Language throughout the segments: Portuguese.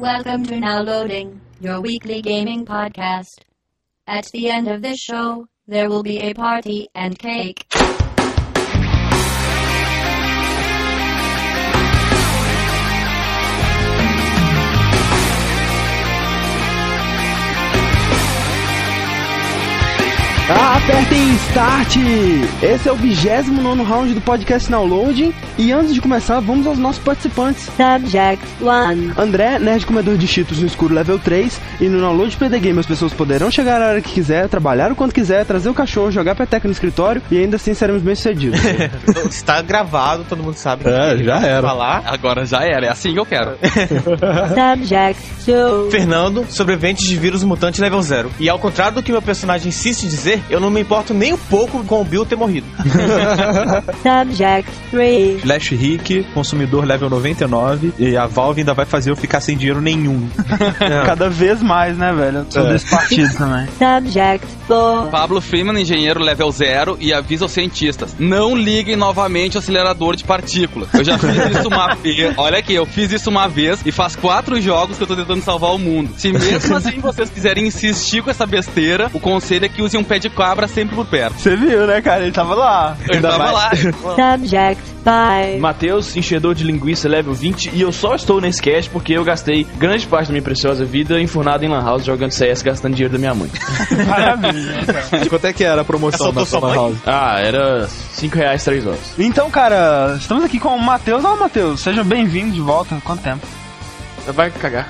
Welcome to Now Loading, your weekly gaming podcast. At the end of this show, there will be a party and cake. Apertem Start! Esse é o 29 round do podcast Downloading. E antes de começar, vamos aos nossos participantes. Subject 1. André, nerd comedor de cheetos no escuro level 3. E no Download Play the Game as pessoas poderão chegar a hora que quiser, trabalhar o quanto quiser, trazer o cachorro, jogar peteca no escritório e ainda assim seremos bem sucedidos. Está gravado, todo mundo sabe. É, já era. Falar. Agora já era, é assim que eu quero. Subject 2. Fernando, sobrevivente de vírus mutante level 0. E ao contrário do que meu personagem insiste em dizer, eu não me importo nem um pouco com o Bill ter morrido. Subject 3. Flash Rick, consumidor level 99, e a Valve ainda vai fazer eu ficar sem dinheiro nenhum. Cada vez mais, né, velho? Eu sou É. desse partido também. Subject 4. Pablo Freeman, engenheiro level 0, e avisa os cientistas: não liguem novamente o acelerador de partículas. Eu já fiz isso uma vez. Olha aqui, eu fiz isso uma vez e faz quatro jogos que eu tô tentando salvar o mundo. Se mesmo assim vocês quiserem insistir com essa besteira, o conselho é que usem um pé de cabra sempre por perto. Você viu, né, cara? Ele tava lá. Eu tava lá. Subject 5. Matheus, enchedor de linguiça level 20, e eu só estou nesse cast porque eu gastei grande parte da minha preciosa vida enfurnado em Lan House jogando CS gastando dinheiro da minha mãe. Maravilha. Quanto é que era a promoção da sua mãe? House? Ah, era 5 reais 3 horas. Então, cara, estamos aqui com o Matheus. Ó, Matheus, seja bem-vindo de volta. Quanto tempo? Vai cagar.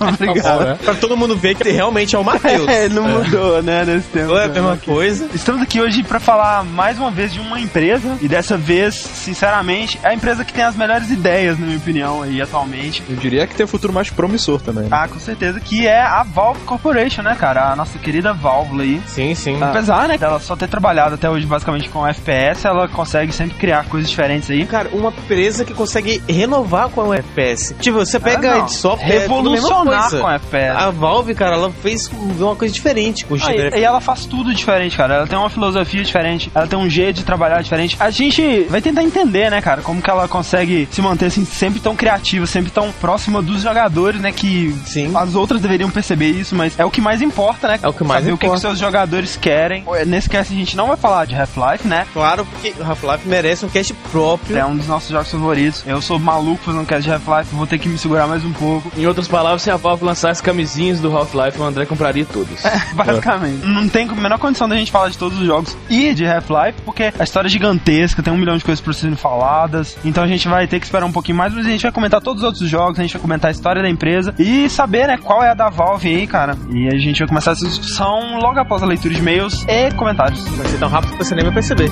Obrigado. Pra todo mundo ver que realmente é o Matheus. É, não mudou, né, nesse tempo. É a mesma coisa. Estamos aqui hoje para falar mais uma vez de uma empresa e dessa vez, sinceramente, é a empresa que tem as melhores ideias, na minha opinião, aí atualmente. Eu diria que tem um futuro mais promissor também. né? Ah, com certeza, que é a Valve Corporation, né, cara? A nossa querida Valve aí. Sim, sim. Apesar, né, dela só ter trabalhado até hoje basicamente com FPS, ela consegue sempre criar coisas diferentes aí. Cara, uma empresa que consegue renovar com o FPS. Tipo, você Ah, pega não. a de software, é tudo a revolucionar com FPS. A Valve, cara, ela fez uma coisa diferente com o Ah, e, e ela faz tudo diferente, cara. Ela tem uma filosofia diferente, ela tem um jeito de trabalhar diferente. A gente vai tentar entender, né, cara, como que ela consegue se manter assim, sempre tão criativa, sempre tão próxima dos jogadores, né, que Sim. as outras deveriam perceber isso, mas é o que mais importa, né? É o que mais Saber o que, que importa. seus jogadores querem. Nesse cast a gente não vai falar de Half-Life, né? Claro, porque o Half-Life merece um cast próprio. É um dos nossos jogos favoritos. Eu sou maluco fazendo um cast de Half-Life, vou ter que me segurar mais um pouco. Em outras palavras, se a Valve lançasse camisinhas do Half-Life, o André compraria todas. Basicamente. Não tem a menor condição da gente falar de todos os jogos e de Half-Life, porque a história é gigantesca, tem um milhão de coisas por serem faladas. Então a gente vai ter que esperar um pouquinho mais, mas a gente vai comentar todos os outros jogos, a gente vai comentar a história da empresa e saber, né, qual é a da Valve aí, cara. E a gente vai começar essa discussão logo após a leitura de e-mails e comentários. Vai ser tão rápido que você nem vai perceber.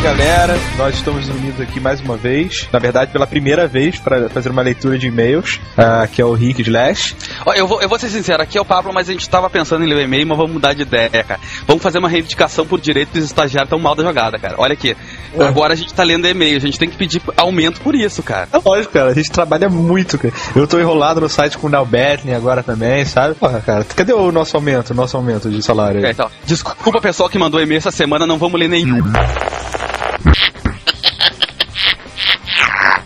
Aí galera, nós estamos unidos aqui mais uma vez. Na verdade, pela primeira vez, para fazer uma leitura de e-mails, ah, que é o Rick Slash. Ó, eu, vou, eu vou ser sincero, aqui é o Pablo, mas a gente tava pensando em ler o e-mail, mas vamos mudar de ideia, cara. Vamos fazer uma reivindicação por direito dos estagiários tão mal da jogada, cara. Olha aqui. Agora a gente tá lendo e-mail, a gente tem que pedir aumento por isso, cara. É lógico, cara, a gente trabalha muito, cara. Eu tô enrolado no site com o Battling agora também, sabe? Porra, cara, cadê o nosso aumento, o nosso aumento de salário? É, aí? então, desculpa pessoal que mandou e-mail essa semana, não vamos ler nenhum.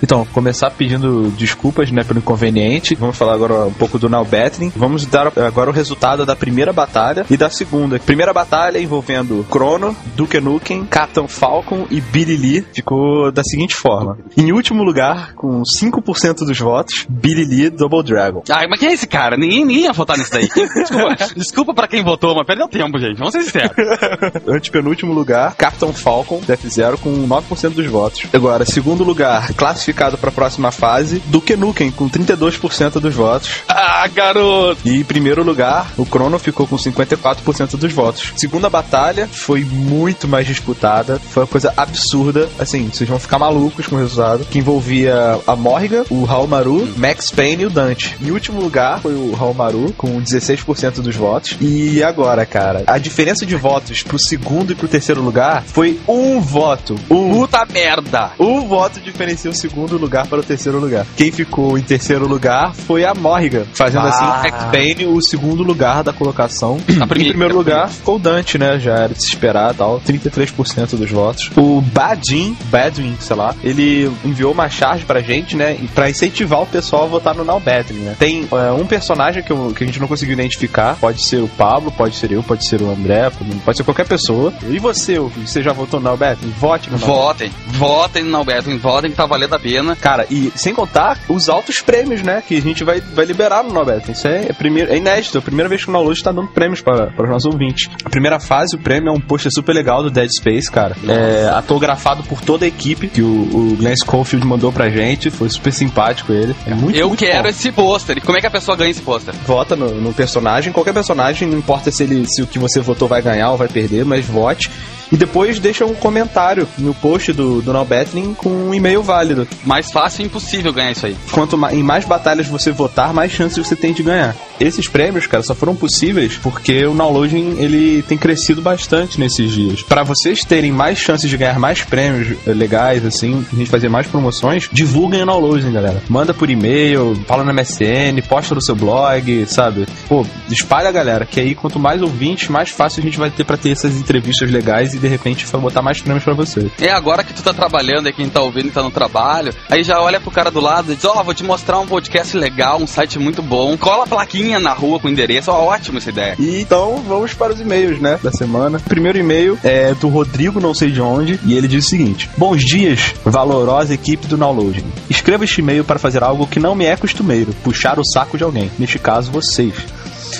Então, começar pedindo desculpas, né, pelo inconveniente. Vamos falar agora um pouco do Now Battling. Vamos dar agora o resultado da primeira batalha e da segunda. Primeira batalha envolvendo Chrono, Duke Nukem, Captain Falcon e Billy Lee ficou da seguinte forma. Em último lugar, com 5% dos votos, Billy Lee Double Dragon. Ai, mas quem é esse cara? Ninguém, ninguém ia votar nisso daí. Desculpa, desculpa pra quem votou, mas perdeu tempo, gente. Vamos ser sinceros. Antepenúltimo lugar, Captain Falcon, F0 com 9% dos votos. Agora, segundo lugar, classificado classificado para a próxima fase Duke Nukem, com 32% dos votos. Ah, garoto! E em primeiro lugar, o Chrono ficou com 54% dos votos. Segunda batalha foi muito mais disputada, foi uma coisa absurda. Assim, vocês vão ficar malucos com o resultado. Que envolvia a Morrigan, o Raul Maru, Max Payne e o Dante. Em último lugar foi o Raul Maru, com 16% dos votos. E agora, cara, a diferença de votos pro segundo e pro terceiro lugar foi um voto. Um. Puta merda! Um voto diferencia o segundo lugar para o terceiro lugar. Quem ficou em terceiro lugar foi a Morrigan, fazendo Ah. assim Max Payne o segundo lugar da colocação. A em primeira- primeiro lugar ficou o Dante, né? Já era de se esperar e tal. 33% dos votos. O Badin, Badwin, sei lá, ele enviou uma charge pra gente, né? E pra incentivar o pessoal a votar no Now Badwin, né? Tem é, um personagem que, eu- que a gente não conseguiu identificar. Pode ser o Pablo, pode ser eu, pode ser o André, pode ser qualquer pessoa. E você, você já votou no Now Badwin? Vote no Now Votem, votem no Alberto, votem que tá valendo a pena. Cara, e sem contar os altos prêmios, né? Que a gente vai, vai liberar no Nobel. Isso é, é, primeiro, é inédito. É a primeira vez que o Download está dando prêmios para, para os nossos ouvintes. A primeira fase, o prêmio é um pôster super legal do Dead Space, cara. É autografado por toda a equipe que o, o Glenn Schofield mandou pra gente. Foi super simpático ele. É muito, Eu muito quero bom. esse pôster. Como é que a pessoa ganha esse pôster? Vota no, no personagem, qualquer personagem, não importa se, ele, se o que você votou vai ganhar ou vai perder, mas vote. E depois deixa um comentário no post do, do Now Battling com um e-mail válido. Mais fácil e impossível ganhar isso aí. Quanto em mais batalhas você votar, mais chances você tem de ganhar. Esses prêmios, cara, só foram possíveis porque o downloading ele tem crescido bastante nesses dias. Para vocês terem mais chances de ganhar mais prêmios eh, legais, assim, a gente fazer mais promoções, divulguem o downloading, galera. Manda por e-mail, fala no MSN, posta no seu blog, sabe? Pô, espalha a galera, que aí quanto mais ouvintes, mais fácil a gente vai ter para ter essas entrevistas legais e de repente vai botar mais prêmios para vocês. É agora que tu tá trabalhando, é quem tá ouvindo e tá no trabalho. Aí já olha pro cara do lado e diz: Ó, vou te mostrar um podcast legal, um site muito bom. Cola a plaquinha na rua com o endereço. Ó, ótimo essa ideia. E então vamos para os e-mails, né, da semana. O primeiro e-mail é do Rodrigo, não sei de onde, e ele diz o seguinte: Bons dias, valorosa equipe do Downloading. Escreva este e-mail para fazer algo que não me é costumeiro, puxar o saco de alguém. Neste caso, vocês.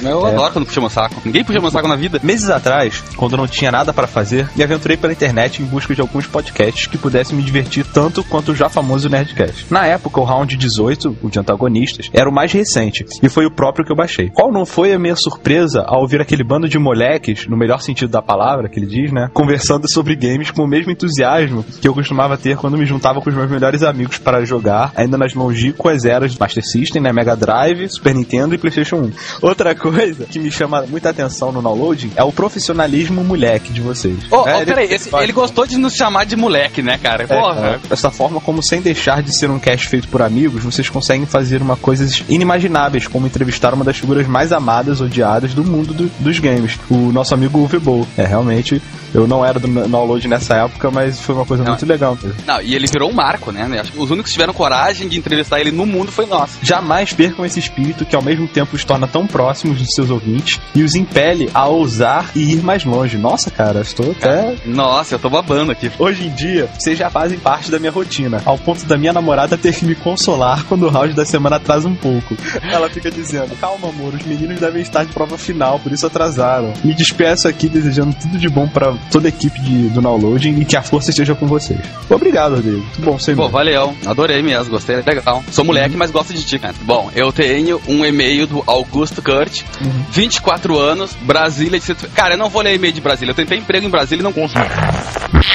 Eu É. adoro quando puxa meu saco. Ninguém puxa meu saco na vida. Meses atrás, quando não tinha nada para fazer, me aventurei pela internet em busca de alguns podcasts que pudessem me divertir tanto quanto o já famoso Nerdcast. Na época, o Round 18, o de antagonistas, era o mais recente e foi o próprio que eu baixei. Qual não foi a minha surpresa ao ouvir aquele bando de moleques, no melhor sentido da palavra que ele diz, né, conversando sobre games com o mesmo entusiasmo que eu costumava ter quando me juntava com os meus melhores amigos para jogar, ainda nas longínquas eras de Master System, né, Mega Drive, Super Nintendo e PlayStation 1. Outra coisa que me chama muita atenção no downloading é o profissionalismo moleque de vocês. Ô, É, ele- peraí, esse- ele gostou de nos chamar de moleque, né, cara? É, Porra. dessa forma, como sem deixar de ser um cast feito por amigos, vocês conseguem fazer uma coisas inimagináveis, como entrevistar uma das figuras mais amadas, odiadas do mundo do- dos games, o nosso amigo Uwe Boll. É, realmente, eu não era do download nessa época, mas foi uma coisa Não. muito legal. mesmo. Não, e ele virou um marco, né? Os únicos que tiveram coragem de entrevistar ele no mundo foi nós. Jamais percam esse espírito que ao mesmo tempo os torna tão próximos dos seus ouvintes e os impele a ousar e ir mais longe. Nossa, cara, estou até Nossa, eu tô babando aqui. Hoje em dia, vocês já fazem parte da minha rotina, ao ponto da minha namorada ter que me consolar quando o round da semana atrasa um pouco. Ela fica dizendo: Calma, amor, os meninos devem estar de prova final, por isso atrasaram. Me despeço aqui desejando tudo de bom pra toda a equipe de, do downloading e que a força esteja com vocês. Obrigado, Rodrigo. Muito bom ser Pô, valeu. Adorei mesmo, gostei. Legal. Sou moleque, mas gosto de ti, cara. Bom, eu tenho um e-mail do Augusto Kurt, 24 anos, Brasília. Distrito- Cara, eu não vou ler e-mail de Brasília. Eu tentei emprego em Brasília e não consegui.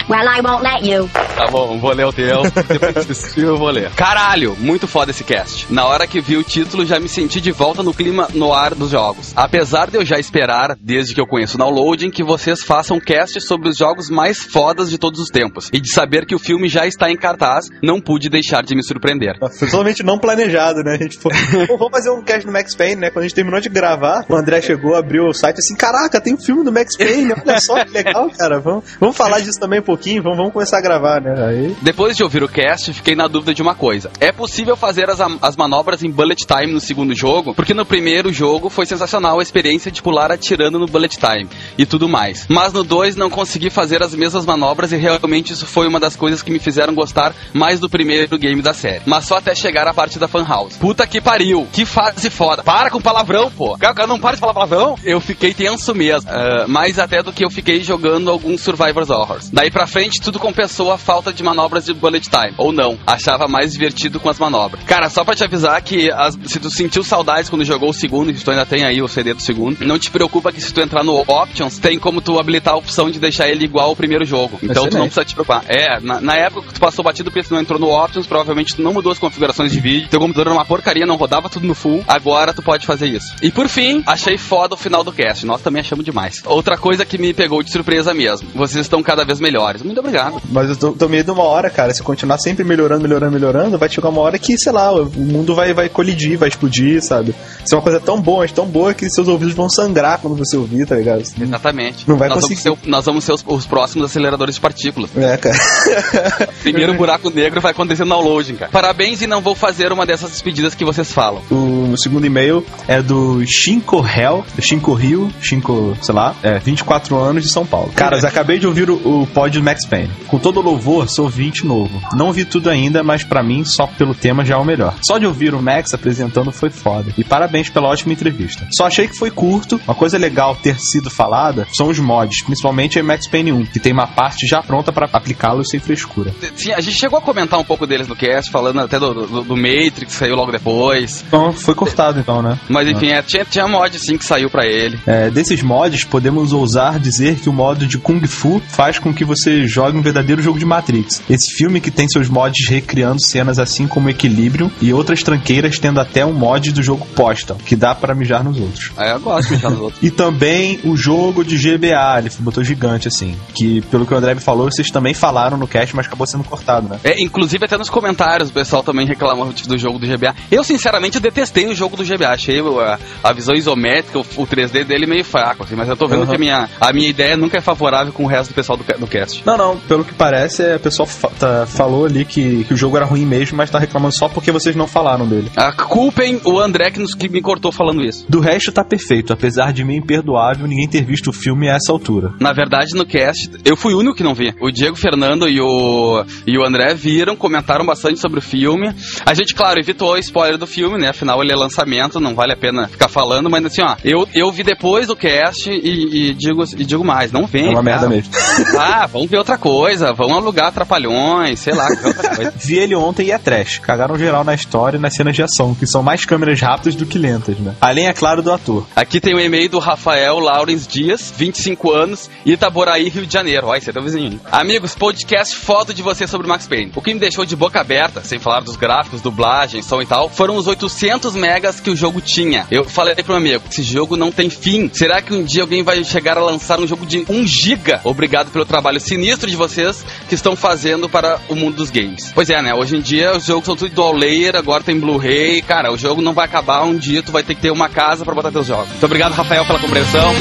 Well, I won't let you. Tá bom, vou ler o teu. Depois eu vou ler. Caralho, muito foda esse cast. Na hora que vi o título, já me senti de volta no clima no ar dos jogos. Apesar de eu já esperar, desde que eu conheço o downloading, que vocês façam cast sobre os jogos mais fodas de todos os tempos. E de saber que o filme já está em cartaz, não pude deixar de me surpreender. Foi totalmente não planejado, né? A gente foi. Pô, vamos fazer um cast do Max Payne, né? Quando a gente terminou de gravar, o André chegou, abriu o site assim: caraca, tem um filme do Max Payne, olha só que legal, cara. Vamos, vamos falar disso também um pouquinho, vamos, vamos começar a gravar, né? Aí. Depois de ouvir o cast, fiquei na dúvida de uma coisa. É possível fazer as, as manobras em bullet time no segundo jogo? Porque no primeiro jogo foi sensacional a experiência de pular atirando no bullet time e tudo mais. Mas no 2 não consegui fazer as mesmas manobras e realmente isso foi uma das coisas que me fizeram gostar mais do primeiro game da série. Mas só até chegar à parte da fan house. Puta que pariu, que fase foda. Para com palavrão, pô. cara, o cara não para de falar palavrão. Eu fiquei tenso mesmo. Ah, mais até do que eu fiquei jogando alguns Survivors Horrors. Daí pra frente, tudo compensou a falta de manobras de bullet time. Ou não. Achava mais divertido com as manobras. Cara, só pra te avisar que as- se tu sentiu saudades quando jogou o segundo, que tu ainda tem aí o CD do segundo, não te preocupa que se tu entrar no Options, tem como tu habilitar a opção de deixar ele igual ao primeiro jogo. Então tu não Excelente. precisa te preocupar. É, na, na época que tu passou batido porque tu não entrou no Options, provavelmente tu não mudou as configurações de vídeo, teu computador era uma porcaria, não rodava tudo no full. Agora tu pode fazer isso. E por fim, achei foda o final do cast. Nós também achamos demais. Outra coisa que me pegou de surpresa mesmo. Vocês estão cada vez melhores. Muito obrigado. Mas eu tô, tô medo de uma hora, cara. Se continuar sempre melhorando, melhorando, melhorando, vai chegar uma hora que, sei lá, o mundo vai, vai colidir, vai explodir, sabe? Isso é uma coisa tão boa, mas tão boa que seus ouvidos vão sangrar quando você ouvir, tá ligado? Exatamente. Não vai nós, conseguir. vamos ser, nós vamos ser os, os próximos aceleradores de partículas. É, cara. Primeiro buraco negro vai acontecer no downloading, cara. Parabéns e não vou fazer uma dessas despedidas que vocês falam. O segundo e-mail é do Shinko Hell, Shinko Rio, Shinko, sei lá, é, 24 anos de São Paulo. Caras, acabei de ouvir o, o pod do Max Payne. Com todo louvor, sou ouvinte novo. Não vi tudo ainda, mas pra mim, só pelo tema já é o melhor. Só de ouvir o Max apresentando foi foda. E parabéns pela ótima entrevista. Só achei que foi curto. Uma coisa legal ter sido falada são os mods, principalmente em Max Payne 1, que tem uma parte já pronta pra aplicá-los sem frescura. Sim, a gente chegou a comentar um pouco deles no cast, falando até do, do, do Matrix, que saiu logo depois. Então, foi cortado então, né? Mas enfim, é, tinha, tinha mod sim que saiu pra ele. É, desses mods, podemos ousar dizer que o modo de Kung Fu faz com que você jogue um verdadeiro jogo de Matrix. Esse filme que tem seus mods recriando cenas assim como Equilibrium e outras tranqueiras tendo até um mod do jogo Postal, que dá para mijar nos outros. Aí eu gosto de deixar nos outros. E também o jogo de GBA, ele botou gigante assim, que pelo que o André falou, vocês também falaram no cast, mas acabou sendo cortado, né? É, inclusive até nos comentários o pessoal também reclamou do jogo do GBA. Eu, sinceramente, detestei o jogo do GBA. Achei a, a visão isométrica, o, o 3D dele meio fraco, assim, mas eu tô vendo Uhum. que a minha, a minha ideia nunca é favorável com o resto do pessoal do, do cast. Não, não, pelo que parece, a pessoa fa- tá- falou ali que, que o jogo era ruim mesmo, mas tá reclamando só porque vocês não falaram dele. Ah, culpem o André que, nos, que me cortou falando isso. Do resto tá perfeito, apesar de meio imperdoável ninguém ter visto o filme a essa altura. Na verdade, no cast, eu fui o único que não vi. O Diego Fernando e o, e o André viram, comentaram bastante sobre o filme. A gente, claro, evitou o spoiler do filme, né? Afinal, ele é lançamento, não vale a pena ficar falando. Mas assim, ó, eu, eu vi depois do cast e, e digo, e digo mais, não vem. É uma merda cara. mesmo. Ah, vamos ver outra coisa, vamos alugar Trapalhões, sei lá, outra coisa. Vi ele ontem e é trash. Cagaram geral na história e nas cenas de ação, que são mais câmeras rápidas do que lentas, né? Além, é claro, do ator. Aqui tem o e-mail do Rafael Laurens Dias, 25 anos, Itaboraí, Rio de Janeiro. Olha, você é teu vizinho. Amigos, podcast foto de você sobre Max Payne. O que me deixou de boca aberta, sem falar dos gráficos, dublagem, som e tal, foram os 800 megas que o jogo tinha. Eu falei pro meu amigo, esse jogo não tem fim. Será que um dia alguém vai chegar a lançar um jogo de 1 giga? Obrigado pelo trabalho sinistro de vocês que estão fazendo para o mundo dos games. Pois é, né? Hoje em dia os jogos são tudo dual layer, agora tem Blu-ray. Cara, o jogo não vai acabar um dia, tu vai ter que ter uma casa para botar teus jogos. Muito obrigado, Rafael, pela compreensão.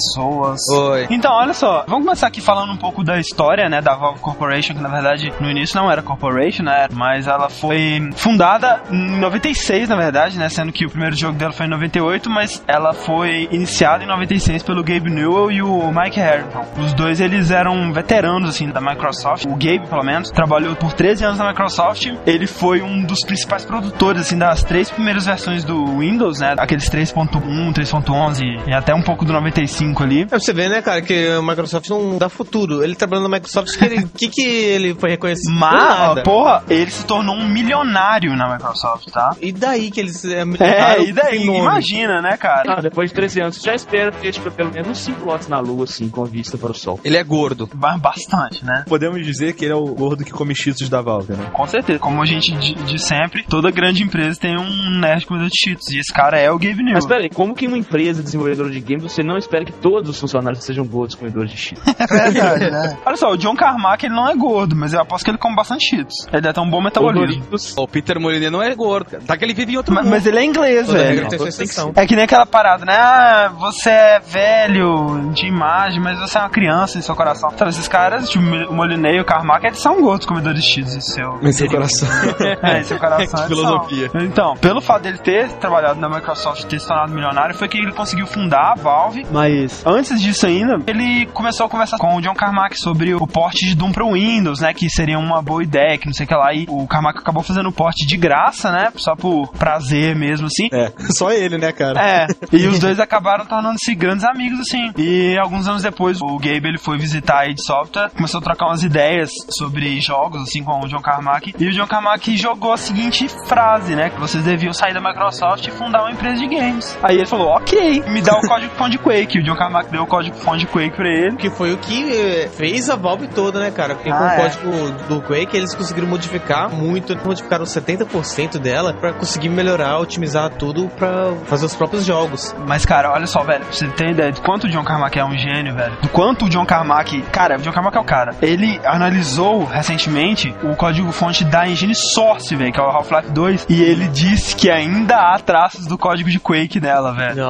Olá, Oi. Então, olha só, vamos começar aqui falando um pouco da história, né, da Valve Corporation, que na verdade no início não era corporation, né, mas ela foi fundada em 96, na verdade, né, sendo que o primeiro jogo dela foi em 98, mas ela foi iniciada em 96 pelo Gabe Newell e o Mike Harrington. Os dois, eles eram veteranos, assim, da Microsoft. O Gabe, pelo menos, trabalhou por 13 anos na Microsoft. Ele foi um dos principais produtores, assim, das três primeiras versões do Windows, né, aqueles 3.1, 3.11 e até um pouco do 95 ali. Você ver, né, cara, que a Microsoft não dá futuro. Ele trabalhando na Microsoft, que ele- que, que ele foi reconhecido? Mas, porra, ele se tornou um milionário na Microsoft, tá? E daí que eles é, É, milionário e daí? Imagina, né, cara? Ah, depois de 13 anos, já espera ter tipo, pelo menos 5 lotes na lua, assim, com vista para o sol. Ele é gordo. Ba- Bastante, né? Podemos dizer que ele é o gordo que come cheetos da Valve, né? Com certeza. Como a gente di- diz sempre, toda grande empresa tem um nerd comedor de cheats. E esse cara é o Gabe Newell. Mas peraí, como que uma empresa desenvolvedora de games você não espera que todos os funcionários sejam gordos comedores de cheetos. É verdade, né? Olha só, o John Carmack ele não é gordo, mas eu aposto que ele come bastante cheetos. Ele deve ter um bom metabolismo. O Peter Molyneux não é gordo, cara. Tá que ele vive em outro Mas, mundo. mas ele é inglês, Toda velho. tem. É que nem aquela parada, né? Ah, você é velho de imagem, mas você é uma criança em seu coração. Então, esses caras, tipo, o Molinei e o Carmack, eles são gordos comedores de cheetos em seu... Em seu coração. É, em seu coração. Que eles são. filosofia. Então, pelo fato dele ter trabalhado na Microsoft e ter se tornado milionário, foi que ele conseguiu fundar a Valve. Mas antes disso ainda, ele começou a conversar com o John Carmack sobre o porte de Doom pro Windows, né? Que seria uma boa ideia, que não sei o que lá. E o Carmack acabou fazendo o porte de graça, né? Só por prazer mesmo, assim. É, só ele, né, cara? É, e os dois acabaram tornando-se grandes amigos, assim. E alguns anos depois, o Gabe ele foi visitar a id Software, começou a trocar umas ideias sobre jogos, assim, com o John Carmack. E o John Carmack jogou a seguinte frase, né? Que vocês deviam sair da Microsoft e fundar uma empresa de games. Aí ele falou, ok, me dá o código de Quake. O John Carmack deu o código fonte de Quake pra ele. Que foi o que eh, fez a Valve toda, né, cara? Porque com Ah, o é. código do Quake eles conseguiram modificar muito, modificaram 70% dela pra conseguir melhorar, otimizar tudo pra fazer os próprios jogos. Mas, cara, olha só, velho, pra você ter ideia de quanto o John Carmack é um gênio, velho. Do quanto o John Carmack. Cara, o John Carmack é o cara. Ele analisou recentemente o código-fonte da engine Source, velho, que é o Half-Life 2, e ele disse que ainda há traços do código de Quake nela, velho.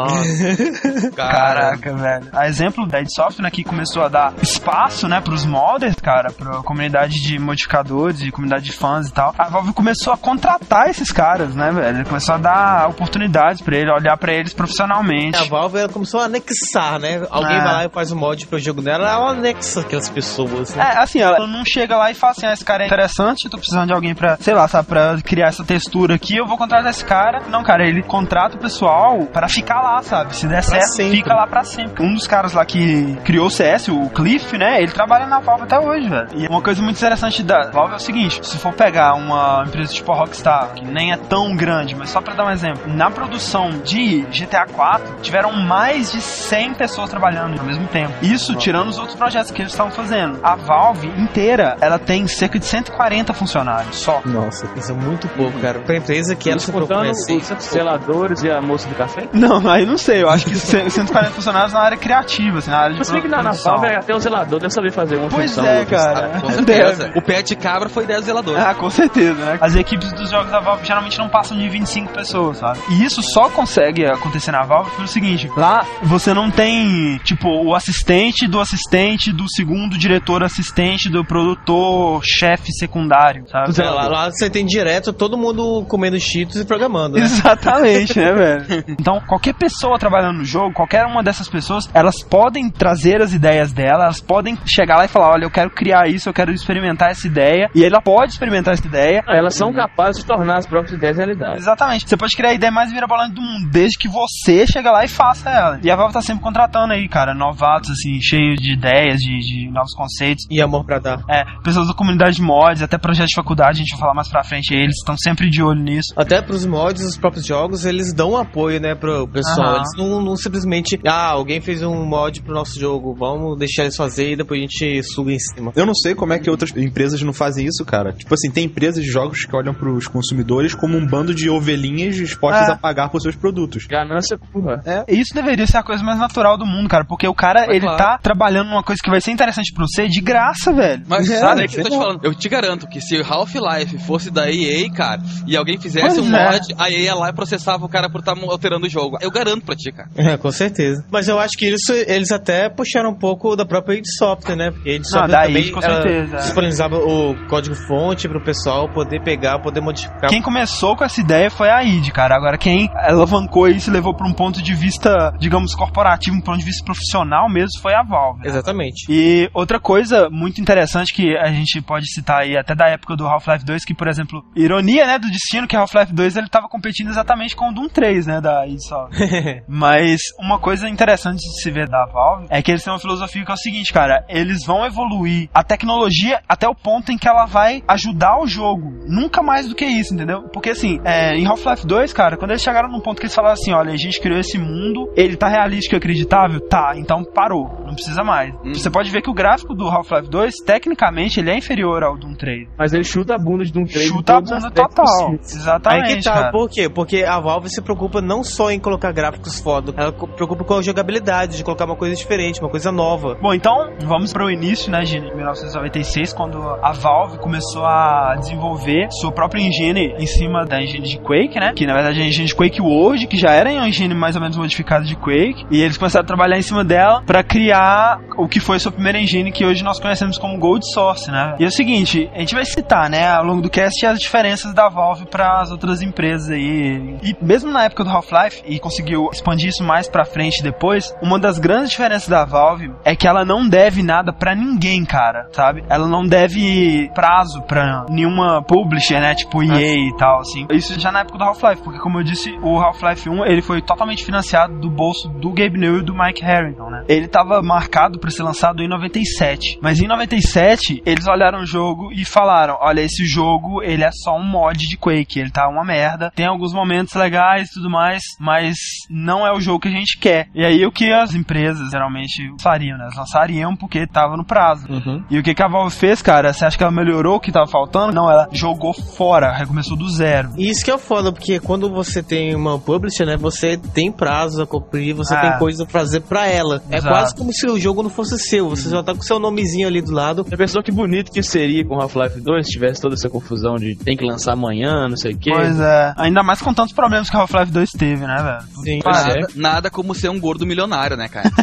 Caraca, velho. A exemplo da id Software, né, que começou a dar espaço, né, pros modders, cara, pra comunidade de modificadores e comunidade de fãs e tal. A Valve começou a contratar esses caras, né, velho? Começou a dar oportunidades pra ele, olhar pra eles profissionalmente. A Valve ela começou a anexar, né? Alguém É. vai lá e faz um mod pro jogo dela, ela anexa aquelas pessoas, né? É, assim, ela não chega lá e fala assim, ah, esse cara é interessante, eu tô precisando de alguém pra, sei lá, sabe, pra criar essa textura aqui, eu vou contratar esse cara. Não, cara, ele contrata o pessoal pra ficar lá, sabe? Se der certo, sempre. fica lá pra sempre. Um dos caras lá que criou o CS, o Cliff, né, ele trabalha na Valve até hoje, velho. E uma coisa muito interessante da Valve é o seguinte, se for pegar uma empresa tipo a Rockstar, que nem é tão grande, mas só pra dar um exemplo, na produção de GTA 4, tiveram mais de 100 pessoas trabalhando ao mesmo tempo. Isso tirando os outros projetos que eles estavam fazendo. A Valve inteira, ela tem cerca de 140 funcionários só. Nossa, isso é muito pouco, cara. Pra empresa que ela se Contando em os assim. seladores e a moça do café. Não, aí não sei, eu acho que 140 funcionários na área criativa, assim, na área de Você que na. Valve até o zelador deve saber fazer uma Pois função. é, cara. sabe? Com certeza. O pet cabra foi 10 zeladores. Ah, com certeza, né? As equipes dos jogos da Valve geralmente não passam de 25 pessoas, sabe? E isso só consegue acontecer na Valve pelo seguinte: lá você não tem, tipo, o assistente do assistente do segundo diretor assistente do produtor chefe secundário, sabe? É, lá, lá você tem direto todo mundo comendo cheetos e programando, né? Exatamente, né, velho? Então, qualquer pessoa trabalhando no jogo, qualquer uma dessas pessoas, elas podem trazer as ideias dela, elas podem chegar lá e falar: olha, eu quero criar isso, eu quero experimentar essa ideia, e ela pode experimentar essa ideia. Elas são capazes de tornar as próprias ideias realidade. Exatamente. Você pode criar a ideia mais virabolante do mundo, desde que você chega lá e faça ela. E a Valve tá sempre contratando aí, cara, novatos, assim, cheios de ideias, de, de novos conceitos. E amor pra dar. É, pessoas da comunidade de mods, até projetos de faculdade, a gente vai falar mais pra frente, eles estão sempre de olho nisso. Até pros mods, os próprios jogos, eles dão apoio, né, pro pessoal. Aham. Eles não, não simplesmente, ah, alguém fez um mod pro nosso jogo, vamos deixar eles fazer e depois a gente suga em cima. Eu não sei como é que outras empresas não fazem isso, cara. Tipo assim, tem empresas de jogos que olham pros consumidores como um bando de ovelhinhas dispostas É. a pagar por seus produtos. Ganância pura. Isso deveria ser a coisa mais natural do mundo, cara, porque o cara, Mas ele claro. tá trabalhando numa coisa que vai ser interessante pra você de graça, velho. Mas É, sabe o que eu tô te verdade. falando? Eu te garanto que se Half-Life fosse da EA, cara, e alguém fizesse Pois um é. mod, a EA ia lá e processava o cara por estar alterando o jogo. Eu garanto pra ti, cara. É, com certeza. Mas eu acho que isso eles até puxaram um pouco da própria id Software, né? Porque a id Software da também id, com certeza, é. disponibilizava o código-fonte pro pessoal poder pegar, poder modificar. Quem começou com essa ideia foi a id, cara. Agora, quem alavancou isso e levou pra um ponto de vista, digamos, corporativo, um ponto de vista profissional mesmo, foi a Valve. né? Exatamente. E outra coisa muito interessante que a gente pode citar aí até da época do Half-Life 2, que, por exemplo, ironia, né, do destino que Half-Life 2 ele tava competindo exatamente com o Doom 3, né, da id Software. Mas uma coisa interessante de se ver da Valve é que eles têm uma filosofia que é o seguinte, cara, eles vão evoluir a tecnologia até o ponto em que ela vai ajudar o jogo. Nunca mais do que isso, entendeu? Porque assim, é, em Half-Life 2, cara, quando eles chegaram num ponto que eles falaram assim, olha, a gente criou esse mundo, ele tá realístico e acreditável? Tá, então parou, não precisa mais. Você pode ver que o gráfico do Half-Life 2, tecnicamente, ele é inferior ao Doom 3. Mas ele chuta a bunda de um 3 Chuta a bunda total. Exatamente, Aí que tá, cara. Por quê? Porque a Valve se preocupa não só em colocar gráficos foda, ela se preocupa com a jogabilidade, de colocar uma coisa diferente, uma coisa nova. Bom, então vamos para o início, né, de 1996, quando a Valve começou a desenvolver sua própria engine em cima da engine de Quake, né? Que na verdade é a engine de Quake World, que já era uma engine mais ou menos modificada de Quake, e eles começaram a trabalhar em cima dela para criar o que foi sua primeira engine que hoje nós conhecemos como Gold Source, né? E é o seguinte, a gente vai citar, né, ao longo do cast as diferenças da Valve para as outras empresas aí. E mesmo na época do Half-Life e conseguiu expandir isso mais para frente depois, uma das grandes diferenças da Valve é que ela não deve nada para ninguém, cara, sabe? Ela não deve prazo para nenhuma publisher, né, tipo EA e tal, assim. Isso já na época do Half-Life, porque como eu disse, o Half-Life 1, ele foi totalmente financiado do bolso do Gabe Newell e do Mike Harrington, né? Ele tava marcado para ser lançado em 97, mas em 97 eles olharam o jogo e falaram: "Olha, esse jogo, ele é só um mod de Quake, ele tá uma merda. Tem alguns momentos legais e tudo mais, mas não é o jogo que a gente quer". E aí o que as empresas geralmente fariam, né? Elas lançariam porque tava no prazo. E o que, que a Valve fez, cara? Você acha que ela melhorou o que tava faltando? Não, ela jogou fora, recomeçou do zero. E isso que é foda, porque quando você tem uma publisher, né, você tem prazo a cumprir, você Ah. tem coisa pra fazer pra ela. É Exato. quase como se o jogo não fosse seu, você já tá com seu nomezinho ali do lado. Já pensou que bonito que seria com Half-Life 2 se tivesse toda essa confusão de tem que lançar amanhã, não sei o quê. Pois é. Ainda mais com tantos problemas que a Half-Life 2 teve, né, velho? Sim. Pois é. Nada como ser um gordo milionário, né, cara?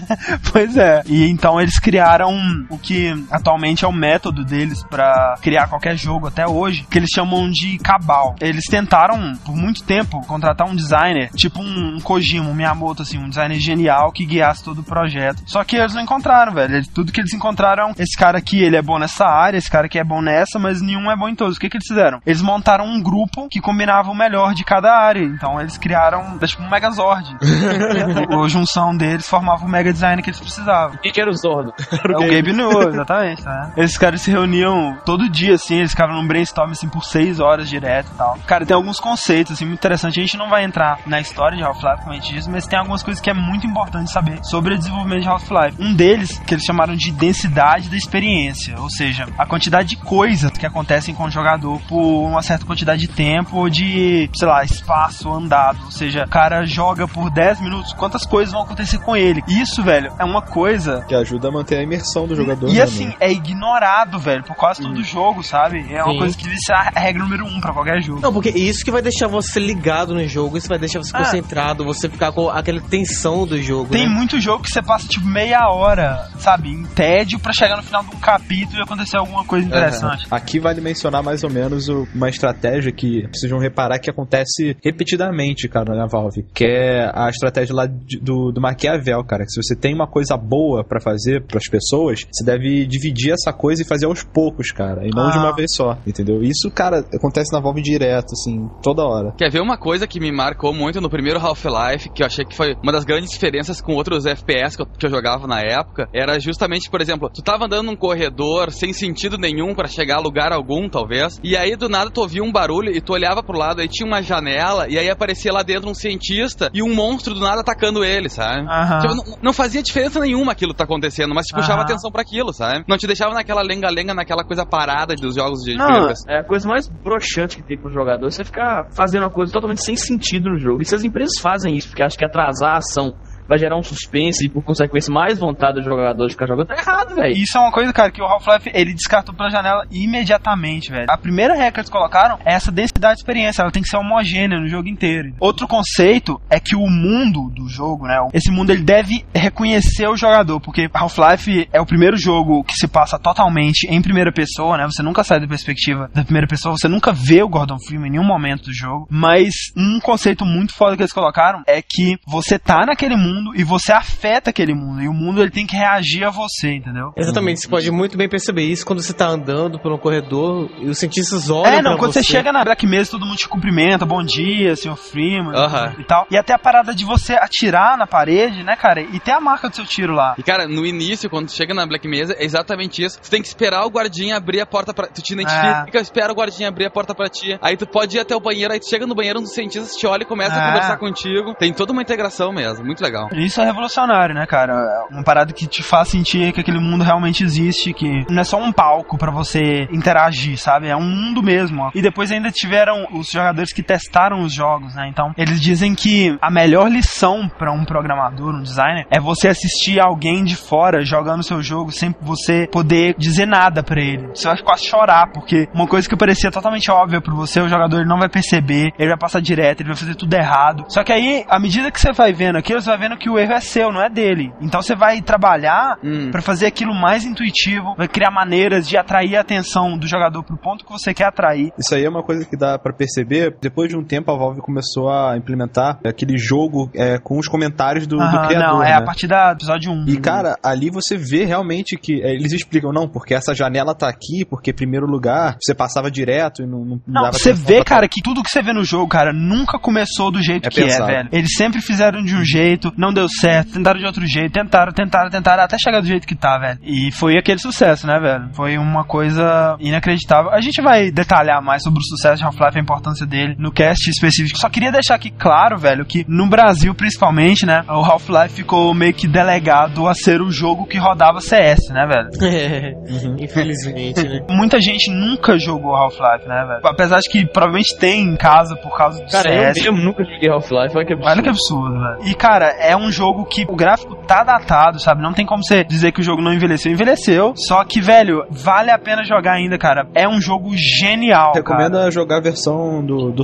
Pois é. E então eles criaram o que atualmente é o método deles pra criar qualquer jogo até hoje, que eles chamam de cabal. Eles tentaram por muito tempo contratar um designer, tipo um, um Kojima, um Miyamoto assim, um designer genial que guiasse todo o projeto. Só que eles não encontraram, velho. Tudo que eles encontraram, esse cara aqui, ele é bom nessa área, esse cara aqui é bom nessa, mas nenhum é bom em todos. O que que eles fizeram? Eles montaram um grupo que combinava o melhor de cada área. Então eles criaram, tipo um Megazord. a junção deles formava o mega design que eles precisavam. O que, era o Zordo? É o Gabe Newell, exatamente, né? Esses caras se reuniam todo dia, assim, eles ficavam num brainstorm, assim, por seis horas direto e tal. Cara, tem alguns conceitos, assim, muito interessantes. A gente não vai entrar na história de Half-Life, como a gente disse, mas tem algumas coisas que é muito importante saber sobre o desenvolvimento de Half-Life. Um deles, que eles chamaram de densidade da experiência, ou seja, a quantidade de coisas que acontecem com o jogador por uma certa quantidade de tempo ou de, sei lá, espaço andado. Ou seja, o cara joga por 10 minutos, quantas coisas vão acontecer com ele. Isso, velho, é uma coisa Que ajuda a manter a imersão do jogador. e né, assim, mano? é ignorado, velho, por quase todo jogo, sabe? É uma Sim. coisa que deve ser a regra número um pra qualquer jogo. Não, porque isso que vai deixar você ligado no jogo, isso vai deixar você Ah. concentrado, você ficar com aquela tensão do jogo. Tem né? muito jogo que você passa, tipo, meia hora, sabe, em tédio pra chegar no final de um capítulo e acontecer alguma coisa interessante. Aqui vale mencionar mais ou menos o- uma estratégia que precisam reparar que acontece repetidamente, cara, na Valve. Que é a estratégia lá de- do, do Maquiavel, cara. Que se você tem uma coisa boa pra fazer pras pessoas, você deve dividir essa coisa e fazer aos poucos, cara. E não Ah. de uma vez só, entendeu? Isso, cara, acontece na Valve direto, assim, toda hora. Quer ver uma coisa que me marcou muito no primeiro Half-Life, que eu achei que foi uma das grandes diferenças com outros FPS que eu, que eu jogava na época, era justamente, por exemplo, tu tava andando num corredor sem sentido nenhum pra chegar a lugar algum, talvez, e aí do nada tu ouvia um barulho e tu olhava pro lado, aí tinha uma janela, e aí aparecia lá dentro um cientista e um monstro do nada atacando ele, sabe? Aham. Tipo, não, não fazia diferença nenhuma aquilo que tá acontecendo, mas te puxava atenção pra aquilo, sabe? Não te deixava naquela lenga-lenga, naquela coisa parada dos jogos de Não, primeira pessoa. É a coisa mais broxante que tem pro jogador, você ficar fazendo uma coisa totalmente sem sentido no jogo. E se as empresas fazem isso, porque acham que atrasar a ação vai gerar um suspense e por consequência mais vontade do jogador de ficar jogando, tá errado, velho. Isso é uma coisa, cara, que o Half-Life ele descartou pela janela imediatamente, velho. A primeira regra que eles colocaram é essa densidade de experiência, ela tem que ser homogênea no jogo inteiro. Outro conceito é que o mundo do jogo, né, esse mundo ele deve reconhecer o jogador, porque Half-Life é o primeiro jogo que se passa totalmente em primeira pessoa, né? Você nunca sai da perspectiva da primeira pessoa, você nunca vê o Gordon Freeman em nenhum momento do jogo, mas um conceito muito foda que eles colocaram é que você tá naquele mundo e você afeta aquele mundo, e o mundo ele tem que reagir a você, entendeu? Exatamente, você pode muito bem perceber isso quando você tá andando por um corredor e os cientistas olham É, não, pra quando você você chega na Black Mesa, todo mundo te cumprimenta, bom dia, senhor Freeman Aham. e tal. E até a parada de você atirar na parede, né, cara, e ter a marca do seu tiro lá. E cara, no início, quando chega na Black Mesa, é exatamente isso. Tu tem que esperar o guardinha abrir a porta pra. Tu te identifica, espera o guardinha abrir a porta pra ti. Aí tu pode ir até o banheiro, aí tu chega no banheiro, um dos cientistas te olha e começa Ah. a conversar contigo. Tem toda uma integração mesmo, muito legal. Isso é revolucionário, né, cara? É uma parada que te faz sentir que aquele mundo realmente existe, que não é só um palco pra você interagir, sabe? É um mundo mesmo. ó. E depois ainda tiveram os jogadores que testaram os jogos, né? Então, eles dizem que a melhor lição pra um programador, um designer, é você assistir alguém de fora jogando seu jogo sem você poder dizer nada pra ele. Você vai quase chorar, porque uma coisa que parecia totalmente óbvia pra você, o jogador não vai perceber, ele vai passar direto, ele vai fazer tudo errado. Só que aí, à medida que você vai vendo aquilo, você vai vendo que o erro é seu, não é dele. Então você vai trabalhar Hum. pra fazer aquilo mais intuitivo, vai criar maneiras de atrair a atenção do jogador pro ponto que você quer atrair. Isso aí é uma coisa que dá pra perceber. Depois de um tempo, a Valve começou a implementar aquele jogo é, com os comentários do, do Aham, criador. não, é né? a partir da episódio 1. E, cara, ali você vê realmente que é, eles explicam, não, porque essa janela tá aqui, porque primeiro lugar você passava direto e não, não, Não, dava você vê, cara, que tudo que você vê no jogo, cara, nunca começou do jeito É que pensado. é, velho. Eles sempre fizeram de um jeito, não deu certo, tentaram de outro jeito, tentaram, tentaram, tentaram, até chegar do jeito que tá, velho. E foi aquele sucesso, né, velho? Foi uma coisa inacreditável. A gente vai detalhar mais sobre o sucesso de Half-Life, a importância dele no cast específico. Só queria deixar aqui claro, velho, que no Brasil, principalmente, né, o Half-Life ficou meio que delegado a ser o jogo que rodava CS, né, velho? É, infelizmente, né? Muita gente nunca jogou Half-Life, né, velho? Apesar de que provavelmente tem em casa por causa do Cara, eu CS. mesmo nunca joguei Half-Life, olha que absurdo. Olha que absurdo, velho. E, cara, é um jogo que o gráfico tá datado, sabe? Não tem como você dizer que o jogo não envelheceu. Envelheceu, só que, velho, vale a pena jogar ainda, cara. É um jogo genial, Recomenda cara. jogar a versão do, do.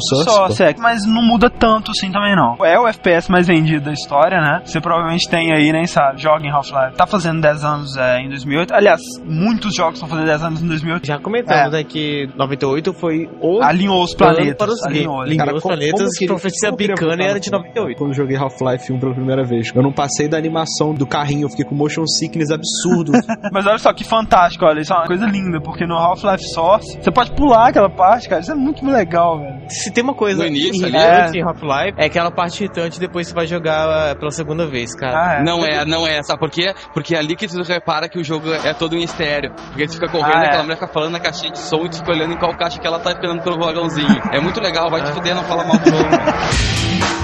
Sex, mas não muda tanto assim também não. É o FPS mais vendido da história, né? Você provavelmente tem aí, nem sabe, joga em Half-Life. Tá fazendo 10 anos é, em 2008. Aliás, muitos jogos estão fazendo 10 anos em 2008. Já comentamos É. né, que 98 foi o Alinhou os planetas. alinhou, alinhou. Cara, os como- planetas, como que ele- Profecia como ele Bicana era de falar? 98. Quando eu joguei Half-Life 1 pela primeira vez, eu não passei da animação do carrinho, eu fiquei com motion sickness absurdo. Mas olha só que fantástico, olha, isso é uma coisa linda, porque no Half-Life Source, você pode pular aquela parte, cara, isso é muito legal, velho. Se tem uma coisa No início ali, irritante é. em Half-Life, é aquela parte irritante depois você vai jogar uh, pela segunda vez, cara. Ah, Não é, não é. Sabe por quê? Porque é ali que tu repara que o jogo é todo em estéreo. Porque tu fica correndo, Ah, é. aquela mulher fica falando na caixinha de som e tu fica olhando em qual caixa que ela tá esperando pelo vagãozinho. É muito legal, vai te fuder, não fala mal do jogo.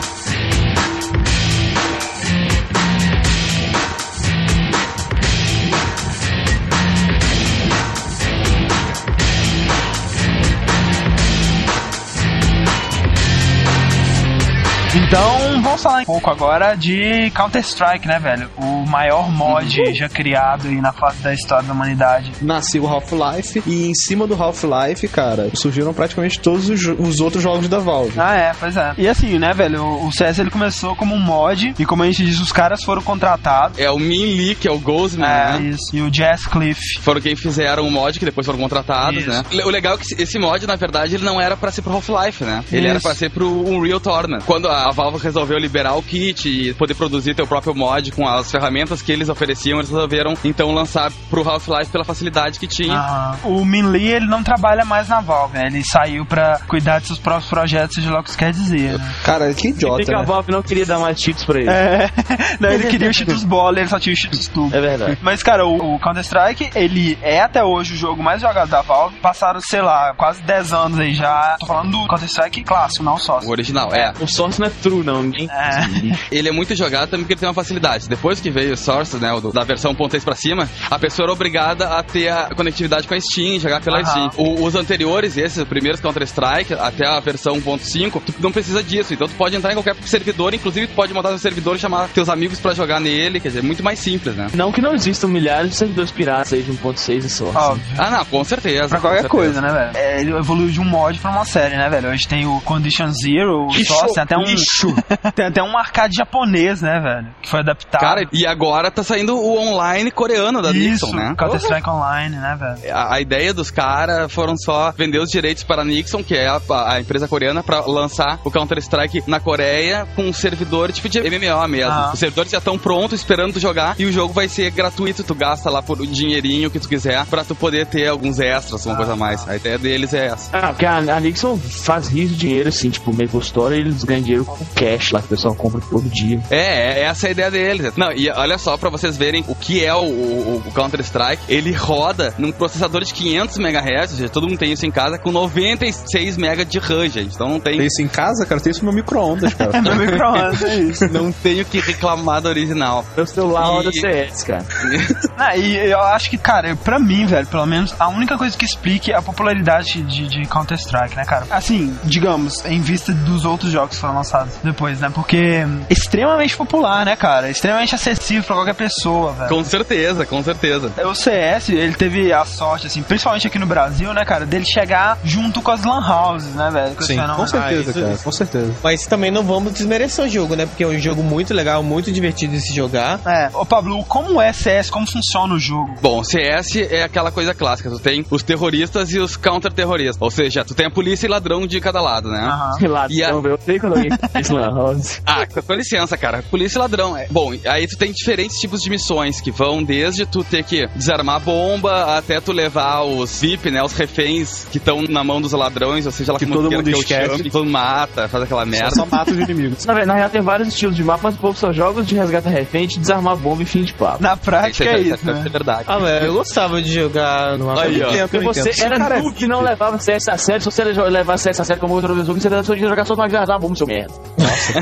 Então, vamos falar um pouco agora de Counter-Strike, né, velho? O maior mod já criado aí na face da história da humanidade. Nasceu o Half-Life e em cima do Half-Life, cara, surgiram praticamente todos os, os outros jogos da Valve. Ah, é, pois é. E assim, né, velho, o o CS ele começou como um mod, e como a gente diz, os caras foram contratados. É o Min Lee, que é o Ghostman, É, né? isso. E o Jazz Cliff. Foram quem fizeram o mod, que depois foram contratados, Isso. né? O legal é que esse mod, na verdade, ele não era pra ser pro Half-Life, né? Ele era Isso. pra ser pro Unreal Tournament. Quando a Valve resolveu liberar o kit e poder produzir teu próprio mod com as ferramentas que eles ofereciam, eles resolveram, então, lançar pro Half-Life pela facilidade que tinha. Aham. O Min Lee, ele não trabalha mais na Valve, né? Ele saiu pra cuidar de seus próprios projetos, seja lá o que isso quer dizer, né? Cara, que idiota, que a né? Valve não queria dar mais cheats pra ele. É, não, ele queria o Cheetos Bola, ele só tinha o Cheetos Tubo. É verdade. Mas, cara, o, o Counter-Strike, ele é até hoje o jogo mais jogado da Valve. Passaram, sei lá, quase 10 anos aí já. Tô falando do Counter-Strike clássico, não só. O original, é. O Source não é true, não. Ninguém... É. Ele é muito jogado também porque ele tem uma facilidade. Depois que veio o Source, né, o do- da versão 1.6 pra cima, a pessoa era obrigada a ter a conectividade com a Steam, jogar pela. Steam. O- os anteriores, esses, os primeiros Counter-Strike, até a versão 1.5, tu não precisa disso. Então tu pode entrar em qualquer servidor, inclusive tu pode montar seu servidor e chamar teus amigos pra jogar nele, quer dizer, é muito mais simples, né? Não que não existam milhares de servidores piratas aí de 1.6 e Source. Óbvio. Ah, não, com certeza. Pra qualquer certeza. coisa, né, velho? É, ele evoluiu de um mod pra uma série, né, velho? Hoje tem o Condition Zero, o Source, até um. Lixo. tem até um arcade japonês, né, velho? Que foi adaptado. Cara, e agora tá saindo o online coreano da Isso, Nixon, né? Counter-Strike Online, né, velho? A, a ideia dos caras foram só vender os direitos para a Nixon, que é a, a empresa coreana, pra lançar o Counter-Strike na Coreia com um servidor tipo de MMO mesmo. Ah. Os servidores já estão prontos, esperando tu jogar, e o jogo vai ser gratuito, tu gasta lá por um dinheirinho que tu quiser, pra tu poder ter alguns extras, uma coisa a mais. A ideia deles é essa. Ah, porque a, a Nixon faz rios de dinheiro, assim, tipo, Maple Story, eles ganham dinheiro o cash lá que o pessoal compra todo dia. É, é essa é a ideia deles. Não, e olha só pra vocês verem o que é o, o- o Counter-Strike. Ele roda num processador de 500 MHz, ou seja, todo mundo tem isso em casa, com 96 MB de RAM, gente. Então não tem, Tem isso em casa, cara? Tem isso no micro-ondas, cara. No micro-ondas, é isso. não tenho que reclamar da original. Meu celular E- roda CS, cara. Ah, e eu acho que, cara, pra mim, velho, pelo menos, a única coisa que explique é a popularidade de, de Counter-Strike, né, cara? Assim, digamos, em vista dos outros jogos que foram lançados depois, né? Porque é extremamente popular, né, cara? Extremamente acessível pra qualquer pessoa, velho. Com certeza, com certeza. O CS, ele teve a sorte, assim, principalmente aqui no Brasil, né, cara, dele chegar junto com as lan houses, né, velho? Sim, com certeza, Ah, isso- cara. Com certeza. Mas também não vamos desmerecer o jogo, né? Porque é um jogo muito legal, muito divertido de se jogar. É. Ô, Pablo, como é CS? Como funciona o jogo? Bom, CS é aquela coisa clássica. Tu tem os terroristas e os counter-terroristas. Ou seja, tu tem a polícia e ladrão de cada lado, né? Aham. Lá, E a- então, eu sei quando alguém lan house. Ah, com licença, cara. Polícia e ladrão. É. Bom, aí tu tem diferentes tipos de missões que vão desde tu ter que desarmar a bomba até tu levar os VIP, né? Os reféns que estão na mão dos ladrões, ou seja, lá Que como todo mundo que eu esquece. chame, todo mata, faz aquela merda. Só mata os inimigos. Na verdade, na real, tem vários estilos de mapa, mas o povo só joga os de resgata refém, de desarmar bomba e fim de papo. Na prática é isso, deve né? ser verdade. Ah, mas eu gostava de jogar no Aí, ó. Porque você era Cara, noob que não levava CS a sério, se você levar CS a sério como outra pessoa, você só ia jogar só pra guardar a bomba, seu merda.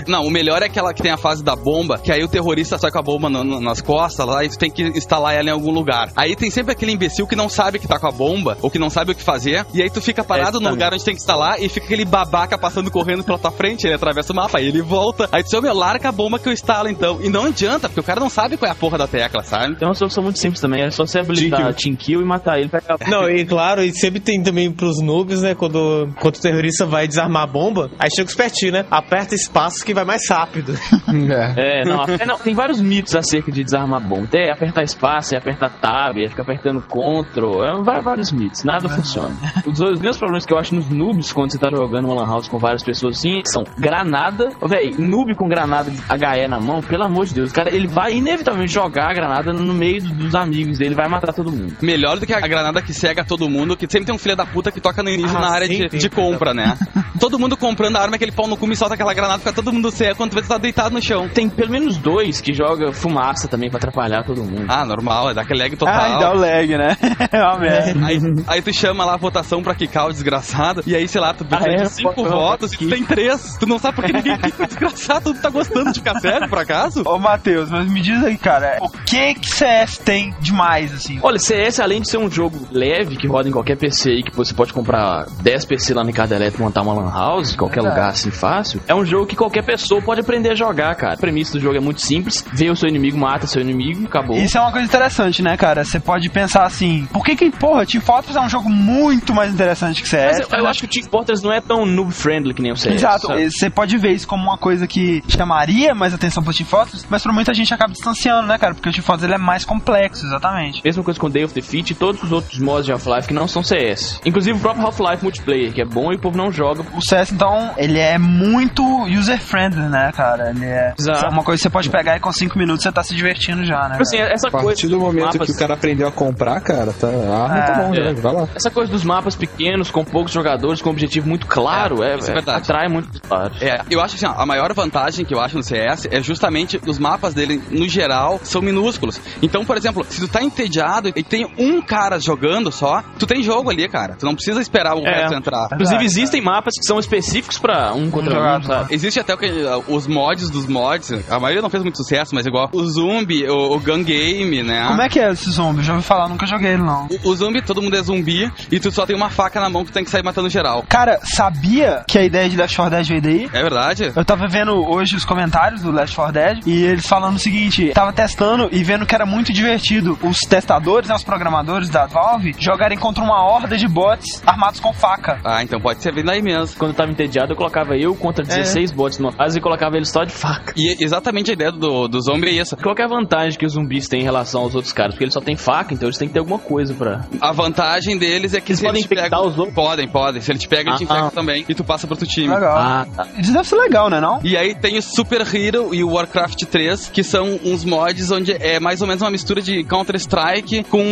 Não, o melhor é aquela que tem a fase da bomba, que aí o terrorista sai com a bomba no- no- nas costas lá e tu tem que instalar ela em algum lugar. Aí tem sempre aquele imbecil que não sabe que tá com a bomba, ou que não sabe o que fazer, e aí tu fica parado É, no lugar onde tem que instalar e fica aquele babaca passando correndo pela tua frente, ele atravessa o mapa, aí ele volta. Aí tu diz, meu, larga a bomba que eu instalo então. E não adianta, porque o cara não sabe qual é a porra da tecla, sabe? Tem uma solução muito simples também, é só você habilitar Team Kill e matar ele pra acabar. Não, e claro, e sempre tem também pros noobs, né? Quando, quando o terrorista vai desarmar a bomba, aí chega os pertinho, né? Aperta espaço que vai mais rápido. É. É, não, é, não, tem vários mitos acerca de desarmar bomba. É apertar espaço, é apertar tab, é ficar apertando Ctrl, é vai- vários mitos, nada funciona. Os dois grandes problemas que eu acho nos noobs quando você tá jogando uma lan house com várias pessoas assim são granada. Véi, noob com granada de HE na mão, pelo amor de Deus, cara, ele vai inevitavelmente jogar a granada no meio dos amigos dele, vai matar todo mundo. Melhor do que a granada que cega todo mundo, que sempre tem um filho da puta que toca no início Ah, na área sim, de, tem, de tem. compra, né? todo mundo comprando a arma, aquele pau no cu, me solta aquela granada, fica todo mundo cego quando vê que tu tá deitado no chão. Tem pelo menos dois que joga fumaça também pra atrapalhar todo mundo. Ah, normal, é dar aquele lag total. Ah, dá o lag, né? É uma merda. Aí, aí tu chama lá a votação pra quicar o desgraçado, e aí, sei lá, tu Ah, é? de cinco votos e tu tem três. Tu não sabe por que ninguém quica o desgraçado, tu tá gostando de ficar cego, por acaso? Ô, Matheus, mas me diz aí, cara, o que que CS tem demais, assim? Olha, CS, além de ser um jogo leve, que roda em qualquer PC e que você pode comprar 10 PC lá no Ricardo Elétrico e montar uma lan house, em qualquer lugar assim fácil, é um jogo que qualquer pessoa pode aprender a jogar, cara. A premissa do jogo é muito simples, vê o seu inimigo, mata seu inimigo, acabou. Isso é uma coisa interessante, né, cara? Você pode pensar assim, por que que, porra, Team Fortress é um jogo muito mais interessante que CS? Mas eu, eu acho que o Team Fortress não é tão noob-friendly que nem o CS. Exato, você pode ver isso como uma coisa que chamaria mais atenção pro Team Fortress, mas pra muita gente acaba distanciando, né, cara? Porque o Team Fortress ele é mais complexo, exatamente. Mesma coisa com Day of Defeat e todos os outros mods de Half-Life que não são CS. Inclusive o próprio Half-Life multiplayer, que é bom e o povo não joga. O CS, então, ele é muito user-friendly, né, cara? Ele é Exato. uma coisa que você pode pegar e com 5 minutos você tá se divertindo já, né? Tipo assim, essa A coisa partir do dos momento mapas- que o cara aprendeu a comprar, cara, tá, a arma É, tá bom, é. já, vai lá. Essa coisa dos mapas pequenos, com poucos jogadores, com um objetivo muito claro, é, é é- verdade. atrai muito claro. É, eu acho assim, ó, a maior vantagem que eu acho no CS é justamente os mapas dele, no geral, são minúsculos. Então, por exemplo, se tu tá entediado e tem um cara jogando só, tu tem jogo ali, cara. Tu não precisa esperar o É. resto entrar. Inclusive, existem mapas que são específicos pra um contra um, Existe até o que, os mods dos mods. A maioria não fez muito sucesso, mas igual o Zumbi, o, o Gun Game, né? Como é que é esse zumbi? Já ouvi falar, nunca joguei ele não. O, o zumbi, todo mundo é zumbi e tu só tem uma faca na mão que tu tem que sair matando geral. Cara, sabia que a ideia de Last 4 Dead veio daí? É verdade. Eu tava vendo hoje os comentários do Last 4 Dead e eles falando o seguinte: tava testando e vendo que era muito divertido os testadores, né, os programadores da Valve, jogarem contra uma horda de bots armados com faca. Ah, então pode ser vindo aí mesmo. Quando eu tava entediado, eu colocava eu contra 16 é. seis bots numa fase e colocava eles só de faca. E exatamente a ideia do, do zombi é essa. Qual é a vantagem que os zumbis têm em relação aos outros caras? Porque eles só têm faca, então eles têm que ter alguma coisa pra. A vantagem deles é que eles se podem eles infectar pegam... os outros. Podem, podem. Se ele te pega, ah, ele te infecta ah. também. E tu passa pro outro time. Legal. Ah, tá. Isso deve ser legal, né? Não? E aí tem o Super Hero e o Warcraft 3, que são uns mods onde é mais ou menos uma mistura de Counter-Strike com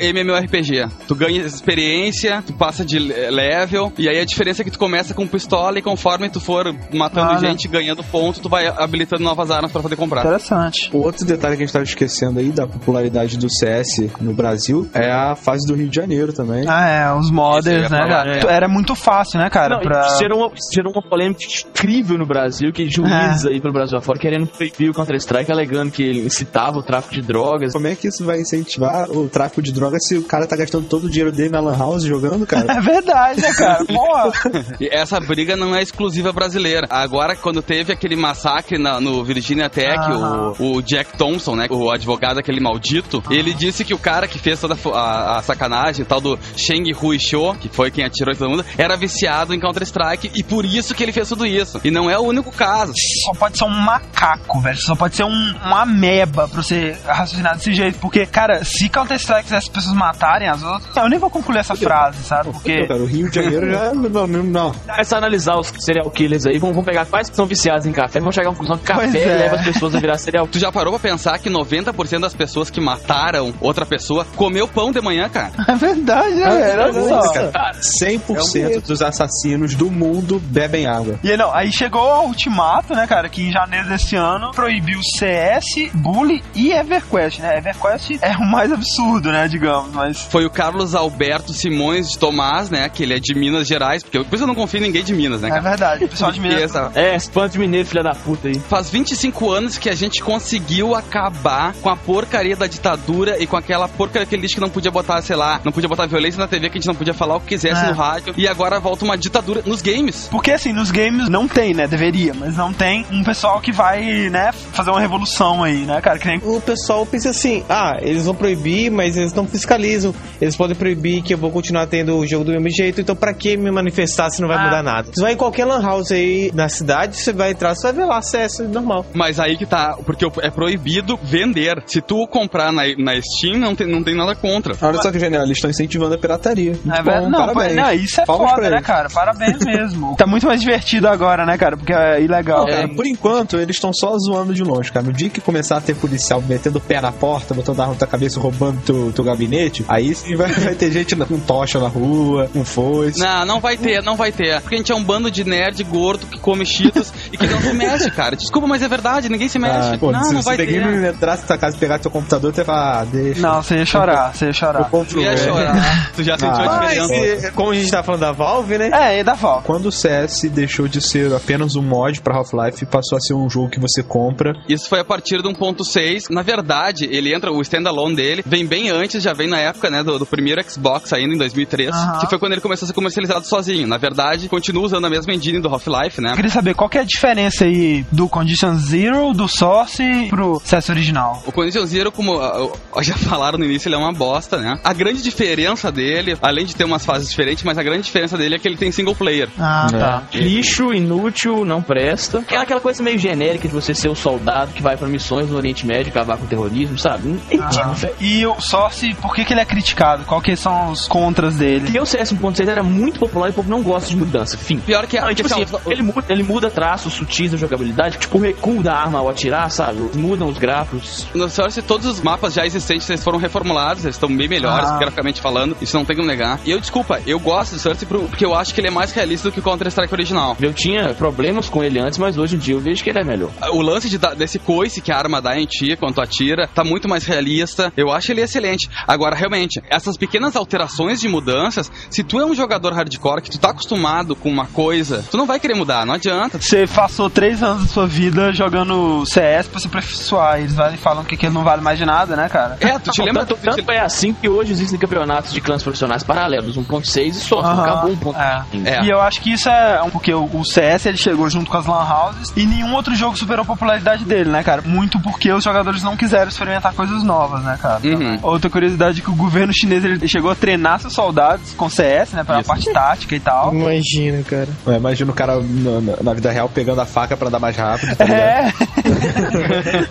MMORPG. Tu ganha experiência, tu passa de level, e aí a diferença é que tu começa com pistola e conforme tu for matando Olha. gente, ganhando ponto, tu vai habilitando novas armas pra poder comprar. Interessante. O outro detalhe que a gente tava esquecendo aí da popularidade do CS no Brasil é a fase do Rio de Janeiro também. Ah, é, os modders, ia né, cara? é. Era muito fácil, né, cara? Não, pra... gerou, uma, gerou uma polêmica incrível no Brasil, que juízes aí pelo Brasil afora querendo proibir o Counter-Strike, alegando que ele incitava o tráfico de drogas. Como é que isso vai incentivar o tráfico de drogas se o cara tá gastando todo o dinheiro dele na Lan House jogando, cara? É verdade, né, cara? Porra. E essa briga não é exclusiva brasileira. Agora, quando teve aquele massacre na- no Virginia Tech, Aham. o, o Jack Thompson, né, o advogado aquele maldito, ele disse que o cara que fez toda a, a sacanagem, tal do Sheng Hui Shou, que foi quem atirou em todo mundo, era viciado em Counter-Strike e por isso que ele fez tudo isso. E não é o único caso. só pode ser um macaco, velho. Só pode ser um, uma ameba pra você raciocinar desse jeito. Porque, cara, se Counter-Strike fizesse as pessoas matarem as outras, eu nem vou concluir essa frase, sabe? Porque. Cara, o Rio de Janeiro já. Não, não, não. Começa a analisar os serial killers aí, vamos pegar quais que são viciados em café, vamos chegar à conclusão que café é. leva as pessoas a virar serial Tu já parou pra pensar que 90% das pessoas que mataram outra pessoa comeu pão de manhã, cara? É verdade, né, velho? Olha só. Cara, 100% dos assassinos do mundo bebem água. E aí, não, aí chegou o ultimato, né, cara, que em janeiro desse ano proibiu CS, Bully e EverQuest, né? EverQuest é o mais absurdo, né, digamos, mas. Foi o Carlos Alberto Simões de Tomás, né, que ele é de Minas Gerais, porque depois eu não confio em ninguém de Minas, né, É cara? verdade, o pessoal de Minas. Essa- É, espanto de mineiro, filha da puta aí. Faz 25 anos que a gente conseguiu acabar com a porcaria da ditadura e com aquela porcaria que ele disse que não podia botar, sei lá, não podia botar violência na TV, que a gente não podia falar o que quisesse É. no rádio. E agora volta uma ditadura nos games. Porque assim, nos games não tem, né? Deveria, mas não tem um pessoal que vai, né, fazer uma revolução aí, né, cara? Que nem. O pessoal pensa assim, ah, eles vão proibir, mas eles não fiscalizam. Eles podem proibir que eu vou continuar tendo o jogo do mesmo jeito, então pra que me manifestar se não vai Ah. mudar nada? Você vai em qualquer lan house aí na cidade, você vai entrar, você vai ver lá acesso normal. Mas aí que tá, porque é proibido vender. Se tu comprar na, na Steam, não tem, não tem nada contra. Olha só que genial, eles estão incentivando a pirataria. Muito É bom, verdade. não, parabéns. não, isso é Palmas foda, né, cara? Parabéns mesmo. tá muito mais divertido agora, né, cara? Porque é ilegal. Não, cara, por enquanto, eles estão só zoando de longe, cara. No dia que começar a ter policial metendo o pé na porta, botando arma na tua cabeça, roubando teu, teu gabinete, aí sim vai, vai ter gente na- com tocha na rua, com foice. Não, não vai ter, não vai ter. Porque a gente é um bando de nerd gordo que come cheetos e que não se mexe, cara. Desculpa, mas é verdade, ninguém se mexe. Ah, pô, não, se, não se vai ninguém ter. entrasse na tua casa e pegar teu computador, tu ia falar, ah, deixa. Não, você ia chorar, você ia chorar. Tu ia é. chorar. Tu já sentiu a Ah, diferença. Mas, como a gente tá falando da Valve, né? É, e da Val. Quando o CS deixou de ser apenas um mod pra Half-Life e passou a ser um jogo que você compra, Isso foi a partir do 1.6. Na verdade, ele entra, o standalone dele vem bem antes, já vem na época, né, do, do primeiro Xbox ainda, em 2003, Aham. que foi quando ele começou a ser comercializado sozinho. Na verdade, continua usando a mesma engine do Half-Life, né? Eu queria saber qual que é a diferença aí do Condition Zero, do Source pro CS original. O Condition Zero, como ah, já falaram no início, ele é uma bosta, né? A grande diferença dele, além de ter umas fases diferentes, mas a grande diferença dele é que ele tem single player. Ah, tá. Lixo, inútil, não presta. É aquela coisa meio genérica de você ser o soldado que vai pra missões no Oriente Médio acabar com o terrorismo, sabe? Não Ah. E o Source, por que, que ele é criticado? Qual que são os contras dele? Porque o CS 1.6 era muito popular e o povo não gosta de mudança. Fim. Pior que Não, a tipo assim, ele muda, ele muda traços sutis da jogabilidade, tipo o recuo da arma ao atirar, sabe? Mudam os gráficos. No Source, todos os mapas já existentes eles foram reformulados, eles estão bem melhores, Ah. graficamente falando, isso não tem como negar. E eu, desculpa, eu gosto do Source porque eu acho que ele é mais realista do que o Counter-Strike original. Eu tinha problemas com ele antes, mas hoje em dia eu vejo que ele é melhor. O lance de desse coice que a arma dá em ti quando tu atira tá muito mais realista. Eu acho ele excelente. Agora, realmente, essas pequenas alterações de mudanças, se tu é um jogador hardcore que tu tá acostumado com uma coisa, tu não vai querer mudar, não adianta. Você passou três anos da sua vida jogando CS pra se aperfeiçoar. Eles vai- falam que aquilo não vale mais de nada, né, cara? É, tu te lembra? Tanto, tu te- tanto é assim que hoje existem campeonatos de clãs profissionais paralelos, 1.6 e só. Acabou 1.6. É. É. E eu acho que isso é porque o, CS ele chegou junto com as Lan Houses e nenhum outro jogo superou a popularidade dele, né, cara? Muito porque os jogadores não quiseram experimentar coisas novas, né, cara? Uhum. Outra curiosidade é que o governo chinês ele chegou a treinar seus soldados com CS, né, pra Isso. parte tática e tal. Imagina, cara. eu imagino o cara na- na vida real pegando a faca pra andar mais rápido. tá ligado? É,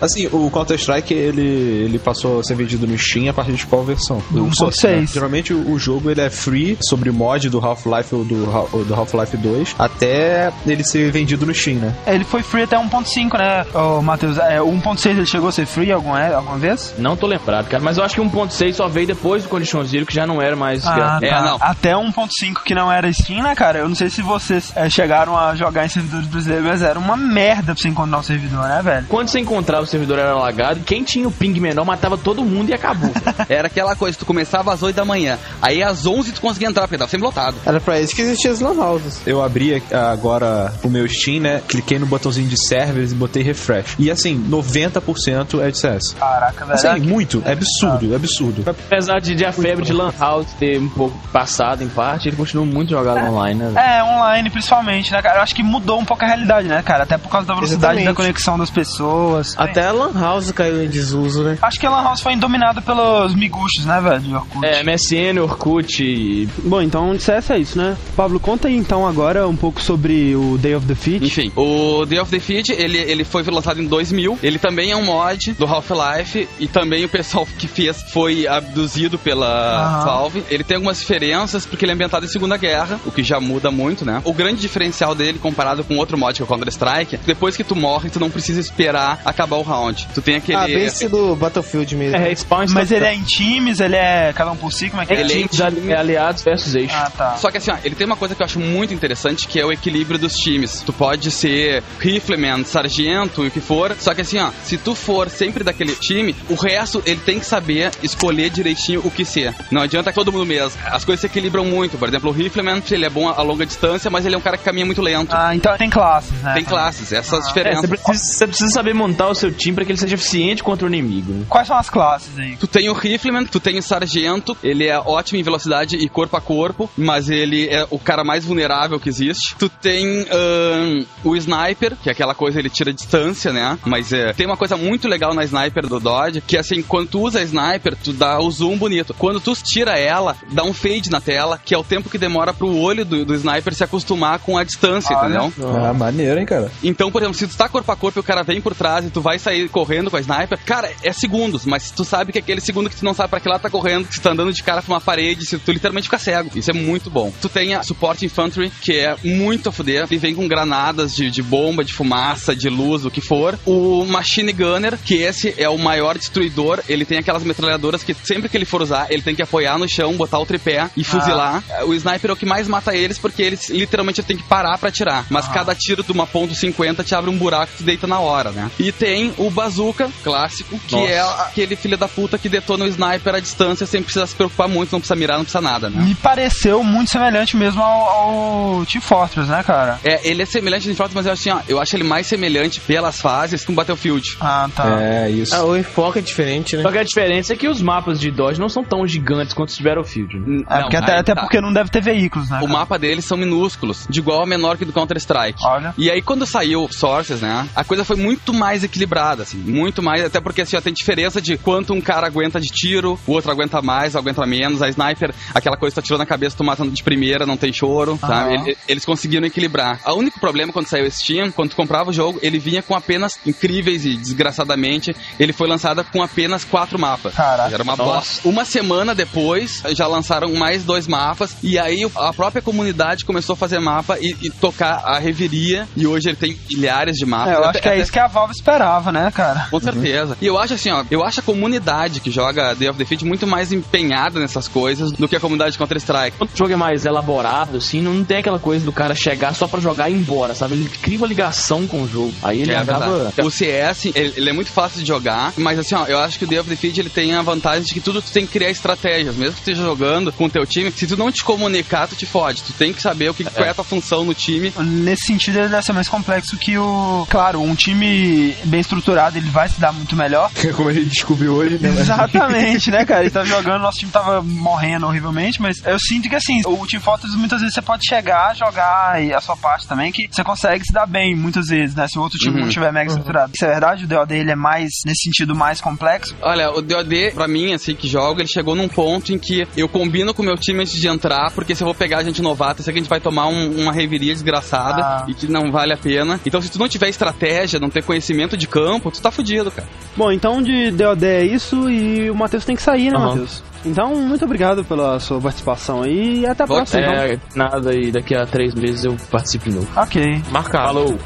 Assim, o Counter-Strike ele, ele passou a ser vendido no Steam a partir de qual versão? Do O Source, 1.6. né? Geralmente o, o jogo ele é free sobre mod do Half-Life ou do, ou do Half-Life 2 até ele ser vendido no Steam, né? ele foi free até 1.5, né, Matheus? É, o 1.6 ele chegou a ser free alguma, é, alguma vez? Não tô lembrado, cara, mas eu acho que 1.6 só veio depois do Condition Zero, que já não era mais Ah. É, tá. não. Até 1.5 que não era Steam, né, cara? Eu não sei se vocês é, chegaram a jogar jogar em servidores brasileiros, mas era uma merda pra você encontrar um servidor, né, velho? Quando você encontrava o servidor era lagado, quem tinha o ping menor matava todo mundo e acabou. Era aquela coisa, tu começava às 8 da manhã, aí às 11 tu conseguia entrar, porque tava sempre lotado. Era pra isso que existiam as lan houses. Eu abri ah, agora o meu Steam, né? Cliquei no botãozinho de servers e botei refresh. E assim, 90% é de CS. Caraca, velho. Assim, muito. É absurdo, é absurdo. Apesar de, de a febre de Lan House ter um pouco passado em parte, ele continua muito jogado online, né? velho? É, online principalmente, né, cara? Eu acho que mudou um pouco a realidade, né, cara? Até por causa da velocidade Exatamente. da conexão das pessoas. Até a lan house caiu em desuso, né? Acho que a Lan House foi dominada pelos miguxos, né, velho? De Orkut. É, MSN, Orkut e... Bom, então de CS é isso, né? Pablo, conta aí então agora um pouco sobre o Day of Defeat. Enfim, o Day of Defeat, ele, ele foi lançado em 2000. Ele também é um mod do Half-Life e também o pessoal que fez foi abduzido pela Aham. Valve. Ele tem algumas diferenças porque ele é ambientado em Segunda Guerra, o que já muda muito, né? O grande diferencial dele comparado com outro mod que é o Counter-Strike, depois que tu morre, tu não precisa esperar acabar o round. Tu tem aquele Ah, bem estilo Battlefield mesmo. É, respawn Mas ele é em times, ele é cada um por si, como é que é? Ele é times ali- é aliados versus eixo. Ah, tá. Só que assim, ó, ele tem uma coisa que eu acho muito interessante, que é o equilíbrio dos times. Tu pode ser rifleman, sargento e o que for, só que assim, ó, se tu for sempre daquele time, o resto ele tem que saber escolher direitinho o que ser. Não adianta todo mundo mesmo. As coisas se equilibram muito. Por exemplo, o rifleman, ele é bom a longa distância, mas ele é um cara que caminha muito lento. Ah, então tem classes, né? Tem classes, essas Ah. É, você diferenças. precisa, você precisa saber montar o seu time pra que ele seja eficiente contra o inimigo. né? Quais são as classes aí? Tu tem o Rifleman, tu tem o Sargento, ele é ótimo em velocidade e corpo a corpo, mas ele é o cara mais vulnerável que existe. Tu tem ahn, o Sniper, que é aquela coisa, ele tira distância, né? Mas é, tem uma coisa muito legal na Sniper do Dodge, que assim, quando tu usa a Sniper, tu dá o zoom bonito. Quando tu tira ela, dá um fade na tela, que é o tempo que demora pro olho do, do Sniper se acostumar com a distância, Olha. entendeu? Ah, maneiro, hein, cara? Então, por exemplo, se tu tá corpo a corpo e o cara vem por trás e tu vai sair correndo com a sniper, cara, é segundos, mas tu sabe que aquele segundo que tu não sabe pra que lá tá correndo, que tu tá andando de cara pra uma parede, se tu literalmente fica cego. Isso é muito bom. Tu tem a Support Infantry, que é muito a fuder, e vem com granadas de, de bomba, de fumaça, de luz, o que for. O Machine Gunner, que esse é o maior destruidor, ele tem aquelas metralhadoras que sempre que ele for usar, ele tem que apoiar no chão, botar o tripé e fuzilar. O sniper é o que mais mata eles, porque eles literalmente tem que parar pra atirar. Mas cada tiro de uma ponto .50 te abre um buraco e tu deita na hora, né? E tem o bazooka clássico, que Nossa. é aquele filho da puta que detona o sniper à distância sem precisar se preocupar muito, não precisa mirar, não precisa nada, né? Me pareceu muito semelhante mesmo ao, ao Team Fortress, né, cara? É, ele é semelhante de Frauds, mas eu acho, assim, ó, eu acho ele mais semelhante pelas fases com Battlefield. Ah, tá. É, isso. Ah, o enfoque é diferente, né? Só que a diferença é que os mapas de Dodge não são tão gigantes quanto os de Battlefield. né? É, porque até, até tá. porque não deve ter veículos, né? O cara? mapa deles são minúsculos, de igual a menor que do Counter-Strike. Olha. E aí, quando saiu Sources, né, a coisa foi muito mais equilibrada, assim, muito mais, até porque, assim, ó, tem diferença de quanto um cara aguenta de tiro, o outro aguenta mais, aguenta menos, a sniper, aquela coisa que tu atirou na cabeça, tu mata de primeira, não tem choro, sabe? Aham. Ele- eles conseguiram equilibrar. O único problema quando saiu esse Steam, quando tu comprava o jogo, ele vinha com apenas, incríveis e desgraçadamente, ele foi lançado com apenas quatro mapas. Caraca. Era uma bosta. Uma semana depois, já lançaram mais dois mapas, e aí a própria comunidade começou a fazer mapa e, e tocar a reviria, e hoje ele tem milhares de mapas. É, eu Até- acho que é até- isso que a Valve esperava, né, cara? Com certeza. E eu acho assim, ó, eu acho a comunidade que joga Day of Defeat muito mais empenhada nessas coisas do que a comunidade de Counter-Strike. Quando o jogo é mais elaborado, assim, não tem aquela coisa do cara chegar só pra jogar e ir embora, sabe? Ele cria uma ligação com o jogo. Aí ele É acaba. verdade. O CS, ele, ele é muito fácil de jogar, mas assim, ó, eu acho que o Day of Defeat ele tem a vantagem de que tudo tu tem que criar estratégias. Mesmo que tu esteja jogando com o teu time, se tu não te comunicar, tu te fode. Tu tem que saber o que, qual é a tua função no time. Nesse sentido, ele deve ser mais complexo que o. Claro, um time bem estruturado, ele vai se dar muito melhor. Como a gente descobriu hoje, né? Exatamente, né, cara? Ele tava jogando, nosso time tava morrendo horrivelmente, mas eu sinto que assim, o Team Fortress muitas vezes você pode chegar, jogar e a sua parte também, que você consegue se dar bem muitas vezes, né? Se o outro time Uhum. não estiver mega estruturado. Isso é verdade? O DOD ele é mais, nesse sentido, mais complexo? Olha, o DOD, pra mim, assim, que joga, ele chegou num ponto em que eu combino com o meu time antes de entrar, porque se eu vou pegar gente novata, eu sei que a gente vai tomar um- uma reviria desgraçada Ah. e que não vale a pena. Então, se tu não tiver estratégia, não ter conhecimento de campo, tu tá fudido, cara. Bom, então de DOD é isso e o Matheus tem que sair, né, Aham. Matheus? Então, muito obrigado pela sua participação aí e até a próxima. então. É, nada, e daqui a três meses eu participo de novo. Ok. Marcado. Falou!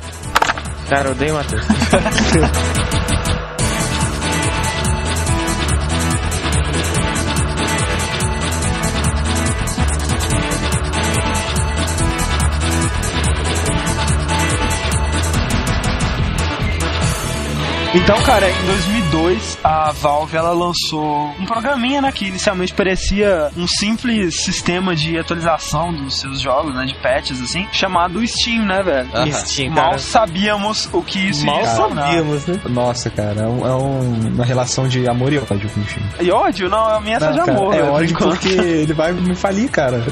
Cara, eu odeio Matheus. Então, cara, em 2002, a Valve ela lançou um programinha, né, que inicialmente parecia um simples sistema de atualização dos seus jogos, né, de patches assim, chamado Steam, né, velho? Aham. Steam, Mal cara. sabíamos o que isso Mal ia sabíamos, né? Nossa, cara, é, um- é um- uma relação de amor e ódio com o Steam. E ódio? Não, a minha é só de cara, amor, é velho, por ódio enquanto. porque ele vai me falir, cara.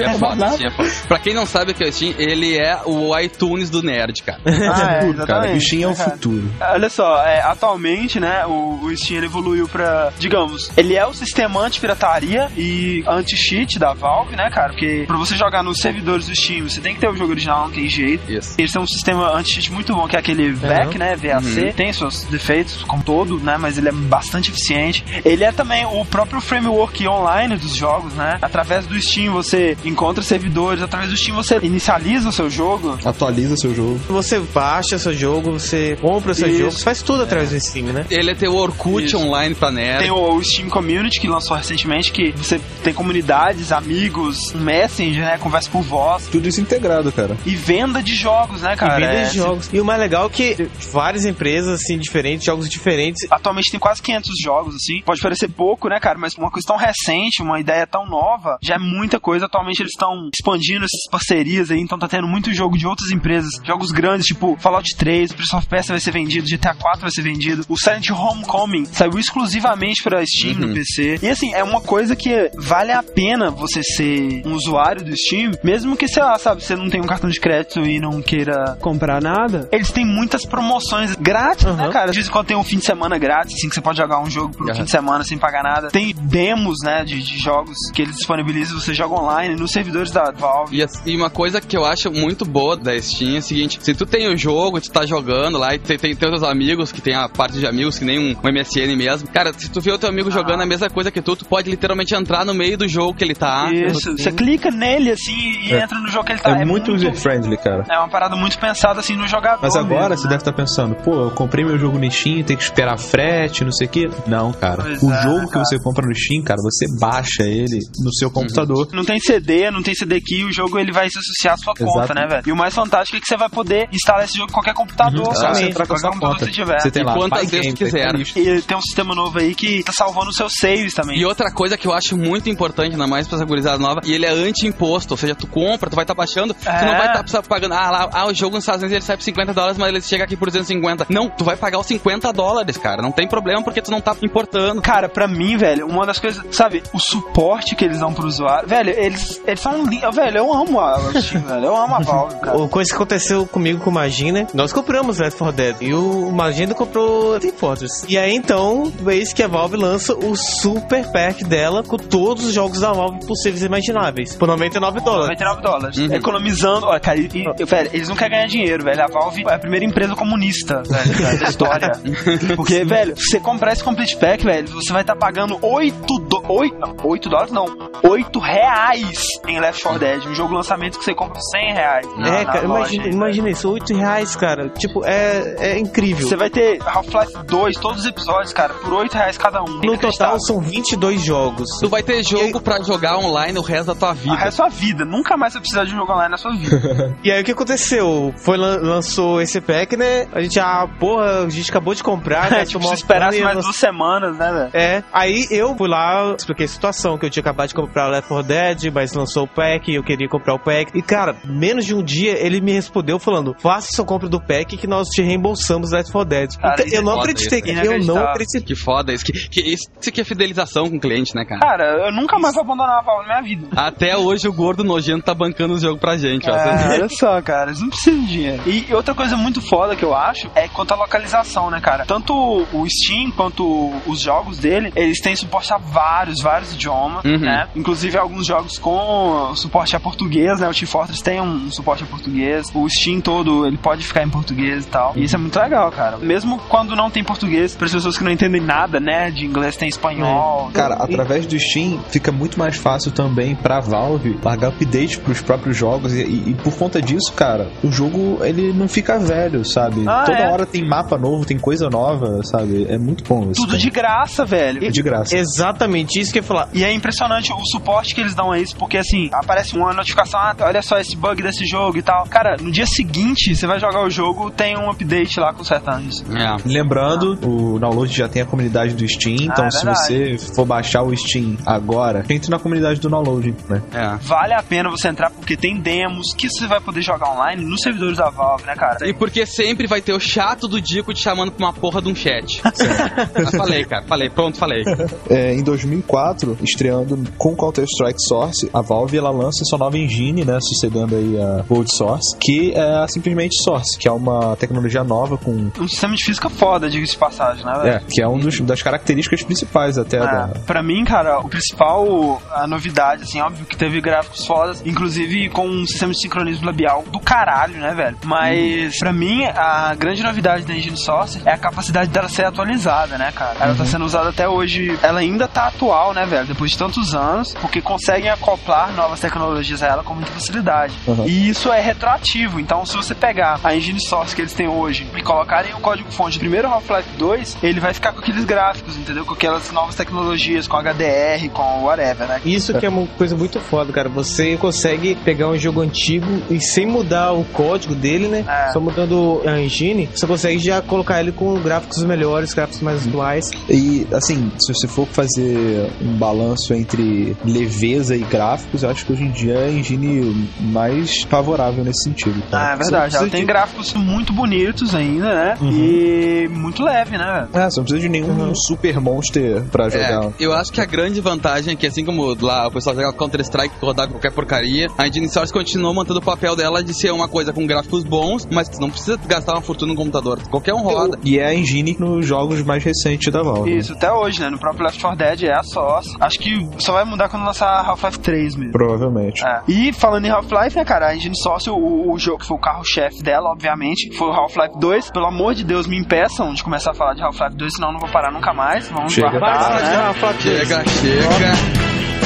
É foda, Steam é foda. Pra quem não sabe o que é o Steam, ele é o iTunes do nerd, cara. Ah, é, Futuro, cara. O. Steam é o futuro. Olha só, é, atualmente, né, o, o Steam ele evoluiu pra, digamos, ele é o sistema anti-pirataria e anti-cheat da Valve, né, cara? Porque pra você jogar nos servidores do Steam, você tem que ter o jogo original, não tem jeito. Isso. Eles têm um sistema anti-cheat muito bom, que é aquele VAC, né, VAC. Uhum. Tem seus defeitos, como todo, né, mas ele é bastante eficiente. Ele é também o próprio framework online dos jogos, né? Através do Steam você encontra servidores, através do Steam você inicializa o seu jogo. Atualiza seu jogo. Você baixa seu jogo, você compra seu Isso. jogo, você faz tudo através do Steam, né? Ele é ter o Orkut Isso. online pra nerd. Tem o, o Steam Community que lançou recentemente, que você tem comunidades, amigos, um Messenger, né? Conversa por voz. Tudo isso integrado, cara. E venda de jogos, né, cara? e venda É, de jogos. E o mais legal é que várias empresas, assim, diferentes, jogos diferentes. Atualmente tem quase 500 jogos, assim. Pode parecer pouco, né, cara? Mas uma coisa tão recente, uma ideia tão nova, já é muita coisa. Atualmente eles estão expandindo essas parcerias aí, então tá tendo muito jogo de outras empresas. Jogos grandes, tipo Fallout 3, Prince of Persia vai ser vendido, GTA 4 vai ser vendido. O Silent Homecoming saiu exclusivamente pra Steam no Uhum. PC. E assim, é uma coisa que vale a pena você ser um usuário do Steam, mesmo que, sei lá, sabe, você não tem um cartão de crédito e não queira Comprar nada. eles têm muitas promoções grátis, né, Uhum. cara? De vez em quando tem um fim de semana grátis, assim, que você pode jogar um jogo por um Uhum. fim de semana sem pagar nada. Tem demos, né, de, de jogos que eles disponibilizam, você joga online nos servidores da Valve. E, e uma coisa que eu acho muito boa da Steam é o seguinte: se tu tem o jogo, tu tá jogando lá e tem, tem teus amigos que tem a parte de amigos, que nem um, um MSN mesmo. Cara, se tu vê o teu amigo jogando a mesma coisa que tu, tu pode literalmente entrar no meio do jogo que ele tá. Isso, você clica nele, assim, e É. entra no jogo que ele tá. é, muito user-friendly, cara. É uma parada muito pensada, assim, no jogador Mas agora mesmo, você né? deve estar pensando, pô, eu comprei meu jogo no Steam, tem que esperar frete, não sei o quê. Não, cara. Pois o é, jogo que cara. você compra no Steam, cara, você baixa ele no seu computador. Não tem CD, não tem CD key, o jogo ele vai se associar à sua Exato. conta, né, velho? E o mais fantástico é que você vai poder instalar esse jogo em qualquer computador, Uhum, sabe? você entrar com a qualquer sua computador conta. que você tiver. Você tem E lá, quantas vezes Game, quiser. tá. E tem um sistema novo aí que tá salvando os seus saves também. E outra coisa que eu acho muito importante, ainda mais pra essa gurizada nova, e ele é anti-imposto, ou seja, tu compra, tu vai estar baixando, tu É. não vai estar pagando, ah, lá, ah, o jogo nos Estados Unidos ele sai por 50 dólares, mas ele chega aqui por 250. Não, tu vai pagar os 50 dólares, cara, não tem problema porque tu não tá importando. Cara, pra mim, velho, uma das coisas, sabe, o suporte que eles dão pro usuário, velho, eles, eles são lindos, velho, eu amo a Steam, velho, eu amo a Valve, cara. Uma coisa que aconteceu comigo com o Magina, nós compramos Left 4 Dead e o Magina comprou Team Fortress. E aí então, eis que a Valve lança o Super Pack dela com todos os jogos da Valve possíveis e imagináveis por 99 dólares. 99 dólares. Uhum. Economizando. Olha, cara, e, e- velho, eles não querem ganhar dinheiro, velho. A Valve é a primeira empresa comunista, velho, cara, da história. Porque, velho, se você comprar esse Complete Pack, velho, você vai estar pagando 8, do, 8, não, 8 dólares, não. 8 reais em Left 4 Dead. Um jogo lançamento que você compra por 100 reais. na- É, na cara, loja imagina, imagina isso, 8 reais, cara. Tipo, é, é incrível. Você vai ter Half-Life 2, todos os episódios, cara, por 8 reais cada um. No total são 22 jogos. Tu vai ter jogo pra jogar online o resto da tua vida. resto da sua vida. Nunca mais vai precisar de um jogo online na sua vida. E aí o que aconteceu? Foi lan- lançou esse pack, né? A gente, ah, porra, a gente acabou de comprar, né? tipo, se esperasse mais duas semanas, né, velho? É, aí eu fui lá, expliquei a situação, que eu tinha acabado de comprar Left 4 Dead, mas lançou o pack, eu queria comprar o pack. E cara, menos de um dia ele me respondeu falando: faça sua compra do pack que nós te reembolsamos Left 4 Dead. Cara, Então, eu não acreditei, isso, eu não acreditei. Que foda isso. Que, que isso, isso que é fidelização com o cliente, né, cara? Cara, eu nunca mais vou abandonar a Valve na minha vida. Até hoje o gordo nojento tá bancando o jogo pra gente, ó. É, olha só, cara, eles não precisam de dinheiro. E outra coisa muito foda que eu acho é quanto à localização, né, cara? Tanto o Steam quanto os jogos dele, eles têm suporte a vários, vários idiomas, Uhum. né? Inclusive alguns jogos com suporte a português, né? O Team Fortress tem um suporte a português. O Steam todo, ele pode ficar em português e tal. E isso é muito legal, cara. Mesmo mesmo quando não tem português, para as pessoas que não entendem nada, né, de inglês tem espanhol. Cara, através do Steam fica muito mais fácil também pra Valve largar update pros próprios jogos e, e- e por conta disso, cara, o jogo ele não fica velho, sabe? Ah, Toda é. hora tem mapa novo, tem coisa nova, sabe? É muito bom isso. Tudo cara. de graça, velho. de graça. Exatamente isso que eu ia falar. E é impressionante o suporte que eles dão a isso, porque assim, aparece uma notificação, ah, olha só esse bug desse jogo e tal. Cara, no dia seguinte, você vai jogar o jogo, tem um update lá consertando isso. É. Lembrando, o download já tem a comunidade do Steam, então Ah, é se você for baixar o Steam agora, entre na comunidade do download, né? É. Vale a pena você entrar, porque tem demos que você vai poder jogar online nos servidores da Valve, né, cara? E porque sempre vai ter o chato do Dico te chamando pra uma porra de um chat. Já falei, cara. Falei, pronto, falei. É, em 2004, estreando com Counter-Strike Source, a Valve ela lança sua nova engine, né, sucedendo aí a World Source, que é simplesmente Source, que é uma tecnologia nova com, Um sistema de física foda, diga-se de passagem, né, velho? é, que é um dos, das características principais até É, da, pra mim, cara, o principal, a novidade, assim, óbvio que teve gráficos fodas, inclusive com um sistema de sincronismo labial do caralho, né, velho? Mas, pra mim, a grande novidade da Engine Source é a capacidade dela ser atualizada, né, cara? Ela tá sendo usada até hoje, ela ainda tá atual, né, velho? Depois de tantos anos, porque conseguem acoplar novas tecnologias a ela com muita facilidade. Uhum. E isso é retroativo, então se você pegar a Engine Source que eles têm hoje e colocarem o do primeiro Half-Life 2, ele vai ficar com aqueles gráficos, entendeu? Com aquelas novas tecnologias, com HDR, com whatever, né? Isso que é uma coisa muito foda, cara. Você consegue pegar um jogo antigo e sem mudar o código dele, né? É. Só mudando a engine, você consegue já colocar ele com gráficos melhores, gráficos mais atuais. E, assim, se você for fazer um balanço entre leveza e gráficos, eu acho que hoje em dia é a engine mais favorável nesse sentido. tá? Ah, é verdade. Ela tem gráficos muito bonitos ainda, né? E muito leve, né? É, você não precisa de nenhum super monster pra jogar. É, eu acho que a grande vantagem é que, assim como lá o pessoal joga Counter-Strike, rodar qualquer porcaria, a Engine Source continuou mantendo o papel dela de ser uma coisa com gráficos bons, mas que você não precisa gastar uma fortuna no computador. Qualquer um roda. E é a engine nos jogos mais recentes da Valve. Isso, até hoje, né? No próprio Left 4 Dead é a Source. Acho que só vai mudar quando lançar Half-Life 3 mesmo. Provavelmente. É. E falando em Half-Life, né, cara, a Engine Source, o, o jogo que foi o carro-chefe dela, obviamente, foi o Half-Life 2. Pelo amor de Deus, me impeçam de começar a falar de Half-Life 2, senão eu não vou parar nunca mais. Vamos Chega. guardar, Vai, né? Half-Life. Chega, chega.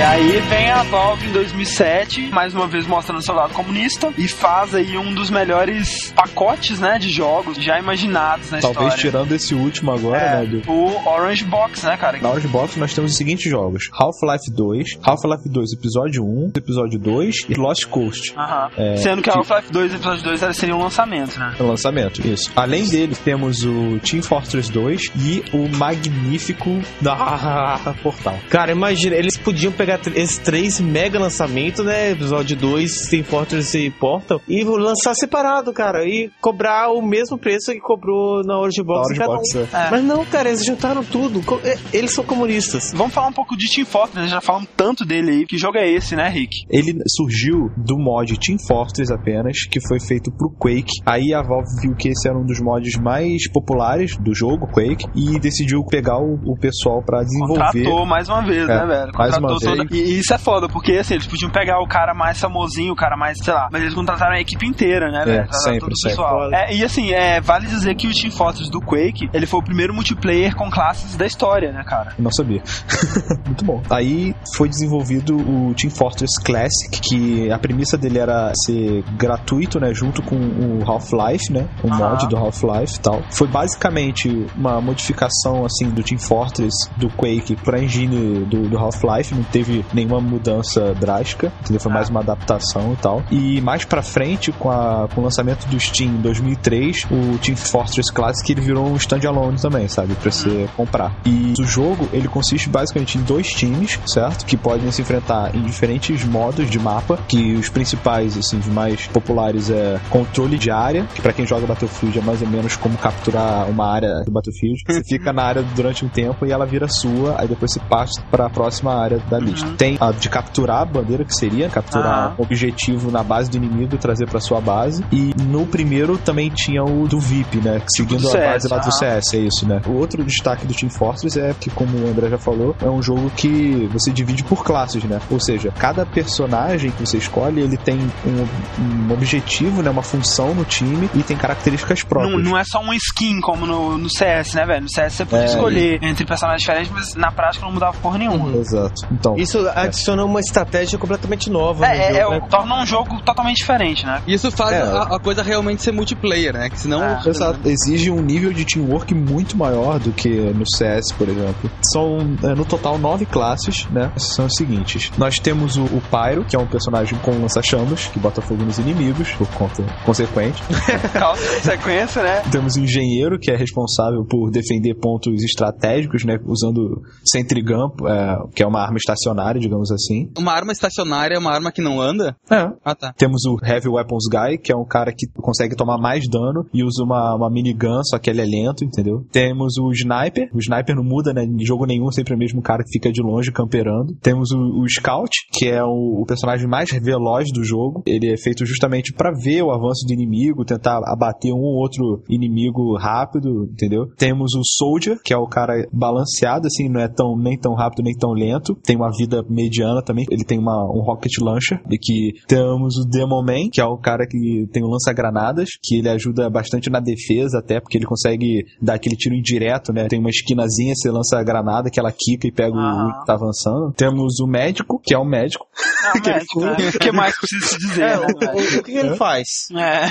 E aí vem a Valve em 2007, mais uma vez mostrando seu lado comunista, e faz aí um dos melhores pacotes, né, de jogos já imaginados na Talvez história. tirando esse último agora, É, né? Do... o Orange Box, né, cara? Na Orange Box nós temos os seguintes jogos: Half-Life 2, Half-Life 2 Episódio 1, Episódio 2 e Lost Coast. Aham. É, Sendo que, que- a Half-Life 2 e episódio 2 era- seria um lançamento, né? No lançamento, isso. Além dele, temos o Team Fortress 2 e o magnífico da Portal. Cara, imagina, eles podiam pegar tr- esses três mega lançamentos, né? Episódio 2, Team Fortress e Portal, e lançar separado, cara, e cobrar o mesmo preço que cobrou na Orange Box. Orange cada um. Box, é. É. Mas não, cara, eles juntaram tudo. É, Eles são comunistas. Vamos falar um pouco de Team Fortress, né? já falam tanto dele aí. Que jogo é esse, né, Rick? Ele surgiu do mod Team Fortress apenas, que foi feito pro Quake. Aí a Valve viu que esse era um dos mods mais populares do jogo, Quake, e decidiu pegar o, o pessoal pra desenvolver. Contratou mais uma vez, É, né, velho? mais Contratou uma vez. E, isso é foda, porque assim, eles podiam pegar o cara mais famosinho, o cara mais, sei lá, mas eles contrataram a equipe inteira, né, velho? Contrataram sempre, sempre. É, e assim, é, vale dizer que o Team Fortress do Quake, ele foi o primeiro multiplayer com classes da história, né, cara? Não sabia. Muito bom. Aí foi desenvolvido o Team Fortress Classic, que a premissa dele era ser gratuito, né? Junto com o Half-Life, né? O Aham. mod do Half-Life e tal. Foi basicamente uma modificação, assim, do Team Fortress do Quake pra engine do, do Half-Life. Não teve nenhuma mudança drástica, entendeu? Foi Ah. mais uma adaptação e tal. E mais pra frente, com, a, com o lançamento do Steam em 2003, o Team Fortress Classic ele virou um standalone também, sabe? Pra você comprar. E o jogo, ele consiste basicamente em dois times, certo? Que podem se enfrentar em diferentes modos de mapa, que os principais, assim, os mais populares é controle de área, que pra quem joga Battlefield é mais ou menos como capturar uma área do Battlefield. Você fica na área durante um tempo e ela vira sua, aí depois você passa pra próxima área da lista. Tem a de capturar a bandeira, que seria capturar Aham. um objetivo na base do inimigo e trazer pra sua base. E no primeiro também tinha o do VIP, né? Seguindo do a base lá do. CS, é isso, né? O outro destaque do Team Fortress é que, como o André já falou, é um jogo que você divide por classes, né? Ou seja, cada personagem que você escolhe, ele tem um, um objetivo, né? Uma função no time e tem características próprias. Não, não é só um skin como no, no CS, né, velho? No CS você podia É, escolher entre personagens diferentes, mas na prática não mudava porra nenhuma. Exato. Então, Isso adiciona uma estratégia completamente nova no É, é, jogo, é, né? torna um jogo totalmente diferente, né? Isso faz É. a, a coisa realmente ser multiplayer, né? Que senão. É. Exige um nível de teamwork muito maior do que no CS, por exemplo. São, no total, nove classes, né? São os seguintes. Nós temos o, o Pyro, que é um personagem com lança-chamas, que bota fogo nos inimigos, por conta consequente. Causa de sequência, né? temos o Engenheiro, que é responsável por defender pontos estratégicos, né? Usando Sentry Gun, é, que é uma arma estacionária, digamos assim. Uma arma estacionária é uma arma que não anda? É. Ah, tá. Temos o Heavy Weapons Guy, que é um cara que consegue tomar mais dano e usa uma, uma minigun, só que ele é lento, entendeu? Temos o Sniper. O Sniper não muda, né? Em jogo nenhum, sempre é o mesmo cara que fica de longe camperando. Temos o, o Scout, que é o, o personagem mais veloz do jogo. Ele é feito justamente pra ver o avanço do inimigo, tentar abater um ou outro inimigo rápido, entendeu? Temos o Soldier, que é o cara balanceado, assim, não é tão nem tão rápido nem tão lento. Tem uma vida mediana também. Ele tem uma, um rocket launcher. E que temos o Demon Man, que é o cara que tem o lança-granadas, que ele ajuda bastante na defesa, até porque ele consegue dar aquele tiro indireto, né? Tem uma esquinazinha, você lança a granada que ela quica e pega o que tá avançando. Temos o médico, que é o médico. Não, médico, né? O que mais precisa se dizer, É, né, o, o- que, que ele faz? É,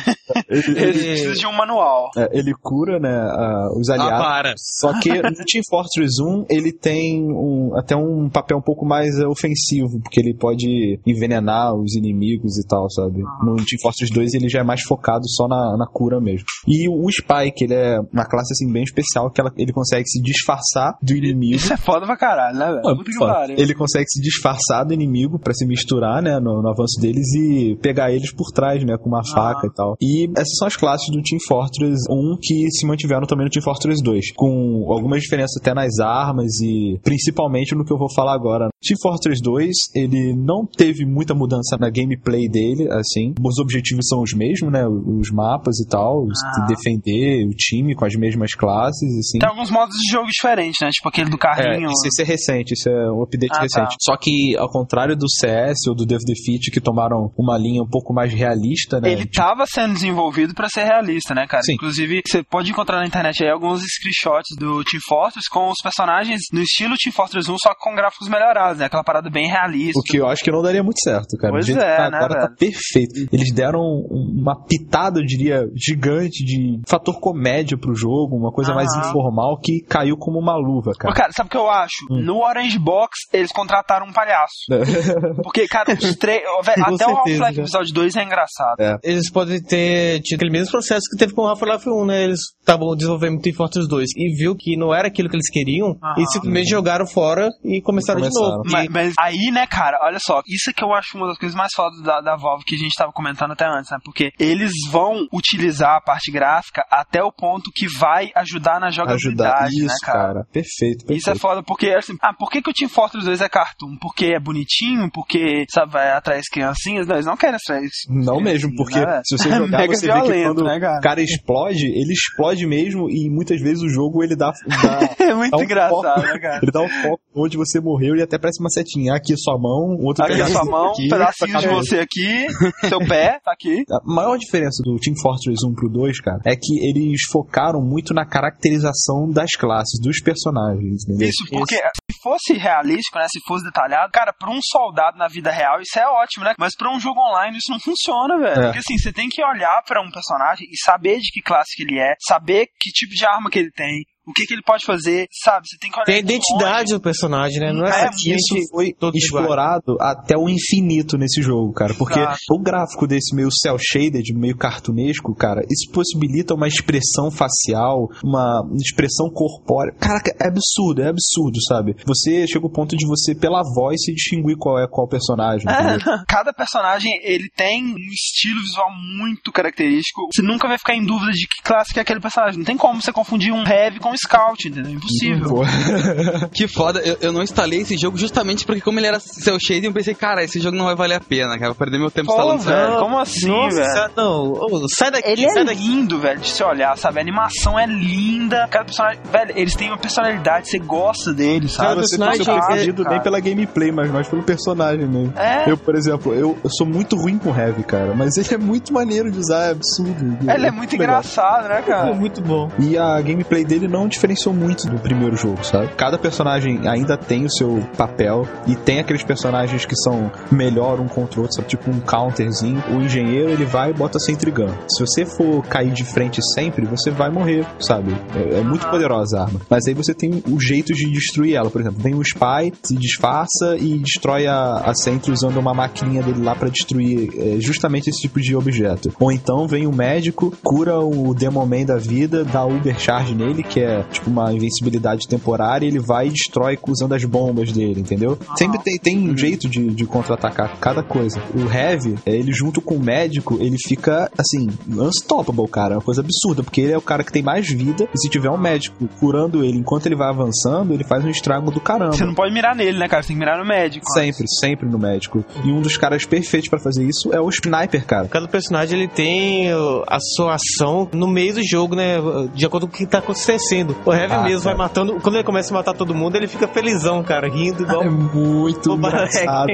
Ele, ele precisa de um manual. é, ele cura, né, a- os aliados. para. Só que no Team Fortress 1 ele tem um- até um papel um pouco mais é, ofensivo, porque ele pode envenenar os inimigos e tal, sabe? No Team Fortress 2 ele já é mais focado só na, na cura mesmo. E o Spike, ele é uma classe assim bem especial, que ela- ele consegue se disfarçar do inimigo. Isso é foda pra caralho, né, velho? Ah, Puta que foda. pariu. Ele consegue se disfarçar do inimigo pra se misturar, né, no, no avanço deles e pegar eles por trás, né, com uma faca e tal. E essas são as classes do Team Fortress 1 que se mantiveram também no Team Fortress 2, com algumas diferenças até nas armas e principalmente no que eu vou falar agora. Team Fortress 2, ele não teve muita mudança na gameplay dele, assim. Os objetivos são os mesmos, né, os mapas e tal, Ah. defender o time com as mesmas classes, assim. Tem alguns modos de jogo diferentes, né? Tipo aquele do É, carrinho. isso, isso é recente, isso é um update Ah, tá. recente. Só que, ao contrário do CS ou do Death Defeat, que tomaram uma linha um pouco mais realista, né? Ele tava sendo desenvolvido pra ser realista, né, cara? Sim. Inclusive, você pode encontrar na internet aí alguns screenshots do Team Fortress com os personagens no estilo Team Fortress 1, só com gráficos melhorados, né? Aquela parada bem realista. O que eu acho que não daria muito certo, cara. Pois é, tá né, agora tá velho? perfeito. Eles deram uma pitada, eu diria, gigante de fator comédia pro jogo, uma coisa mais informal que caiu como uma luva, cara. cara, sabe o que eu acho? Hum. No Orange Box, eles contrataram um palhaço. Porque, cara, os três. Até o Half-Life. Episódio 2 é engraçado. É. Eles podem ter tido aquele mesmo processo que teve com o Half-Life 1, né? Eles estavam desenvolvendo Team Fortress 2 e viu que não era aquilo que eles queriam Aham. e simplesmente jogaram fora e começaram, de Começaram. novo. Mas, E- mas aí, né, cara, olha só, isso é que eu acho uma das coisas mais fodas da, da Valve que a gente tava comentando até antes, né? Porque eles vão utilizar a parte gráfica até o ponto que vai ajudar na jogabilidade, Ajudar. Isso, né, cara? cara. Perfeito, perfeito. Isso é foda, porque assim, ah, por que, que o Team Fortress 2 é cartoon? Porque é bonitinho? Porque, sabe, vai atrás das criancinhas? Não, eles não querem atrair as Não mesmo, porque né? se você jogar, você vê que quando né, cara? o cara explode, ele explode mesmo e muitas vezes o jogo ele dá, dá É muito dá um engraçado, foco- né, cara? Ele dá um foco onde você morreu e até parece uma setinha. Aqui sua mão, outro Aqui a pedacinho sua mão, aqui, um pedacinho de você aqui, seu pé, tá aqui. A maior diferença do Team Fortress 1 pro 2, cara, é que eles focaram muito na caracterização das classes, dos personagens, entendeu? Isso, porque se fosse realístico, né? Se fosse detalhado, cara, pra um soldado na vida real, isso é ótimo, né? Mas pra um jogo online, isso não funciona, velho. É. Porque assim, você tem que olhar pra um personagem e saber de que classe que ele é, saber que tipo de arma que ele tem, o que que ele pode fazer, sabe? Você tem que olhar Tem a identidade do personagem, né? Não é, É, Isso foi explorado até o infinito nesse jogo, cara. Porque Exato. o gráfico desse meio cel shaded, meio cartunesco, cara, isso possibilita uma expressão facial, uma expressão corpórea. Caraca, é absurdo, é absurdo, sabe? Você chega ao ponto de você, pela voz, se distinguir qual é qual personagem. É, cada personagem, ele tem um estilo visual muito característico. Você nunca vai ficar em dúvida de que classe que é aquele personagem. Não tem como você confundir um heavy com um scout, entendeu? Impossível. Que foda, eu, eu não instalei esse jogo justamente porque como ele era cel shading, eu pensei, cara, esse jogo não vai valer a pena, cara, eu vou perder meu tempo Pô, instalando isso. velho, como assim, Nossa, velho? não, ô, sai daqui, Ele sai é daqui. lindo, velho, de se olhar, sabe? A animação é linda. Cada personagem, velho, eles têm uma personalidade, você gosta deles, Cara, sabe? você Fantástico, pode ser perdido cara. nem pela gameplay, mas mais pelo personagem mesmo. É. Eu, por exemplo, eu, eu sou muito ruim com Heavy, cara, mas ele é muito maneiro de usar, é absurdo. Ele é muito legal. engraçado, né, cara? muito bom. E a gameplay dele não diferenciou muito do primeiro jogo, sabe? Cada personagem ainda tem o seu papel e tem aqueles personagens que são melhor um contra o outro, sabe? Tipo um counterzinho. O engenheiro, ele vai e bota sentry gun. Se você for cair de frente sempre, você vai morrer, sabe? É, é muito poderosa a arma. Mas aí você tem o jeito de destruir ela. Por exemplo, vem o spy, se disfarça e destrói a, a sentry usando uma maquininha dele lá pra destruir é, justamente esse tipo de objeto. Ou então vem o médico, cura o Demon Man da vida, dá Uber Charge nele, que é tipo uma invencibilidade temporária, e ele vai e destrói usando as bombas dele, entendeu? Sempre tem, tem um jeito de, de contra-atacar cada coisa. O Heavy, é, ele junto com o médico, ele fica assim, unstoppable, cara. É uma coisa absurda, porque ele é o cara que tem mais vida, e se tiver um médico curando ele enquanto ele vai avançando, ele faz um estrago do caramba. Você não pode mirar nele, né, cara? Você tem que mirar no médico. Sempre, sempre no médico. E um dos caras perfeitos pra fazer isso é o Sniper, cara. Cada personagem ele tem a sua ação no meio do jogo, né? De acordo com o que tá acontecendo. O Heavy Ah, mesmo vai cara. matando. Quando ele começa a matar todo mundo, ele fica felizão, cara, rindo igual. É muito engraçado.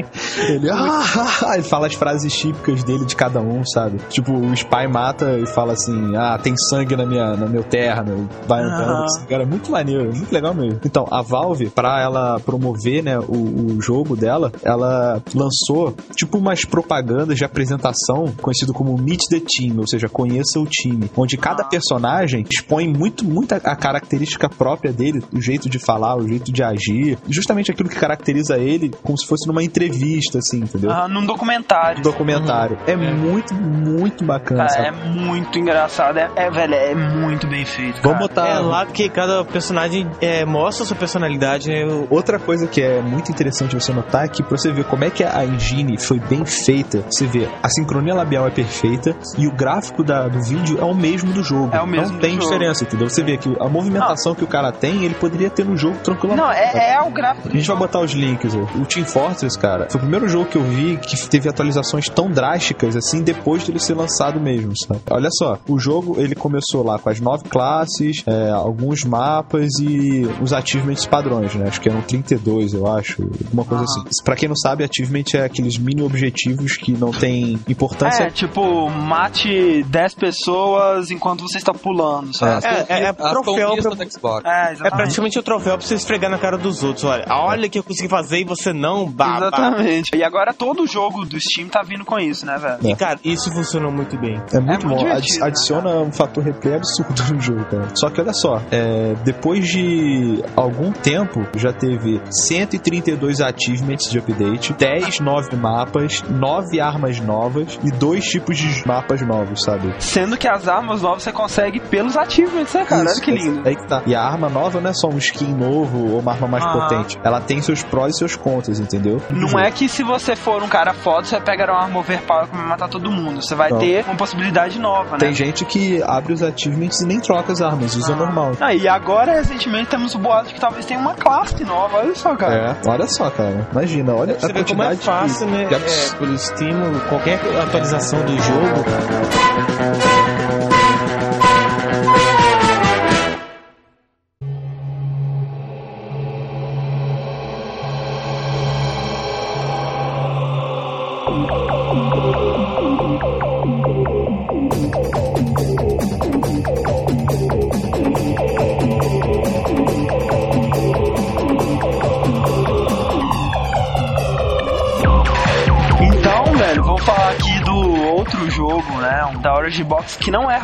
Ele, ah, ah, ah, ele fala as frases típicas dele de cada um, sabe? Tipo, o Spy mata e fala assim: Ah, tem sangue na minha, na meu terno. Vai andando. Assim, cara, é muito maneiro, muito legal mesmo. Então, a Valve, pra ela promover, né, o, o jogo dela, ela lançou tipo umas propagandas de apresentação conhecido como Meet the Team, ou seja, conheça o time, onde cada personagem expõe muito, muito a- a característica própria dele, o jeito de falar, o jeito de agir, justamente aquilo que caracteriza ele, como se fosse numa entrevista, assim, entendeu? Ah, num documentário. Documentário. É, muito, muito bacana. Cara, é muito engraçado. É, é, velho, é muito bem feito. Vamos botar. É lá que cada personagem é, mostra a sua personalidade, né? Outra coisa que é muito interessante você notar é que pra você ver como é que a engine foi bem feita, você vê a sincronia labial é perfeita e o gráfico da- do vídeo é o mesmo do jogo. É o mesmo Não do tem jogo. diferença, entendeu? Você vê que a movimentação que o cara tem, ele poderia ter no jogo tranquilamente. Não, é, é o gráfico. A gente vai botar os links. O Team Fortress, cara, foi o primeiro jogo que eu vi que teve atualizações tão drásticas assim depois dele ser lançado mesmo, sabe? Olha só, o jogo ele começou lá com as nove classes, é, alguns mapas e os achievements padrões, né? Acho que eram 32, eu acho, alguma coisa assim. Pra quem não sabe, achievement é aqueles mini objetivos que não tem importância. É, tipo, mate 10 pessoas enquanto você está pulando, sabe? É, é, é As troféu pra- do Xbox. É, É praticamente o troféu pra você esfregar na cara dos outros. Olha, olha que eu consegui fazer e você não, baba. Exatamente. E agora todo jogo do Steam tá vindo com isso, né, velho? E, cara, isso funcionou muito bem. É muito É muito bom. Adi- né, adiciona um fator replay absurdo no jogo, cara. Só que olha só, é, depois de algum tempo, já teve 132 achievements de update, 10 9 mapas, 9 armas novas e dois tipos de mapas novos, sabe? Sendo que as armas novas você consegue pelos achievements, né, cara? Olha Isso, que lindo. Aí que tá. E a arma nova não é só um skin novo ou uma arma mais Aham. potente. Ela tem seus prós e seus contras, entendeu? Não é que se você for um cara foda, você pega uma arma overpower que vai matar todo mundo. Você vai Não. ter uma possibilidade nova, né? Tem gente que abre os achievements e nem troca as armas, usa Ah. normal. Ah, e agora, recentemente, temos o boato de que talvez tenha uma classe nova. Olha só, cara. É, olha só, cara. Imagina, olha Você a vê como é quantidade de- fácil, né? de abs- É, pelo Steam, qualquer atualização do jogo.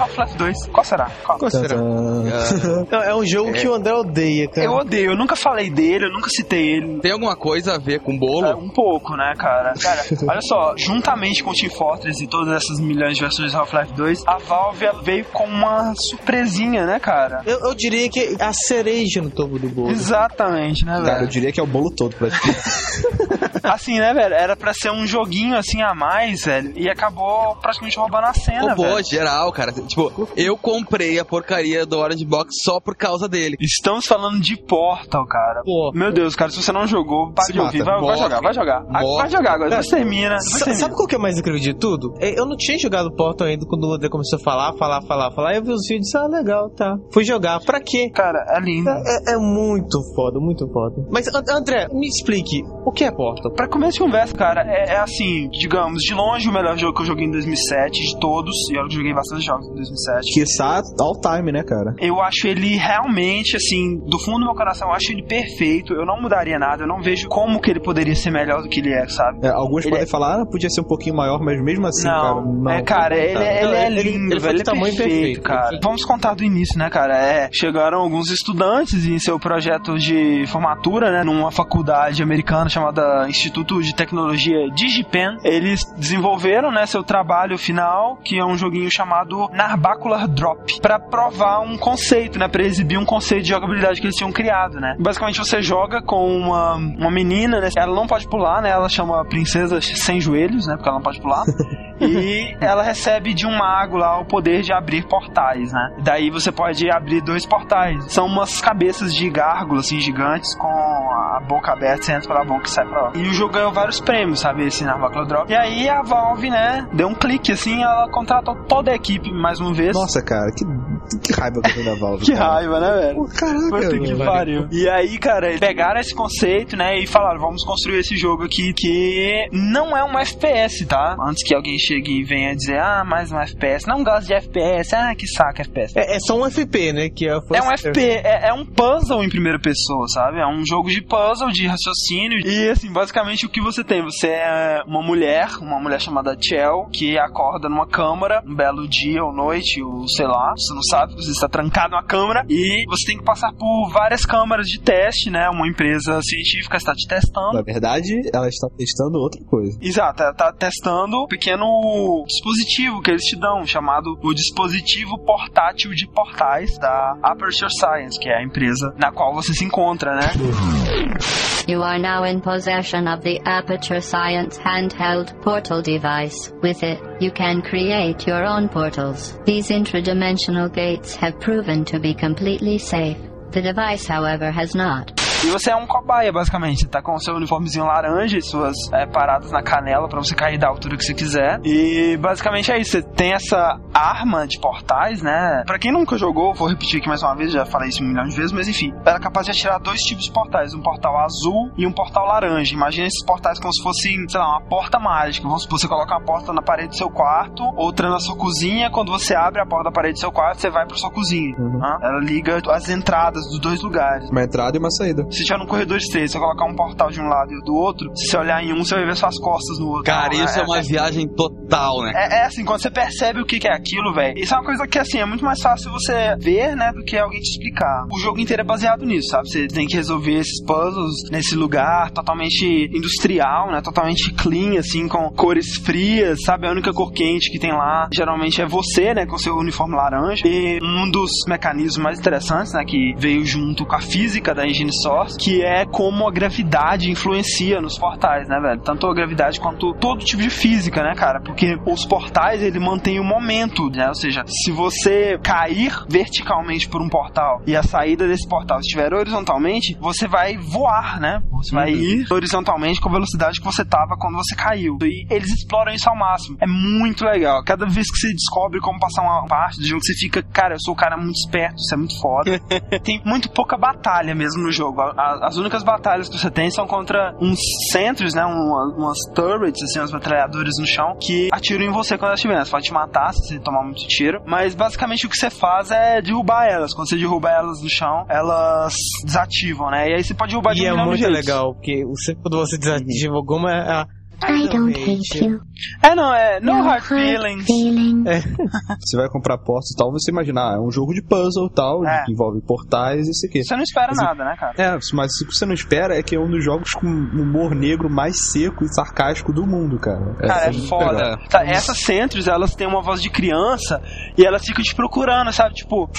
Half-Life 2. Qual será? Qual? Qual será? É, é um jogo que o André odeia, cara. Eu odeio, eu nunca falei dele, eu nunca citei ele. Tem alguma coisa a ver com bolo? É, um pouco, né, cara? Cara, olha só, juntamente com o Team Fortress e todas essas milhões de versões de Half-Life 2, a Valve veio com uma surpresinha, né, cara? Eu, eu diria que é a cereja no topo do bolo. Exatamente, né, Cara, eu velho? diria que é o bolo todo, praticamente. Assim, né, velho? Era pra ser um joguinho assim a mais, velho. E acabou praticamente roubando a cena, Roubou, velho. geral, cara. Tipo, eu comprei a porcaria do Orange Box só por causa dele. Estamos falando de Portal, cara. Pô. Meu Deus, cara, se você não jogou, para de ouvir. mata. Vai, vai Morre. jogar, vai jogar. Ah, Morre. Vai jogar agora. Depois termina. Depois termina. Sabe qual que é mais incrível de tudo? É, Eu não tinha jogado Portal ainda quando o André começou a falar, falar, falar, falar. Eu vi os vídeos, ah, legal, tá. Fui jogar. Pra quê? Cara, é lindo. É, é muito foda, muito foda. Mas, An- André, me explique, o que é Portal? Pra começo de conversa, cara, é, é assim, digamos, de longe o melhor jogo que eu joguei em 2007, de todos, e eu joguei bastante jogos em 2007. Quiçá all time, né, cara? Eu acho ele realmente, assim, do fundo do meu coração, eu acho ele perfeito. Eu não mudaria nada, eu não vejo como que ele poderia ser melhor do que ele é, sabe? É, alguns Ele podem é- falar, ah, podia ser um pouquinho maior, mas mesmo assim, cara, não, não. é, cara, ele, é- ele é Ele- lindo, ele foi velho, de ele é tamanho perfeito, perfeito. cara. Vamos contar do início, né, cara? É, chegaram alguns estudantes em seu projeto de formatura, né, numa faculdade americana chamada Instituto de Tecnologia DigiPen. Eles desenvolveram, né, seu trabalho final, que é um joguinho chamado Narbacular Drop, pra provar um conceito, né, pra exibir um conceito de jogabilidade que eles tinham criado, né. Basicamente você joga com uma, uma menina, né, ela não pode pular, né, ela chama princesa sem joelhos, né, porque ela não pode pular. e ela recebe de um mago lá o poder de abrir portais, né? Daí você pode abrir dois portais. São umas cabeças de gárgulas, assim, gigantes, com boca aberta, você entra pela boca e sai pra lá. E o jogo ganhou vários prêmios, sabe? Esse Narvacular Drop. E aí a Valve, né, deu um clique, assim, ela contratou toda a equipe mais uma vez. Nossa, cara, que, que raiva que eu da Valve. Que cara. raiva, né, velho? Pô, caraca, Puta que velho. pariu. E aí, cara, eles pegaram esse conceito, né, e falaram, vamos construir esse jogo aqui que não é um FPS, tá? Antes que alguém chegue e venha dizer, ah, mais um FPS. Não gosto de FPS. Ah, que saco FPS. É, é só um FP, né? Que é, É um FP, é, é um puzzle em primeira pessoa, sabe? É um jogo de puzzle, de raciocínio. E assim, basicamente o que você tem? Você é uma mulher, uma mulher chamada Chell, que acorda numa câmara, um belo dia ou noite, ou sei lá, você não sabe, você está trancado numa câmara e você tem que passar por várias câmaras de teste, né? Uma empresa científica está te testando. Na verdade, ela está testando outra coisa. Exato, ela tá testando um pequeno dispositivo que eles te dão, chamado o dispositivo portátil de portais da Aperture Science, que é a empresa na qual você se encontra, né? You are now in possession of the Aperture Science handheld portal device. With it, you can create your own portals. These intradimensional gates have proven to be completely safe. The device, however, has not. E você é um cobaia, basicamente. Você tá com o seu uniformezinho laranja e suas é, paradas na canela pra você cair da altura que você quiser. E basicamente é isso. Você tem essa arma de portais, né? Pra quem nunca jogou, vou repetir aqui mais uma vez, já falei isso um milhão de vezes, mas enfim. Ela é capaz de atirar dois tipos de portais: um portal azul e um portal laranja. Imagina esses portais como se fossem, sei lá, uma porta mágica. Vamos supor, você coloca uma porta na parede do seu quarto, outra na sua cozinha. Quando você abre a porta da parede do seu quarto, você vai pra sua cozinha. né? Ela liga as entradas dos dois lugares. Uma entrada e uma saída. Se tiver num corredor estreito, se você colocar um portal de um lado e do outro, se você olhar em um, você vai ver suas costas no outro. Cara, isso é uma viagem total, né? É, é assim, quando você percebe o que que é aquilo, velho, isso é uma coisa que, assim, é muito mais fácil você ver, né, do que alguém te explicar. O jogo inteiro é baseado nisso, sabe? Você tem que resolver esses puzzles nesse lugar totalmente industrial, né, totalmente clean, assim, com cores frias, sabe? A única cor quente que tem lá, geralmente é você, né, com seu uniforme laranja. E um dos mecanismos mais interessantes, né, que veio junto com a física da Engine Source, que é como a gravidade influencia nos portais, né, velho? Tanto a gravidade quanto todo tipo de física, né, cara? Porque os portais, ele mantém o momento, né? Ou seja, se você cair verticalmente por um portal e a saída desse portal estiver horizontalmente, você vai voar, né? Você vai ir horizontalmente com a velocidade que você tava quando você caiu. E eles exploram isso ao máximo. É muito legal. Cada vez que você descobre como passar uma parte do jogo, você fica, cara, eu sou um cara muito esperto, isso é muito foda. tem muito pouca batalha mesmo no jogo. A- As únicas batalhas que você tem são contra uns centros, né? Uma- umas turrets, assim, uns metralhadores no chão, que atiram em você quando elas estiverem. Você pode te matar se você tomar muito tiro. Mas basicamente o que você faz é derrubar elas. Quando você derruba elas no chão, elas desativam, né? E aí você pode derrubar de E um é muito jeitos. legal, porque você, quando você desativa alguma, é a. I don't hate you. É, não, é no hard feelings. feeling. Você vai comprar portas e tal, você imaginar, ah, é um jogo de puzzle e tal, É. que envolve portais e isso aqui. Você não espera Mas- nada, né, cara? É, mas o que você não espera é que é um dos jogos com humor negro mais seco e sarcástico do mundo, cara. Cara, é muito foda. Tá, essas centros, elas têm uma voz de criança e elas ficam te procurando, sabe? Tipo,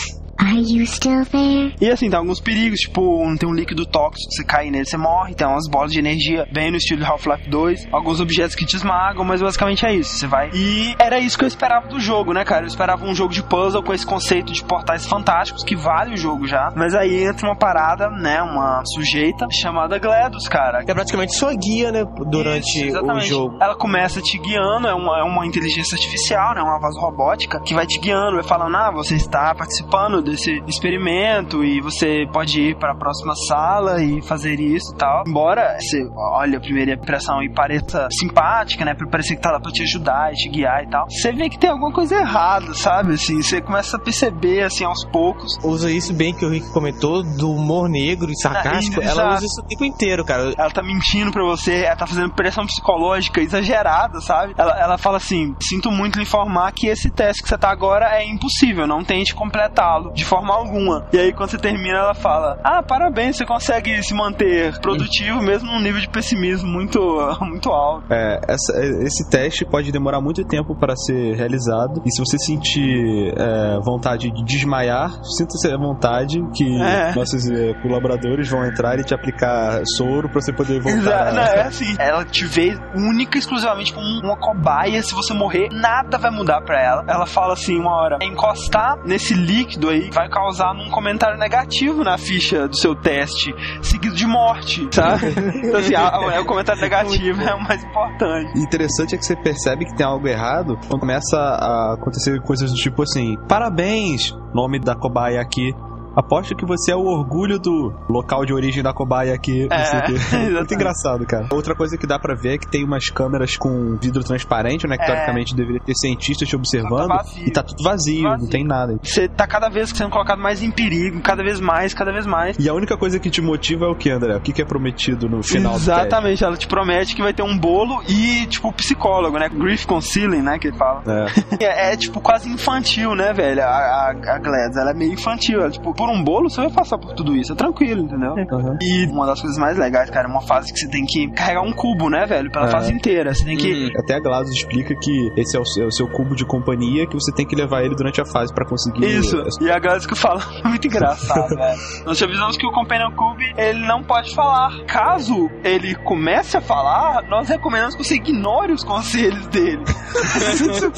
Are you still there? E assim, tem alguns perigos, tipo, tem um líquido tóxico, você cai nele, você morre, tem umas bolas de energia bem no estilo Half-Life 2, alguns objetos que te esmagam, mas basicamente é isso, você vai. E era isso que eu esperava do jogo, né, cara? Eu esperava um jogo de puzzle com esse conceito de portais fantásticos, que vale o jogo já, mas aí entra uma parada, né, uma sujeita chamada GLaDOS, cara. É praticamente sua guia, né, durante Isso, o exatamente. jogo. Ela começa te guiando, é uma, é uma inteligência artificial, né? Uma voz robótica que vai te guiando, vai falando, ah, você está participando desse experimento e você pode ir para a próxima sala e fazer isso e tal. Embora você olhe a primeira impressão e pareça simpática, né? Pra parecer que tá lá pra te ajudar e te guiar e tal. Você vê que tem alguma coisa errada, sabe? Assim, você começa a perceber, assim, aos poucos. Usa isso bem que o Rick comentou, do humor negro e sarcástico. Ah, ela exato. usa isso o tempo inteiro, cara. Ela tá mentindo pra você, ela tá fazendo pressão psicológica exagerada, sabe? Ela, ela fala assim: sinto muito lhe informar que esse teste que você tá agora é impossível, não tente completá-lo de forma alguma. E aí, quando você termina, ela fala: Ah, parabéns, você consegue se manter produtivo mesmo num nível de pessimismo muito, muito alto. É, essa- esse teste pode demorar muito tempo para ser realizado. E se você sentir é, vontade de desmaiar, sinta-se à vontade que É. nossos é, colaboradores vão entrar e te aplicar soro para você poder voltar. Exato, não, é assim, ela te vê única e exclusivamente como uma cobaia. Se você morrer, nada vai mudar pra ela. Ela fala assim uma hora: encostar nesse líquido aí vai causar um comentário negativo na ficha do seu teste, seguido de morte, sabe? então, assim, a- o comentário negativo é o mais importante. Interessante é que você percebe que tem algo errado quando começa a acontecer coisas do tipo assim: parabéns, nome da cobaia aqui. Aposto que você é o orgulho do local de origem da cobaia aqui. É. Muito engraçado, cara. Outra coisa que dá pra ver é que tem umas câmeras com vidro transparente, né? Que É. teoricamente deveria ter cientistas te observando. Tá. E tá tudo vazio, Vazio. não tem nada. Você tá cada vez sendo colocado mais em perigo, cada vez mais, cada vez mais. E a única coisa que te motiva é o que, André? O que, que é prometido no final do? Exatamente, ela te promete que vai ter um bolo e, tipo, psicólogo, né? Grief counseling, né? Que ele fala. É. É, é, tipo quase infantil, né, velho? A, a, a Gladys, ela é meio infantil. Ela, tipo, por um bolo você vai passar por tudo isso, é tranquilo, entendeu? Uhum. E uma das coisas mais legais, cara, é uma fase que você tem que carregar um cubo, né, velho? Pela É. fase inteira. Você tem que. Hum. Até a Glados explica que esse é o, seu- é o seu cubo de companhia que você tem que levar ele durante a fase pra conseguir. Isso, e a Gladys que fala é muito engraçado, velho. Nós te avisamos que o Companion Cube, ele não pode falar. Caso ele comece a falar, nós recomendamos que você ignore os conselhos dele. Isso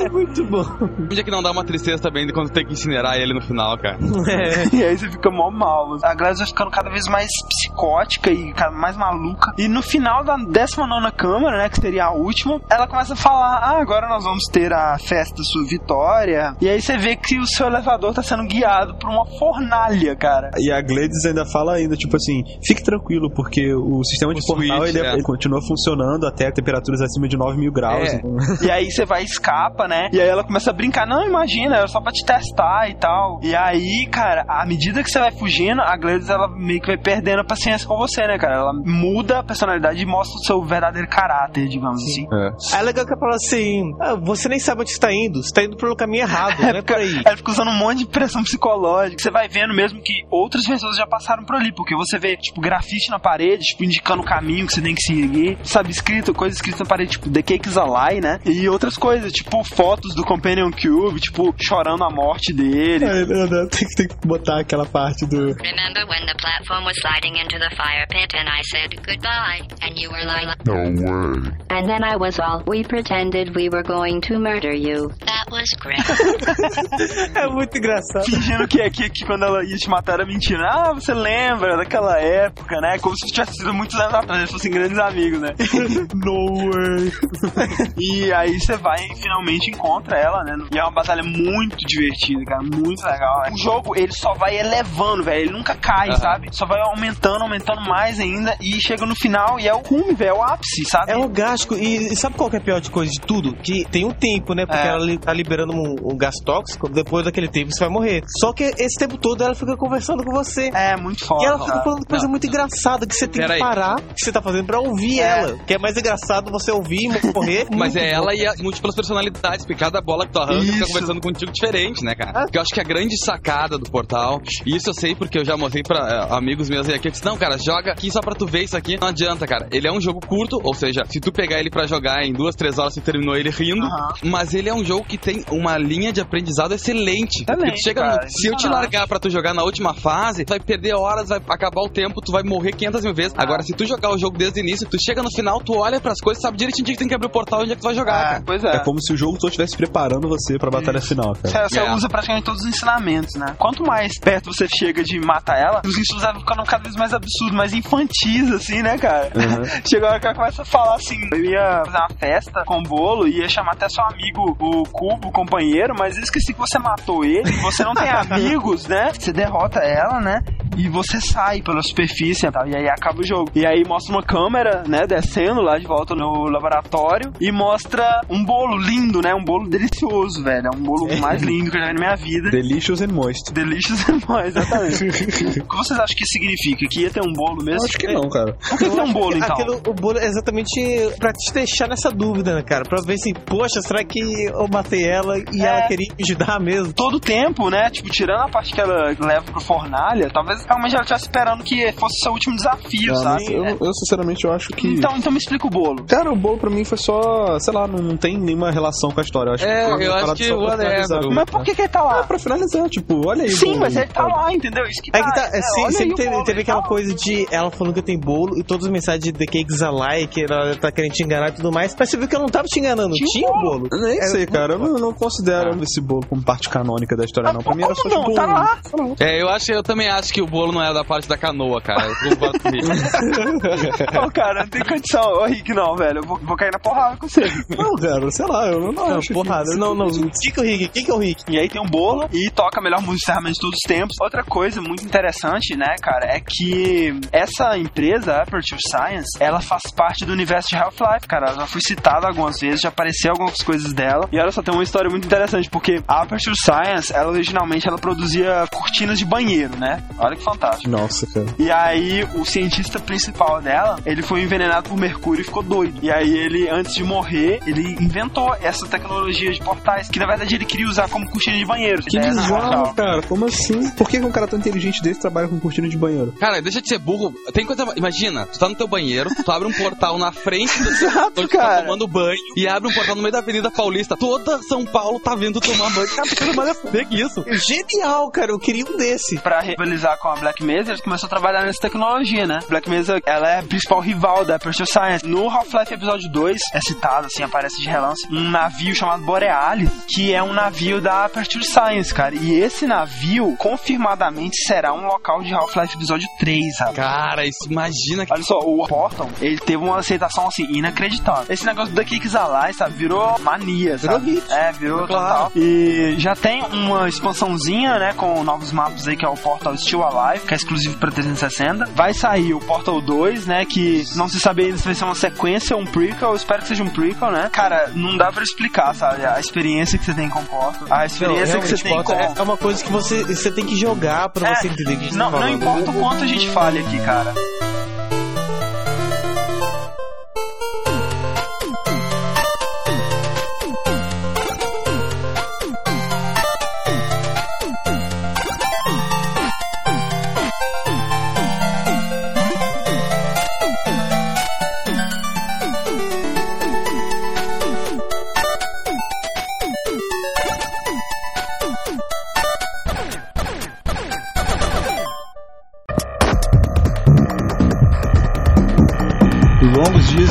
é. É muito bom. Um dia que não dá uma tristeza também de quando tem que incinerar ele no final, cara. E aí você fica mó mal. A Gladys vai ficando cada vez mais psicótica e cada mais maluca. E no final da 19 câmara, né, que seria a última, ela começa a falar: Ah, agora nós vamos ter a festa da sua vitória. E aí você vê que o seu elevador tá sendo guiado por uma fornalha, cara. E a Gladys ainda fala ainda, tipo assim, fique tranquilo, porque o sistema de O portal switch, ele, é. ele continua funcionando até temperaturas acima de 9 mil graus. É. então- E aí você vai e escapa, né? E aí ela começa a brincar, não, imagina, era só pra te testar e tal. E aí, cara, à medida que você vai fugindo, a Gladys, ela meio que vai perdendo a paciência com você, né, cara? Ela muda a personalidade e mostra o seu verdadeiro caráter, digamos assim. É. É legal que ela fala assim: ah, você nem sabe onde está indo, você está indo pelo caminho errado, é por aí. Ela fica usando um monte de pressão psicológica. Você vai vendo mesmo que outras pessoas já passaram por ali, porque você vê, tipo, grafite na parede, tipo, indicando o caminho que você tem que seguir. Sabe, escrito, coisa escrita na parede, tipo, The Cakes a Lie, né? E outras coisas, tipo, fotos do Companion Cube, tipo, chorando a morte dele. É, não, não, tem, tem que botar aquela parte do. Remember when the platform was sliding into the fire pit and I said goodbye? And you were like, No way. And then I was all, we pretended we were going to murder you. That was great. É muito engraçado. Fingindo que, que, que quando ela ia te matar era mentira. Ah, você lembra daquela época, né? Como se tivesse sido muitos anos atrás, eles fossem grandes amigos, né? No way. E aí você vai e finalmente encontra ela, né? E é uma batalha muito divertida, cara. Muito legal. O jogo, ele só vai elevando, velho. Ele nunca cai, Aham. sabe? Só vai aumentando, aumentando mais ainda. E chega no final e é o cume, velho. É o ápice, sabe? É orgástico. E e sabe qual que é a pior de coisa de tudo? Que tem um tempo, né? Porque É. ela li- tá liberando um, um gás tóxico. Depois daquele tempo você vai morrer. Só que esse tempo todo ela fica conversando com você. É, muito foda. E ela fica falando coisa muito engraçada que você tem Pera que aí. parar o que você tá fazendo pra ouvir É. ela. Que é mais engraçado você ouvir e morrer. Mas é ela e as múltiplas personalidades, porque cada bola que tu arranca fica Isso. conversando contigo diferente, né, cara? Porque eu acho que a grande sacada do Portal. E isso eu sei porque eu já mostrei pra é, amigos meus aí aqui. Eu disse, não, cara, joga aqui só pra tu ver isso aqui. Não adianta, cara. Ele é um jogo curto, ou seja, se tu pegar ele pra jogar em duas, três horas, você terminou ele rindo. Aham. Mas ele é um jogo que tem uma linha de aprendizado excelente. Porque tu Excelente, chega no- cara. se eu te largar pra tu jogar na última fase, tu vai perder horas, vai acabar o tempo, tu vai morrer 500 mil vezes. Agora, se tu jogar o jogo desde o início, tu chega no final, tu olha pras coisas, sabe direitinho onde que tem que abrir o portal e onde é que tu vai jogar, É, cara. pois é. É como se o jogo todo estivesse preparando você pra batalha final, cara. Você, você É. usa praticamente todos os ensinamentos, né? Quanto mais perto você chega de matar ela, os ensinos vão ficando cada vez mais absurdos, mais infantis, assim, né, cara? Chegou a hora que ela começa a falar assim: eu ia fazer uma festa com bolo, ia chamar até seu amigo, o Cubo, o companheiro, mas eu esqueci que você matou ele, você não tem amigos, né? Você derrota ela, né? E você sai pela superfície e tal. E aí acaba o jogo. E aí mostra uma câmera, né, descendo lá de volta no laboratório e mostra um bolo lindo, né? Um bolo delicioso, velho. É um bolo mais lindo que eu já vi na minha vida. Delicious and moist. Delicious and more, exatamente. o que vocês acham que significa? Que ia ter um bolo mesmo? Acho que não, cara. Por que tem um bolo, então? Aquilo, o bolo é exatamente pra te deixar nessa dúvida, né, cara? Pra ver assim, poxa, será que eu matei ela e É. ela queria me ajudar mesmo? Todo tempo, né? Tipo, tirando a parte que ela leva pro fornalha, talvez realmente ela estivesse esperando que fosse seu último desafio, Ah, sabe? eu, eu, sinceramente, eu acho que... Então, então me explica o bolo. Cara, o bolo pra mim foi só, sei lá, não, não tem nenhuma relação com a história. Eu acho É, que eu acho que. Mas por que, que ele tá lá? É, pra finalizar, tipo, olha aí. o Sim, bolo, mas ele tá lá, entendeu? Isso que É que tá, é, é, sim, olha aí sempre teve, bolo, teve aquela tá lá. coisa de ela falando que tem bolo e todas as mensagens de The Cakes a Lie, que ela tá querendo te enganar e tudo mais. Mas você viu que ela não tava te enganando, Tinha tinha um o bolo. Eu nem É, sei, cara. Eu não, não considero esse bolo como parte canônica da história, não. Pra mim era só não? tipo. Tá um- lá. É, eu acho, eu também acho que o bolo não é da parte da canoa, cara. Eu comigo. Ô, cara, não tem condição. Ô, Rick, não, velho. Eu vou, vou cair na porrada com você. Não, cara, sei lá, eu não, não Não, acho. porrada. Não, não. O que que é o Rick? O que que é o Rick? E aí tem um bolo e toca a melhor música encerramento de todos os tempos. Outra coisa muito interessante, né, cara, é que essa empresa, a Aperture Science, ela faz parte do universo de Half-Life, cara. Ela já foi citada algumas vezes, já apareceu algumas coisas dela. E ela só tem uma história muito interessante, porque a Aperture Science, ela originalmente ela produzia cortinas de banheiro, né? Olha que fantástico. Nossa, cara. E aí, o cientista principal dela, ele foi envenenado por mercúrio e ficou doido. E aí, ele, antes de morrer, ele inventou essa tecnologia de portais, que na verdade ele queria usar como cortina de banheiro. Que Ideia bizarro, genial. Cara. Como assim? Por que, um cara tão inteligente desse trabalha com cortina de banheiro? Cara, deixa de ser burro. Tem coisa. Imagina, tu tá no teu banheiro, tu abre um portal na frente do teu Exato, onde tu tá cara. tomando banho e abre um portal no meio da Avenida Paulista. Toda São Paulo tá vendo tomar banho. Cara, que coisa mais a fuder que isso. Genial, cara. Eu queria um desse. Pra rivalizar com a Black Mesa, eles começaram a trabalhar nessa tecnologia, né? Black Mesa, ela é a principal rival da Aperture Science. No Half-Life Episódio 2, é citado, assim, aparece de relance, um navio chamado Borealis, que é um navio da Aperture Science, cara. E esse navio, confirmadamente, será um local de Half-Life Episódio 3, sabe? Cara, isso imagina que. Olha só, o Portal, ele teve uma aceitação, assim, inacreditável. Esse negócio do Kicks Alive, sabe, virou mania, Virou sabe? hit. É, virou Claro. total. E já tem uma expansãozinha, né, com novos mapas aí, que é o Portal Still Alive, que é exclusivo pra 360. Vai sair o Portal 2, né, que não se sabe ainda se vai ser uma sequência ou um prequel, eu espero que seja um prequel, né? Cara, não dá pra explicar, sabe, a experiência que você tem com o Portal, a experiência que você tem com... é, é uma coisa que você, você tem que jogar pra É, você entender que você não, tá não importa o quanto a gente fale aqui, cara.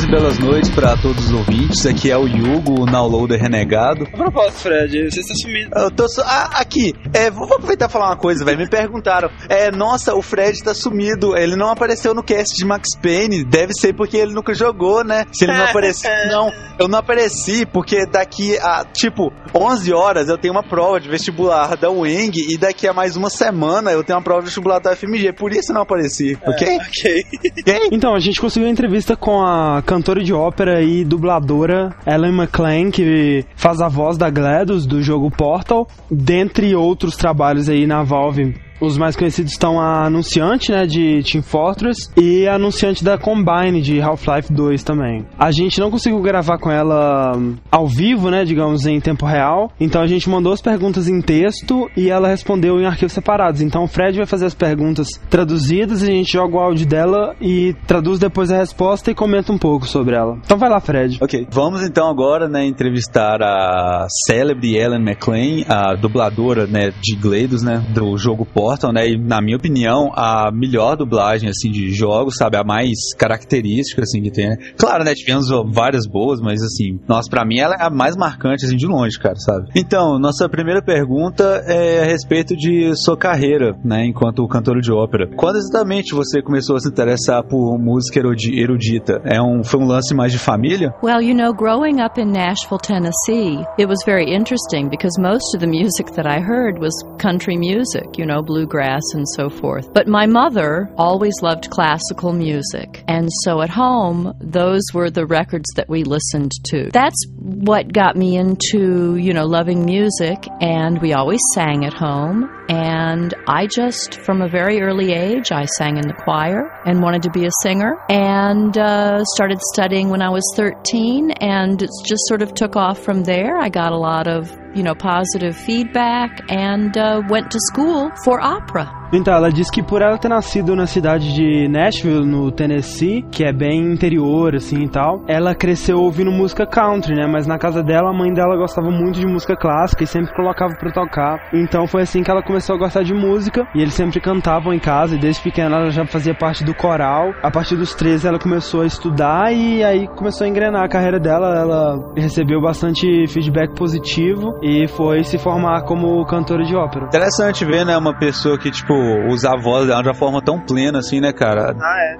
E belas noites para todos os ouvintes. Aqui é o Yugo, o downloader renegado. A propósito, Fred, você está sumido. Eu tô su- ah, aqui, é, vou aproveitar e falar uma coisa, velho. Me perguntaram, é, nossa, o Fred tá sumido. Ele não apareceu no cast de Max Payne. Deve ser porque ele nunca jogou, né? Se ele não apareceu. Não, eu não apareci porque daqui a, tipo, 11 horas eu tenho uma prova de vestibular da UENG e daqui a mais uma semana eu tenho uma prova de vestibular da FMG. Por isso eu não apareci, ok? Ok. Ok? Então, a gente conseguiu uma entrevista com a cantora de ópera e dubladora Ellen McClain, que faz a voz da GLaDOS do jogo Portal, dentre outros trabalhos aí na Valve Os mais conhecidos estão a anunciante, né, de Team Fortress e a anunciante da Combine de Half-Life 2 também. A gente não conseguiu gravar com ela hum, ao vivo, né, digamos em tempo real. Então a gente mandou as perguntas em texto e ela respondeu em arquivos separados. Então o Fred vai fazer as perguntas traduzidas, a gente joga o áudio dela e traduz depois a resposta e comenta um pouco sobre ela. Então vai lá, Fred. Ok, vamos então agora, né, entrevistar a célebre Ellen McLean, a dubladora, né, de GLaDOS, né, do jogo Né, e na minha opinião, a melhor dublagem, assim, de jogos, sabe, a mais característica, assim, que tem, né? Claro, né, tivemos várias boas, mas, assim, nossa, pra mim ela é a mais marcante, assim, de longe, cara, sabe? Então, nossa primeira pergunta é a respeito de sua carreira, né, enquanto cantor de ópera. Quando exatamente você começou a se interessar por música erudi- erudita? É um, foi um lance mais de família? Well, you know, growing up in Nashville, Tennessee, it was very interesting because most of the music that I heard was country music, you know, bluegrass and so forth. But my mother always loved classical music. And so at home, those were the records that we listened to. That's what got me into, you know, loving music. And we always sang at home. And I just, from a very early age, I sang in the choir and wanted to be a singer. And uh, started studying when I was 13, and it just sort of took off from there. I got a lot of, you know, positive feedback and uh, went to school for opera. Então, ela diz que por ela ter nascido na cidade de Nashville, no Tennessee, que é bem interior, assim e tal, ela cresceu ouvindo música country, né? Mas na casa dela, a mãe dela gostava muito de música clássica e sempre colocava pra tocar. Então foi assim que ela começou a gostar de música e eles sempre cantavam em casa e desde pequena ela já fazia parte do coral. A partir dos 13 ela começou a estudar e aí começou a engrenar a carreira dela. Ela recebeu bastante feedback positivo e foi se formar como cantora de ópera. Interessante ver, né, uma pessoa que, tipo, usa a voz dela de uma forma tão plena assim, né, cara? Ah, é?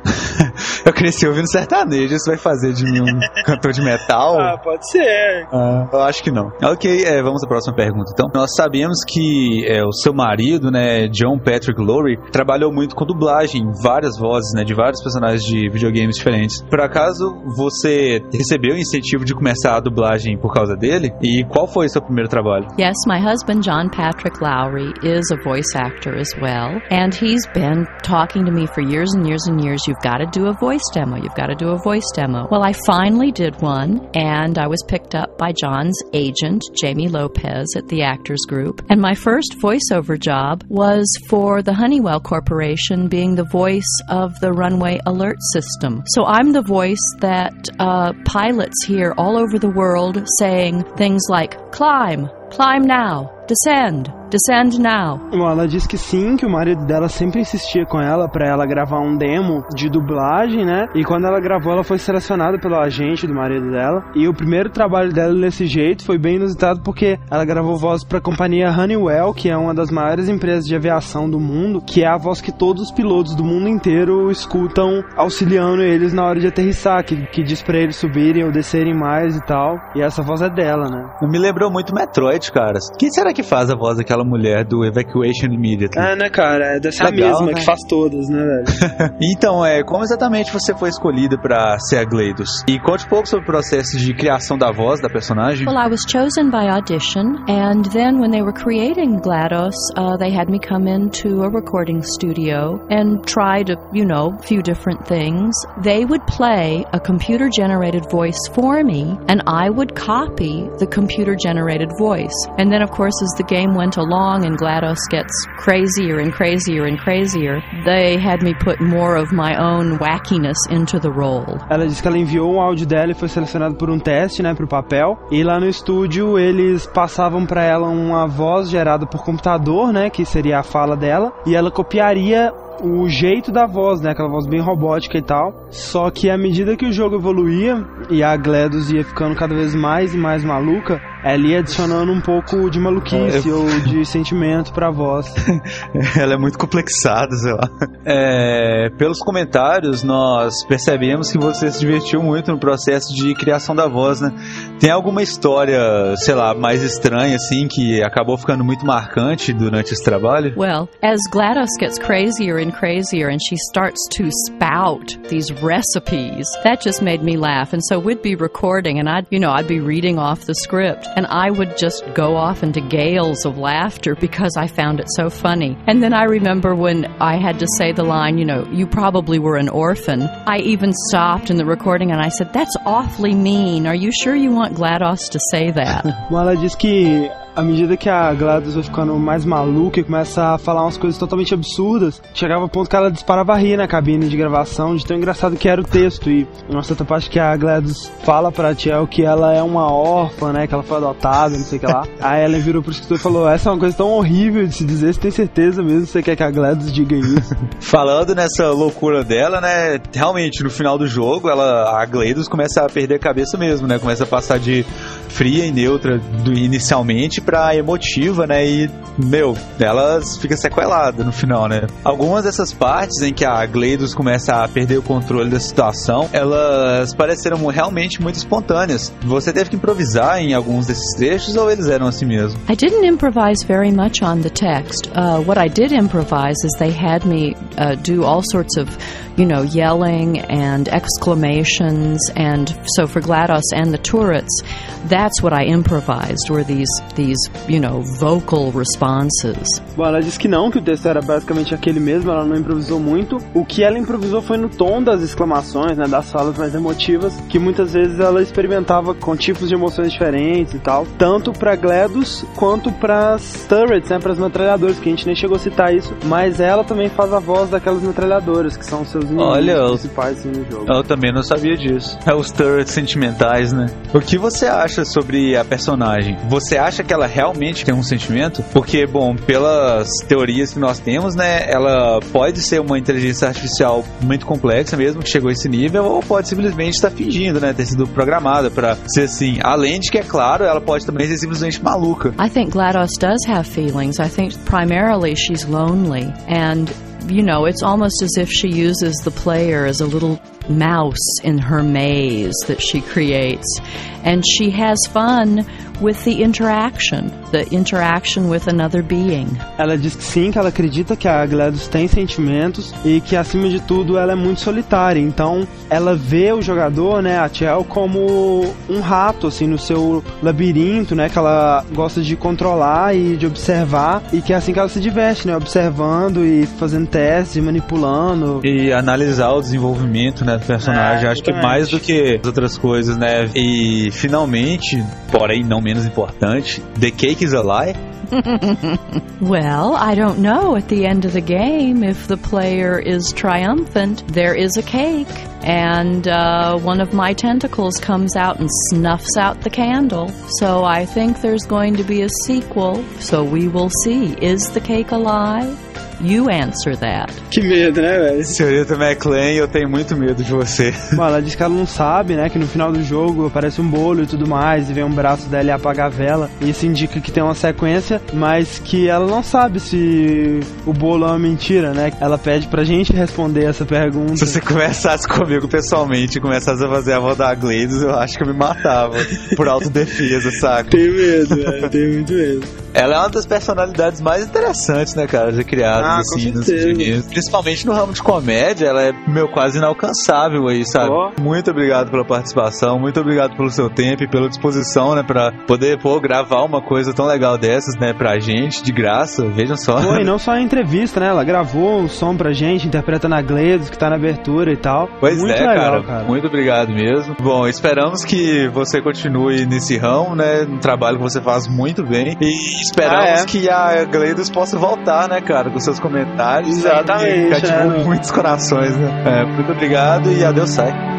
Eu cresci ouvindo sertanejo, isso vai fazer de mim um cantor de metal? Ah, pode ser. Ah, eu acho que não. Ok, é, vamos à próxima pergunta. Então, nós sabemos que é, o seu marido, né, John Patrick Lowry, trabalhou muito com dublagem, várias vozes, né, de vários personagens de videogames diferentes. Por acaso, você recebeu incentivo de começar a dublagem por causa dele? E qual foi o seu primeiro trabalho? Yes, my husband, John Patrick Lowry, is a voice actor as well. And he's been talking to me for years and years and years. You've got to do a voice demo. You've got to do a voice demo. Well, I finally did one, and I was picked up by John's agent, Jamie Lopez, at the Actors Group. And my first voiceover job was for the Honeywell Corporation, being the voice of the runway alert system. So I'm the voice that uh, pilots hear all over the world saying things like climb, climb now, descend, descend now. Bom, ela diz que sim, que o marido dela sempre insistia com ela pra ela gravar um demo de dublagem, né? E quando ela gravou, ela foi selecionada pelo agente do marido dela. E o primeiro trabalho dela desse jeito foi bem inusitado porque ela gravou voz pra companhia Honeywell, que é uma das maiores empresas de aviação do mundo, que é a voz que todos os pilotos do mundo inteiro escutam auxiliando eles na hora de aterrissar, que, que diz pra eles subirem ou descerem mais e tal. E essa voz é dela, né? Me lembrou muito Metroid, cara. Quem será que faz a voz daquela mulher do Evacuation Immediately? É, né, cara? É dessa Legal, mesma né? que faz todas, né, velho? então, é, como exatamente você foi escolhida pra ser a GLaDOS? E conte um pouco sobre o processo de criação da voz da personagem. Well, I was chosen by audition, and then when they were creating GLaDOS, uh, they had me come into a recording studio and try to, you know, a few different things. They would play a computer generated voice for me, and I would copy the computer generated voice. And then, of course, as the game went along and GLaDOS gets crazier and crazier and crazier, they had me put more of my own wackiness into the role. Ela disse que ela enviou um áudio dela e foi selecionado por um teste, né, pro papel. E lá no estúdio eles passavam pra ela uma voz gerada por computador, né, que seria a fala dela, e ela copiaria o jeito da voz, né, aquela voz bem robótica e tal. Só que à medida que o jogo evoluía e a GLaDOS ia ficando cada vez mais e mais maluca, ia adicionando um pouco de maluquice É, eu- ou de sentimento pra voz. Ela é muito complexada, sei lá. É, pelos comentários, nós percebemos que você se divertiu muito no processo de criação da voz, né? Tem alguma história, sei lá, mais estranha, assim, que acabou ficando muito marcante durante esse trabalho? Well, as GLaDOS gets crazier and crazier and she starts to spout these recipes, that just made me laugh. And so we'd be recording and I'd, you know, I'd be reading off the script. And I would just go off into gales of laughter because I found it so funny. And then I remember when I had to say the line, you know, you probably were an orphan. I even stopped in the recording and I said, That's awfully mean. Are you sure you want GLaDOS to say that? Bom, ela diz que à medida que a Gladys vai ficando mais maluca e começa a falar umas coisas totalmente absurdas, chegava ao ponto que ela disparava a rir na cabine de gravação, de tão engraçado que era o texto. E uma certa parte que a Gladys fala pra Tiel que ela é uma órfã, né? Que ela foi adotada, não sei o que lá. Aí ela virou pro escritor e falou: Essa é uma coisa tão horrível de se dizer, você tem certeza mesmo que você quer que a Gladys diga isso? Falando nessa loucura dela, né? Realmente, no final do jogo, ela, a Gladys começa a perder a cabeça mesmo, né? Começa a passar de fria e neutra do, inicialmente pra emotiva, né? E, meu, ela fica sequelada no final, né? Algumas dessas partes em que a Gleidos começa a perder o controle da situação, elas pareceram realmente muito espontâneas. Você teve que improvisar em alguns desses trechos ou eles eram assim mesmo? I didn't improvise very much on the text. Uh, what I did improvise is they had me uh, do all sorts of, you know, yelling and exclamations, and so for GLaDOS and the turrets, that's what I improvised were these these you know vocal responses. Bom, ela disse que não, que o texto era basicamente aquele mesmo, ela não improvisou muito. O que ela improvisou foi no tom das exclamações, né, das falas mais emotivas, que muitas vezes ela experimentava com tipos de emoções diferentes e tal, tanto para GLaDOS quanto para turrets, né, para as metralhadoras, que a gente nem chegou a citar isso, mas ela também faz a voz daquelas metralhadoras que são seus Olha, eu- principais assim, no jogo. Eu também não sabia disso. É os turrets sentimentais, né? O que você acha sobre a personagem? Você acha que ela realmente tem um sentimento? Porque, bom, pelas teorias que nós temos, né, ela pode ser uma inteligência artificial muito complexa mesmo, que chegou a esse nível, ou pode simplesmente estar fingindo, né, ter sido programada pra ser assim. Além de que, é claro, ela pode também ser simplesmente maluca. I think GLaDOS does have feelings. I think primarily she's lonely. And, you know, it's almost as if she uses the player as a little mouse in her maze that she creates. And she has fun with the interaction, the interaction with another being. Ela diz que sim, que ela acredita que a GLaDOS tem sentimentos e que acima de tudo ela é muito solitária. Então ela vê o jogador, né, a Chell, como um rato assim no seu labirinto, né, que ela gosta de controlar e de observar e que é assim que ela se diverte, né, observando e fazendo testes, e manipulando. E analisar o desenvolvimento, né, personagem. É, Acho que mais do que as outras coisas, né? E finalmente, porém não menos importante, The Cake is a Lie. Well, I don't know at the end of the game if the player is triumphant, there is a cake, and uh, one of my tentacles comes out and snuffs out the candle. So I think there's going to be a sequel, so we will see. Is the cake a lie? You answer that. Que medo, né, velho? Senhorita McLean, eu tenho muito medo de você. Bom, ela diz que ela não sabe, né? Que no final do jogo aparece um bolo e tudo mais, e vem um braço dela e apaga a vela. E isso indica que tem uma sequência, mas que ela não sabe se o bolo é uma mentira, né? Ela pede pra gente responder essa pergunta. Se você começasse comigo pessoalmente e começasse a fazer a voz da Gleides, eu acho que eu me matava. Por autodefesa, saca? Tenho medo, velho. Tenho muito medo. Ela é uma das personalidades mais interessantes, né, cara, de criadas, Ah, assim, nos videogames. Principalmente no ramo de comédia, ela é, meu, quase inalcançável aí, sabe? Ó. Muito obrigado pela participação, muito obrigado pelo seu tempo e pela disposição, né, pra poder, pô, gravar uma coisa tão legal dessas, né, pra gente, de graça, vejam só. Foi, não só a entrevista, né? Ela gravou um som pra gente, interpretando a Gleidos, que tá na abertura e tal. Pois muito é, legal, cara, Muito obrigado mesmo. Bom, esperamos que você continue nesse ramo, né? Um trabalho que você faz muito bem. E esperamos Ah, é. que a Gleidos possa voltar, né, cara, com seus comentários. Exatamente, cativou né? muitos corações, né? É, muito obrigado e adeus, sai.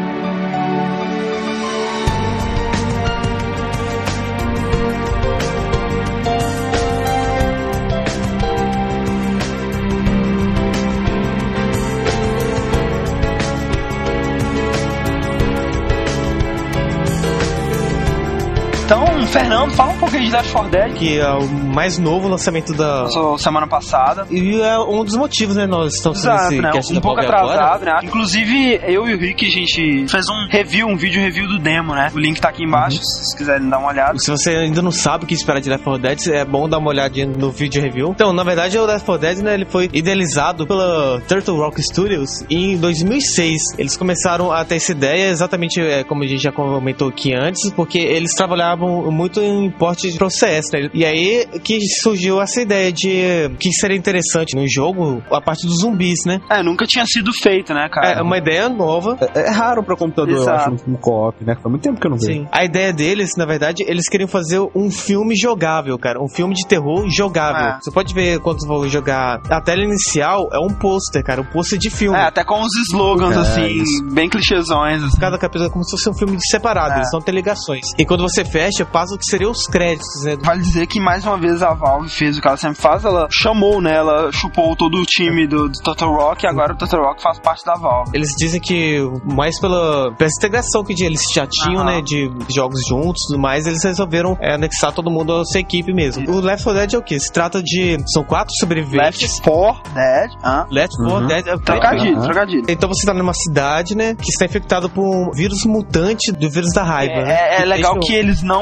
Então, Fernando, fala um pouquinho de Left 4 Dead. Que é o mais novo lançamento da. Semana passada. E é um dos motivos, né? Nós estamos fazendo Exato, esse né? Um da pouco Valve agora. atrasado, né? Inclusive, eu e o Rick, a gente fez um review, um vídeo review do demo, né? O link tá aqui embaixo, se vocês quiserem dar uma olhada. Se você ainda não sabe o que esperar de Left 4 Dead, é bom dar uma olhadinha no vídeo review. Então, na verdade, o Left 4 Dead, né, ele foi idealizado pela Turtle Rock Studios em 2006. Eles começaram a ter essa ideia exatamente é, como a gente já comentou aqui antes, porque eles trabalhavam muito em porte pro CS, né? E aí que surgiu essa ideia de que seria interessante no jogo a parte dos zumbis, né? É, nunca tinha sido feito, né, cara? É uma ideia nova. É, é raro pra computador, eu Exato. acho, um co-op, né? Faz muito tempo que eu não vejo. Sim. A ideia deles, na verdade, eles queriam fazer um filme jogável, cara. Um filme de terror jogável. É. Você pode ver quando você for jogar. A tela inicial é um pôster, cara. Um pôster de filme. É, até com os slogans, É, assim, isso. bem clichêzões. assim. Cada capítulo é como se fosse um filme separado, É. eles não têm ligações. E quando você fecha, passa o que seriam os créditos, né? Vale dizer que mais uma vez a Valve fez o que ela sempre faz, ela chamou, né? Ela chupou todo o time do, do Total Rock e agora o Total Rock faz parte da Valve. Eles dizem que mais pela, pela integração que eles já tinham, né, de jogos juntos e tudo mais, eles resolveram é, anexar todo mundo à sua equipe mesmo. O Left 4 Dead é o quê? Se trata de... São quatro sobreviventes. Left 4 Dead. Hã? Left 4 Uhum. Dead... é- Trocadilho, trocadilho. Então você tá numa cidade, né, que está infectado por um vírus mutante do vírus da raiva. né? É, é legal que eles não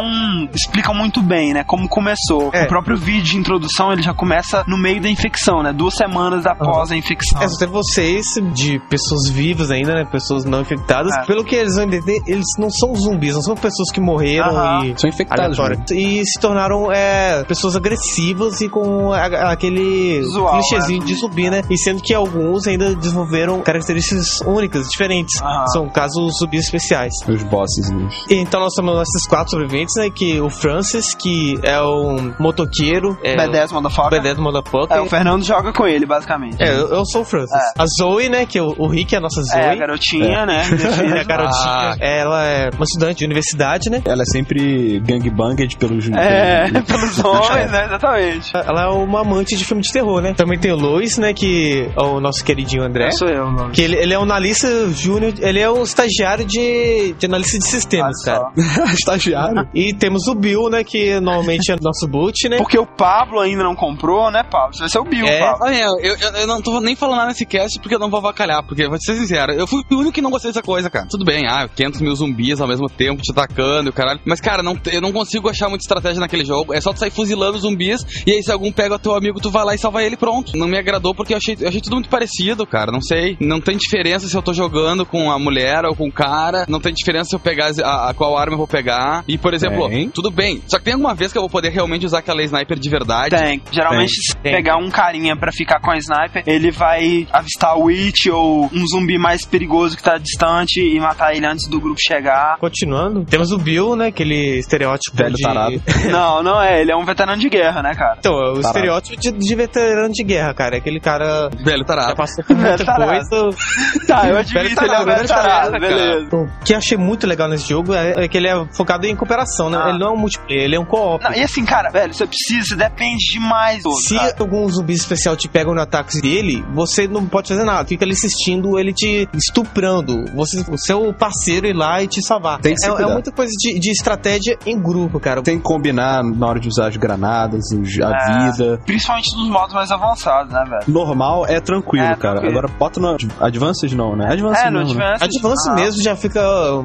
explicam muito bem, né? Como começou. É. O próprio vídeo de introdução ele já começa no meio da infecção, né? Duas semanas após a infecção. É, só tem vocês, de pessoas vivas ainda, né? Pessoas não infectadas. É. Pelo que eles vão entender, eles não são zumbis, não são pessoas que morreram Aham. e. São né? E se tornaram é, pessoas agressivas e com a- aquele Visual, clichêzinho né? de zumbi, né? E sendo que alguns ainda desenvolveram características únicas, diferentes. Aham. São casos zumbis especiais. Os bosses. né? Então nós temos esses quatro sobreviventes, né? Que o Francis, que é um motoqueiro. É, B10 Motherfucker. B10 Motherfucker. É, o Fernando joga com ele, basicamente. É, eu, eu sou o Francis. É. A Zoe, né? Que o, o Rick é a nossa Zoe. É, a garotinha, né? É, a garotinha. Ah. Ela é uma estudante de universidade, né? Ela é sempre gangbanged pelos... É, pelos- pelos homens, né? Exatamente. Ela é uma amante de filme de terror, né? Também tem o Lois, né? Que é o nosso queridinho André. Sou eu, mano. Que ele, ele é um analista júnior, ele é um estagiário de, de analista de sistemas, Olha cara. Estagiário. E temos o Bill, né? Que normalmente é nosso boot, né? Porque o Pablo ainda não comprou, né, Pablo? Você vai ser o Bill, É. Pablo. Olha, eu, eu, eu não tô nem falando nada nesse cast porque eu não vou avacalhar, porque, vou te ser sincero, eu fui o único que não gostei dessa coisa, cara. Tudo bem, ah, 500 mil zumbis ao mesmo tempo te atacando e o caralho. Mas, cara, não, eu não consigo achar muita estratégia naquele jogo. É só tu sair fuzilando zumbis e aí se algum pega o teu amigo, tu vai lá e salva ele pronto. Não me agradou porque eu achei, eu achei tudo muito parecido, cara. Não sei. Não tem diferença se eu tô jogando com a mulher ou com o cara. Não tem diferença se eu pegar a, a qual arma eu vou pegar. E, por exemplo, Tem. tudo bem. Só que tem alguma vez que eu vou poder realmente usar aquela sniper de verdade. Tem. Geralmente, se Tem. pegar um carinha pra ficar com a sniper, ele vai avistar o Witch ou um zumbi mais perigoso que tá distante e matar ele antes do grupo chegar. Continuando, temos o Bill, né? Aquele estereótipo Velho de... tarado. não, não é. Ele é um veterano de guerra, né, cara? Então, é o Tarado. estereótipo de, de veterano de guerra, cara. É Aquele cara Velho já tarado. passou por muita Tarado. coisa. Tá, eu admito, ele é um tarado, velho veterano, tarado, beleza. O que eu achei muito legal nesse jogo é, é que ele é focado em cooperação, né? Ah. Ele não é um multiplayer, ele é um co-op. Não, e assim, cara, velho, você precisa, você depende demais Se cara. algum zumbi especial te pega no ataque dele, você não pode fazer nada. Fica ali assistindo ele te estuprando. Você, o seu parceiro ir lá e te salvar. Tem que se é, é muita coisa de, de estratégia em grupo, cara. Tem que combinar na hora de usar as granadas, os- a É. vida. Principalmente nos modos mais avançados, né, velho? Normal é tranquilo, É, cara. tranquilo. Agora bota no Advanced não, né? Advanced É, no mesmo, né? Advanced. Advance Ah. mesmo já fica.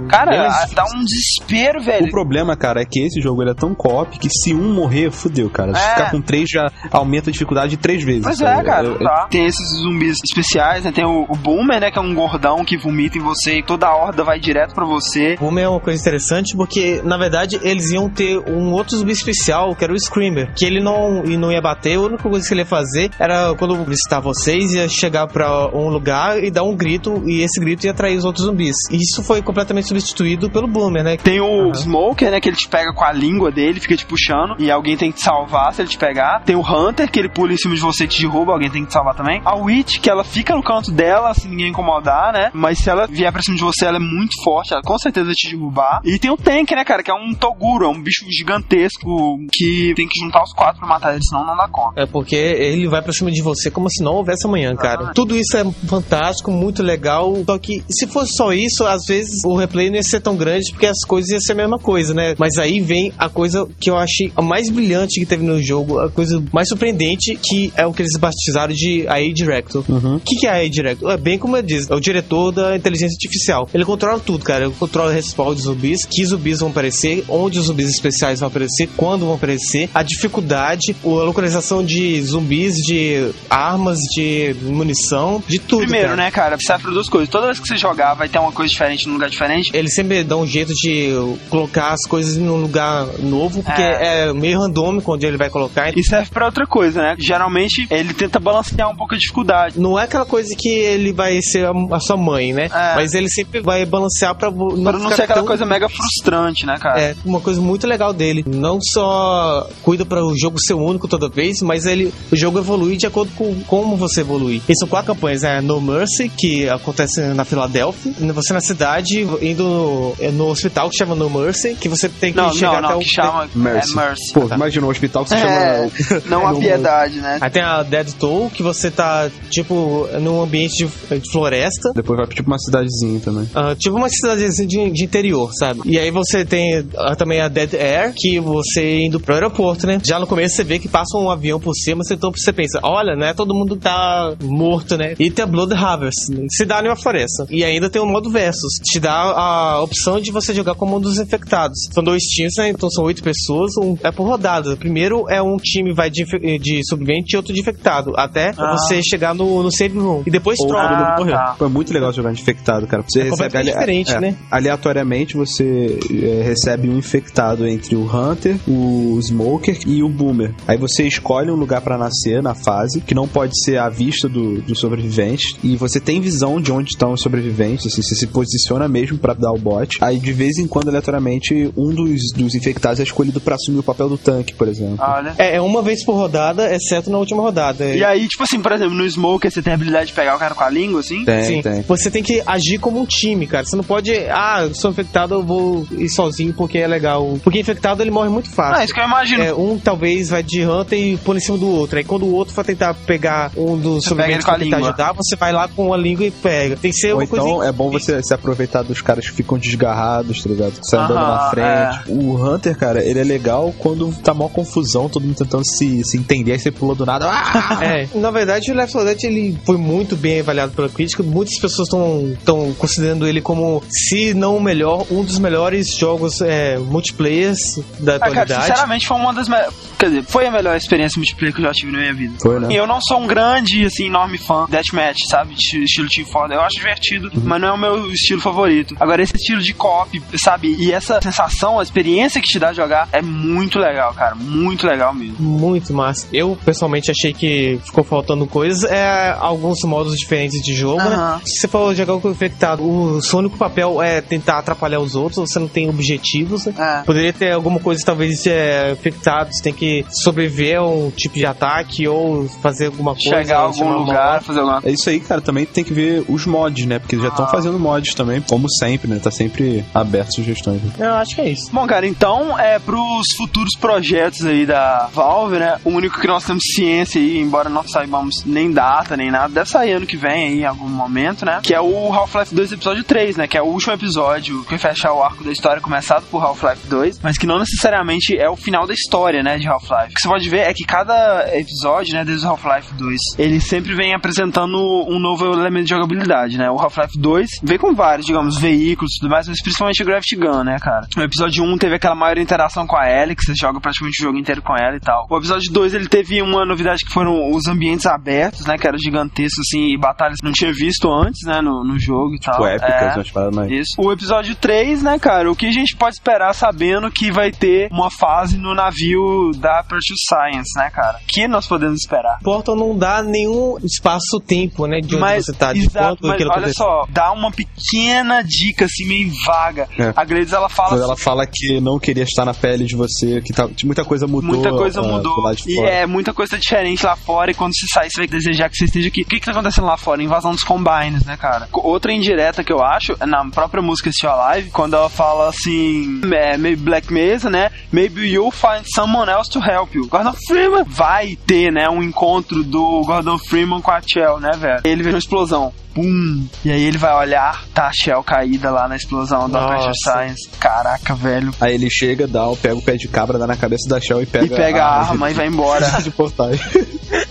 Cara, dá um desespero, velho. O problema, cara, é que esse jogo ele é tão co-op que se um morrer, fudeu, cara. Se É. ficar com três já aumenta a dificuldade de três vezes. Pois sabe? é, cara, Eu- eu- tá. Tem esses zumbis especiais, né? Tem o, o Boomer, né? Que é um gordão que vomita em você e toda a horda vai direto pra você. Boom é uma coisa interessante porque, na verdade, eles iam ter um outro zumbi especial, que era o Screamer, que ele não, e não ia bater, a única coisa que ele ia fazer era quando visitar vocês, ia chegar pra um lugar e dar um grito, e esse grito ia atrair os outros zumbis. E isso foi completamente substituído pelo Boomer, né? Tem o Smoker, né? Que ele te pega com a língua dele, fica te puxando. E alguém tem que te salvar se ele te pegar. Tem o Hunter, que ele pula em cima de você e te derruba. Alguém tem que te salvar também. A Witch, que ela fica no canto dela, se ninguém incomodar, né? Mas se ela vier pra cima de você, ela é muito forte. Ela com certeza vai te derrubar. E tem o Tank, né, cara? Que é um Toguro. É um bicho gigantesco que tem que juntar os quatro pra matar ele, senão não dá conta. É porque ele vai pra cima de você como se não houvesse amanhã, cara. Tudo isso é fantástico, muito legal. Só que se fosse só isso, às vezes o replay não ia ser tão grande porque as coisas iam ser a mesma coisa, né? Mas aí vem a coisa que eu achei a mais brilhante que teve no jogo, a coisa mais surpreendente, que é o que eles batizaram de AI Director. Uhum. O que, que é AI Director? É bem como eu disse, é o diretor da inteligência artificial. Ele controla tudo, cara. Ele controla o respawn de zumbis, que zumbis vão aparecer, onde os zumbis especiais vão aparecer, quando vão aparecer, a dificuldade, a localização de zumbis, de armas, de munição, de tudo. Primeiro, cara. né, cara? Precisa duas coisas. Toda vez que você jogar, vai ter uma coisa diferente num lugar diferente. Eles sempre dão um jeito de colocar as coisas num lugar novo, porque é, meio randômico onde ele vai colocar. E serve pra outra coisa, né? Geralmente ele tenta balancear um pouco a dificuldade. Não é aquela coisa que ele vai ser a, a sua mãe, né? É. Mas ele sempre vai balancear pra vo- Pra não ser aquela tão- coisa mega frustrante, né, cara? É, uma coisa muito legal dele. Não só cuida para o jogo ser único toda vez, mas ele, o jogo evolui de acordo com como você evolui. E são quatro campanhas, né? No Mercy, que acontece na Filadélfia. Você na cidade, indo no, é no hospital que chama No Mercy, que você tem que Não, chegar não, até não, o... que chama Mercy. é Mercy. Pô, imagina um hospital que se É, chama. não a piedade, né? Aí tem a Dead Toll, que você tá, tipo, num ambiente de, de floresta. Depois vai pra tipo uma cidadezinha também. Ah, tipo uma cidadezinha de, de interior, sabe? E aí você tem ah, também a Dead Air, que você indo pro aeroporto, né? Já no começo você vê que passa um avião por cima, você, então você pensa, olha, né? Todo mundo tá morto, né? E tem a Blood Harvest, né? cidade uma floresta. E ainda tem o modo versus, te dá a opção de você jogar como um dos infectados. São dois times, né? Então são oito pessoas, um é por rodada. Primeiro é um time vai de, de sobrevivente e outro de infectado, até Ah. você chegar no, no save room. E depois troca. Ah, morreu. tá. É muito legal jogar de infectado, cara. Você É recebe completamente diferente, é, né? Aleatoriamente você é, recebe um infectado entre o Hunter, o Smoker e o Boomer. Aí você escolhe um lugar pra nascer na fase, que não pode ser à vista do, do sobrevivente. E você tem visão de onde estão os sobreviventes, assim, você se posiciona mesmo pra dar o bote. Aí de vez em quando, aleatoriamente, um dos, dos infectados é escolhido pra assumir o papel do tanque, por exemplo. Olha. É, é uma vez por rodada, exceto na última rodada. E aí, tipo assim, por exemplo, no Smoker você tem a habilidade de pegar o cara com a língua, assim? Tem, Sim, tem. você tem que agir como um time, cara. Você não pode, ah, eu sou infectado, eu vou ir sozinho porque é legal. Porque infectado ele morre muito fácil. Ah, isso que eu imagino. É, um talvez vai de hunter e pôr em cima do outro. Aí quando o outro for tentar pegar um dos sobreviventes pra tentar língua. ajudar, você vai lá com a língua e pega. Tem que ser Ou uma então coisa. é bom você se aproveitar dos caras que ficam desgarrados, tá ligado? Que saem andando na frente. O Hunter, cara, ele é legal quando tá mó confusão, todo mundo tentando se, se entender, aí você pula do nada. Ah! É, na verdade o Left 4 Dead ele foi muito bem avaliado pela crítica. Muitas pessoas estão considerando ele como, se não o melhor, um dos melhores jogos é, multiplayers da Ah, cara, atualidade. sinceramente foi uma das melhores. Quer dizer, foi a melhor experiência multiplayer que eu já tive na minha vida. Foi, né? E eu não sou um grande, assim, enorme fã de Deathmatch, sabe? De estilo Team Fortress. Eu acho divertido, Uhum. mas não é o meu estilo favorito. Agora, esse estilo de co-op, sabe? E essa sensação, a experiência que te dá jogar é muito legal, cara. Muito legal mesmo. Muito massa. Eu, pessoalmente, achei que ficou faltando coisas. É alguns modos diferentes de jogo, né? Aham. Se você for jogar com o infectado, o seu único papel é tentar atrapalhar os outros, você não tem objetivos, né? É. Poderia ter alguma coisa, talvez, é, infectado, você tem que sobreviver a um tipo de ataque ou fazer alguma coisa. Chegar a algum lugar, fazer alguma É isso aí, cara. Também tem que ver os mods, né? Porque já estão Ah. fazendo mods também, como sempre, né? Tá sempre aberto a sugestões. né? Eu acho que é Bom, cara, então, é pros futuros projetos aí da Valve, né? O único que nós temos ciência aí, embora não saibamos nem data, nem nada, deve sair ano que vem aí, em algum momento, né? Que é o Half-Life 2 episódio 3, né? Que é o último episódio que vai fechar o arco da história começado por Half-Life 2, mas que não necessariamente é o final da história, né? De Half-Life. O que você pode ver é que cada episódio, né? Desde o Half-Life 2, ele sempre vem apresentando um novo elemento de jogabilidade, né? O Half-Life 2 veio com vários, digamos, veículos e tudo mais, mas principalmente o Gravity Gun, né, cara? No episódio 1 teve aquela maior interação com a Ellie, que você joga praticamente o jogo inteiro com ela e tal. O episódio 2 ele teve uma novidade que foram os ambientes abertos, né? Que eram gigantescos, assim, e batalhas que não tinha visto antes, né? No, no jogo e tal. Tipo, épicas, É. paradas mais. Isso. O episódio 3, né, cara? O que a gente pode esperar sabendo que vai ter uma fase no navio da Aperture Science, né, cara? Que nós podemos esperar? Portal não dá nenhum espaço-tempo, né? De onde Mas, você tá, de exato, quando mas olha aconteceu. só, dá uma pequena dica, assim, meio vaga. É. A Gleides, ela fala Quando ela fala que não queria estar na pele de você, que tá, muita coisa mudou. Muita coisa ah, mudou. E fora. é, muita coisa diferente lá fora. E quando você sair, você vai desejar que você esteja aqui. O que, que tá acontecendo lá fora? Invasão dos combines, né, cara? Outra indireta que eu acho é na própria música Still Alive, quando ela fala assim: é, maybe Black Mesa, né? Maybe you'll find someone else to help you. Gordon Freeman vai ter, né? Um encontro do Gordon Freeman com a Shell, né, velho? Ele vê uma explosão. Pum! E aí ele vai olhar, tá a Shell caída lá na explosão da. Aperture Science. Caraca, velho. Aí ele chega, dá, o- pega o pé de cabra, dá na cabeça da Shell e pega, E pega a arma e vai embora. de portais.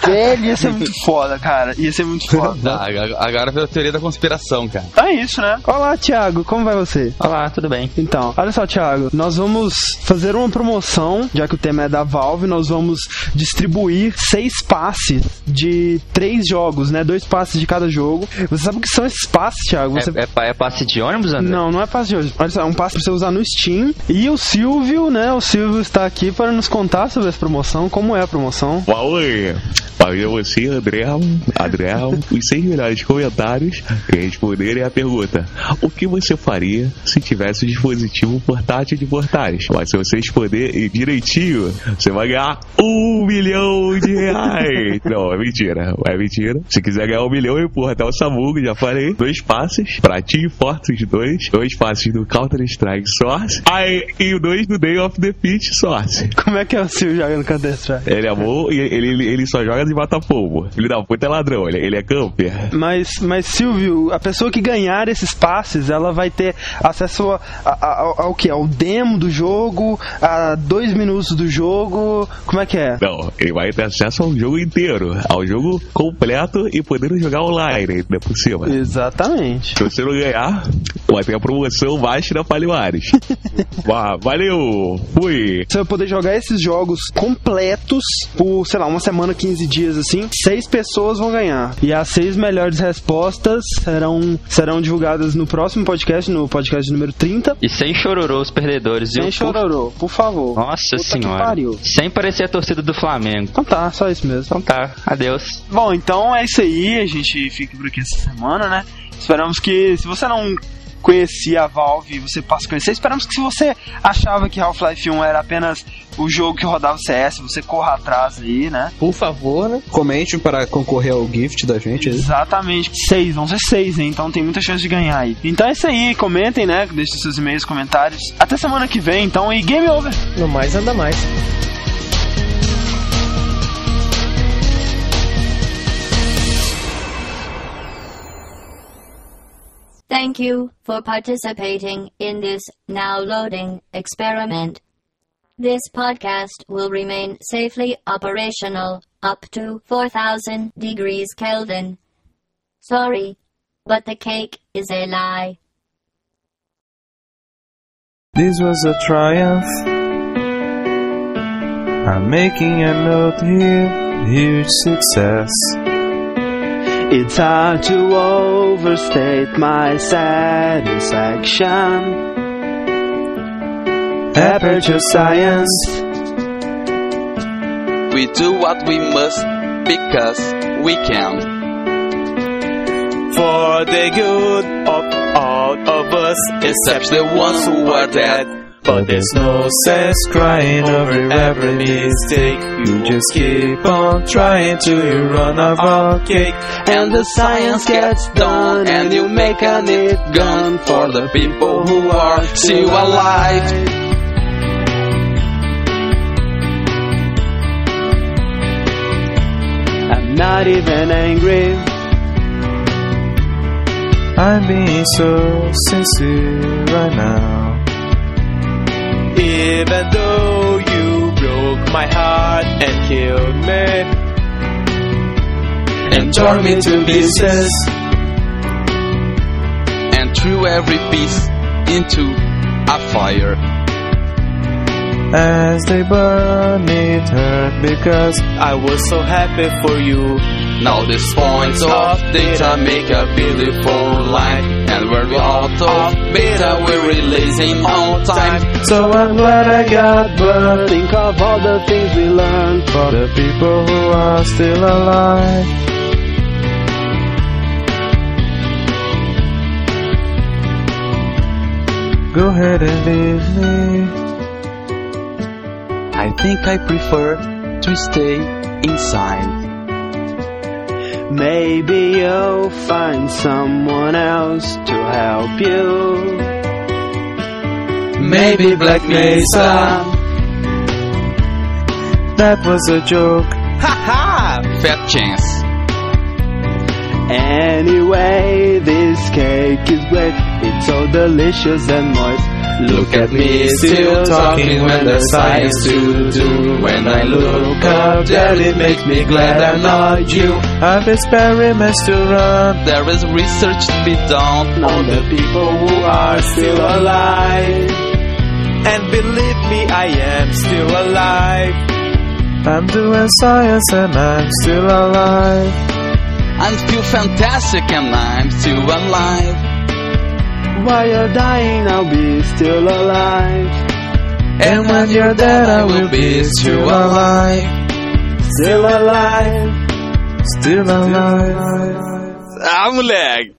Velho, ia ser muito foda, cara. Ia ser muito foda. Tá, agora veio a teoria da conspiração, cara. É isso, né? Olá, Thiago, como vai você? Olá, tudo bem? Então, olha só, Thiago, nós vamos fazer uma promoção, já que o tema é da Valve, nós vamos distribuir seis passes de três jogos, né? Dois passes de cada jogo. Você sabe o que são esses passes, Thiago? Você... É, é, é passe de ônibus, André? Não, não é passe de hoje. Olha só, é um passe pra você usar no Steam e o Silvio, né? O Silvio está aqui para nos contar sobre essa promoção, como é a promoção. Oi, para você, André, André, os seis melhores comentários responderem a pergunta: O que você faria se tivesse um dispositivo portátil de portais? Mas se você responder direitinho, você vai ganhar um milhão de reais. Não, é mentira, é mentira. Se quiser ganhar um milhão, empurra até o Samugo, já falei. Dois passes, pra Team Fortress 2, dois passes do Counter-Strike Source, aí, e dois do Day of Defeat Source. Como é que é o Silvio jogando Counter-Strike? Ele é bom e ele, ele, ele só joga de mata-fogo. Filho da puta é ladrão, ele, ele é camper. Mas, mas Silvio, a pessoa que ganhar esses passes, ela vai ter acesso a, a- a- ao, que? Ao demo do jogo, a dois minutos do jogo. Como é que é? Não, ele vai ter acesso ao jogo inteiro, ao jogo completo e podendo jogar online ainda por cima. Exatamente. Se você não ganhar, vai ter a promoção baixa da Palimares. Valeu, fui. Você vai poder jogar esses jogos completos por, sei lá, uma semana, 15 dias assim. Seis pessoas vão ganhar. E as seis melhores respostas serão, serão divulgadas no próximo podcast, no podcast número 30. E sem chororô os perdedores? Sem chororô, por favor. Nossa Puta senhora. Sem parecer a torcida do Flamengo. Então tá, só isso mesmo. Então tá, adeus. Bom, então é isso aí. A gente fica por aqui essa semana, né? Esperamos que, se você não conhecia a Valve, você passe a conhecer. Esperamos que se você achava que Half-Life 1 era apenas o jogo que rodava CS, você corra atrás aí, né? Por favor, né? Comente para concorrer ao gift da gente aí. Exatamente. Seis, vão ser seis, hein? Então tem muita chance de ganhar aí. Então é isso aí, comentem, né? Deixem seus e-mails, comentários. Até semana que vem, então, e game over! No mais, anda mais. Thank you for participating in this now loading experiment. This podcast will remain safely operational up to 4000 degrees Kelvin. Sorry, but the cake is a lie. This was a triumph. I'm making a note here, huge success. It's hard to overstate my satisfaction. Aperture science. We do what we must because we can. For the good of all of us, Except the ones who are dead. But there's no sense crying over every mistake. You just keep on trying till you run out of cake. And the science gets done, and you make a neat gun for the people who are still alive. I'm not even angry. I'm being so sincere right now. Even though you broke my heart and killed me And tore me to pieces. And threw every piece into a fire. As they burn it hurt because I was so happy for you. Now these points of data make a beautiful life And we're out of beta, we're releasing on time So I'm glad I got burned. Think of all the things we learned For the people who are still alive. Go ahead and leave me. I think I prefer to stay inside Maybe you'll find someone else to help you. Maybe Black Mesa That was a joke. Haha! Fat chance Anyway, this cake is great. It's so delicious and moist. Look at me still talking when there's science to do When I look up there it makes me glad I'm not you I've experiments to run. There is research to be done On the people who are still alive. And believe me, I am still alive. I'm doing science and I'm still alive. I feel fantastic and I'm still alive While you're dying, I'll be still alive. And when you're dead, I will be still alive. Still alive. Still alive. Ah, moleque!